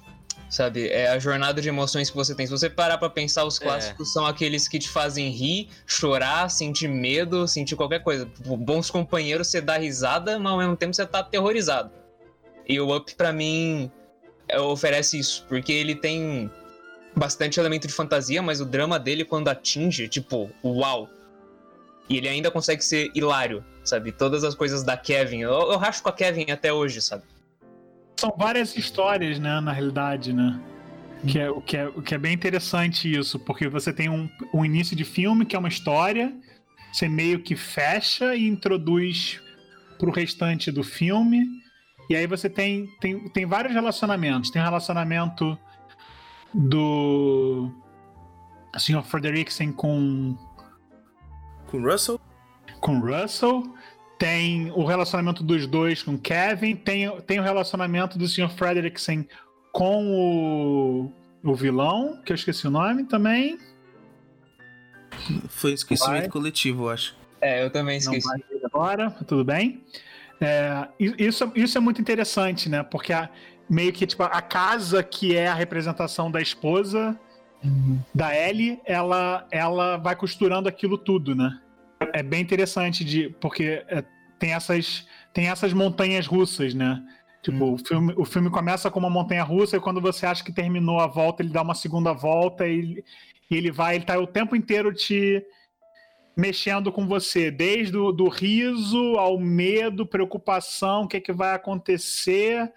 Sabe? É a jornada de emoções que você tem. Se você parar pra pensar, os clássicos são aqueles que te fazem rir, chorar, sentir medo, sentir qualquer coisa. Tipo, Bons companheiros, você dá risada, mas ao mesmo tempo você tá aterrorizado. E o Up, pra mim, é, oferece isso. Porque ele tem bastante elemento de fantasia, mas o drama dele, quando atinge, tipo, uau. E ele ainda consegue ser hilário, sabe? Todas as coisas da Kevin. Eu, eu racho com a Kevin até hoje, sabe? São várias histórias, né, na realidade, né? Que é, o, que é, o que é bem interessante isso, porque você tem um, um início de filme, que é uma história, você meio que fecha e introduz pro restante do filme, e aí você tem, tem, tem vários relacionamentos. Tem o relacionamento do Sr. Frederiksen com Com o Russell? com Russell, tem o relacionamento dos dois com Kevin, tem, tem o relacionamento do Sr. Frederiksen com o, o vilão, que eu esqueci o nome também. Foi esquecimento Vai. coletivo, eu acho. É, eu também Não esqueci. agora, tudo bem. É, isso, isso é muito interessante, né? Porque a- meio que tipo, a casa que é a representação da esposa da Ellie, ela, ela vai costurando aquilo tudo, né? É bem interessante de porque é, tem essas tem essas montanhas russas, né? Tipo, o, filme, o filme começa com uma montanha russa e quando você acha que terminou a volta, ele dá uma segunda volta e, e ele vai, ele tá o tempo inteiro te mexendo com você, desde o do riso ao medo, preocupação, o que, é que vai acontecer,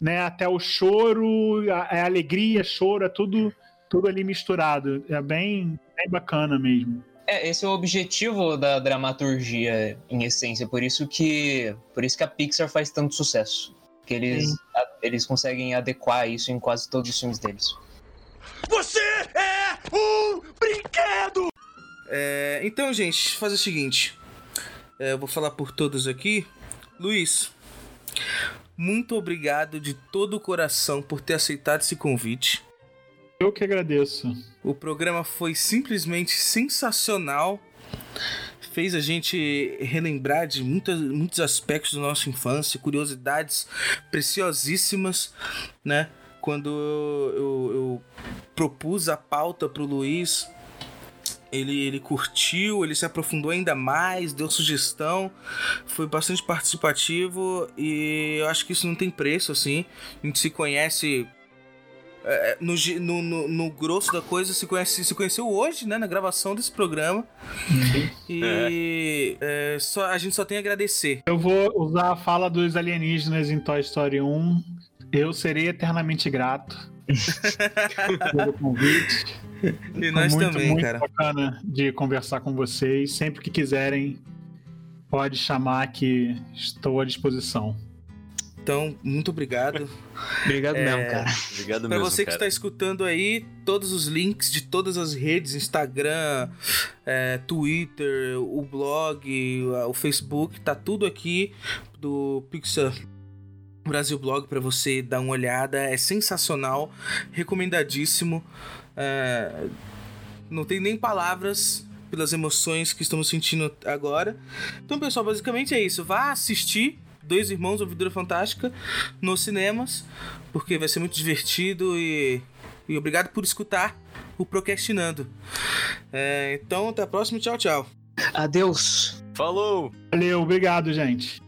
né, até o choro, a, é alegria, choro, é tudo, tudo ali misturado. É bem, bem bacana mesmo. É, esse é o objetivo da dramaturgia, em essência. Por isso que, por isso que a Pixar faz tanto sucesso. Que eles, a- eles conseguem adequar isso em quase todos os filmes deles. Você é um brinquedo! É, então, gente, faz o seguinte. É, eu vou falar por todos aqui. Luiz, muito obrigado de todo o coração por ter aceitado esse convite. Eu que agradeço. O programa foi simplesmente sensacional. Fez a gente relembrar de muitas, muitos aspectos da nossa infância, curiosidades preciosíssimas, né? Quando eu, eu- propus a pauta pro Luiz, ele, ele curtiu, ele se aprofundou ainda mais, deu sugestão, foi bastante participativo e eu acho que isso não tem preço, assim. A gente se conhece é, no, gi- no, no, no grosso da coisa, se, conhece, se conheceu hoje, né? Na gravação desse programa. E é, só, a gente só tem a agradecer. Eu vou usar a fala dos alienígenas em Toy Story 1. Eu serei eternamente grato (laughs) pelo convite. (laughs) E nós muito, também, muito cara. bacana de conversar com vocês. Sempre que quiserem, pode chamar que estou à disposição. Então, muito obrigado. (laughs) Obrigado É, mesmo, cara. Obrigado Pra mesmo, você que cara. está escutando aí, todos os links de todas as redes, Instagram, é, Twitter, o blog, o Facebook, tá tudo aqui do Pixar Brasil Blog para você dar uma olhada. É sensacional, recomendadíssimo. É, não tem nem palavras pelas emoções que estamos sentindo agora. Então, pessoal, basicamente é isso. Vá assistir Dois Irmãos Ouvidura Fantástica nos cinemas, porque vai ser muito divertido e, e obrigado por escutar o Procrastinando. É, então, até a próxima. Tchau, tchau. Adeus. Falou! Valeu, obrigado, gente.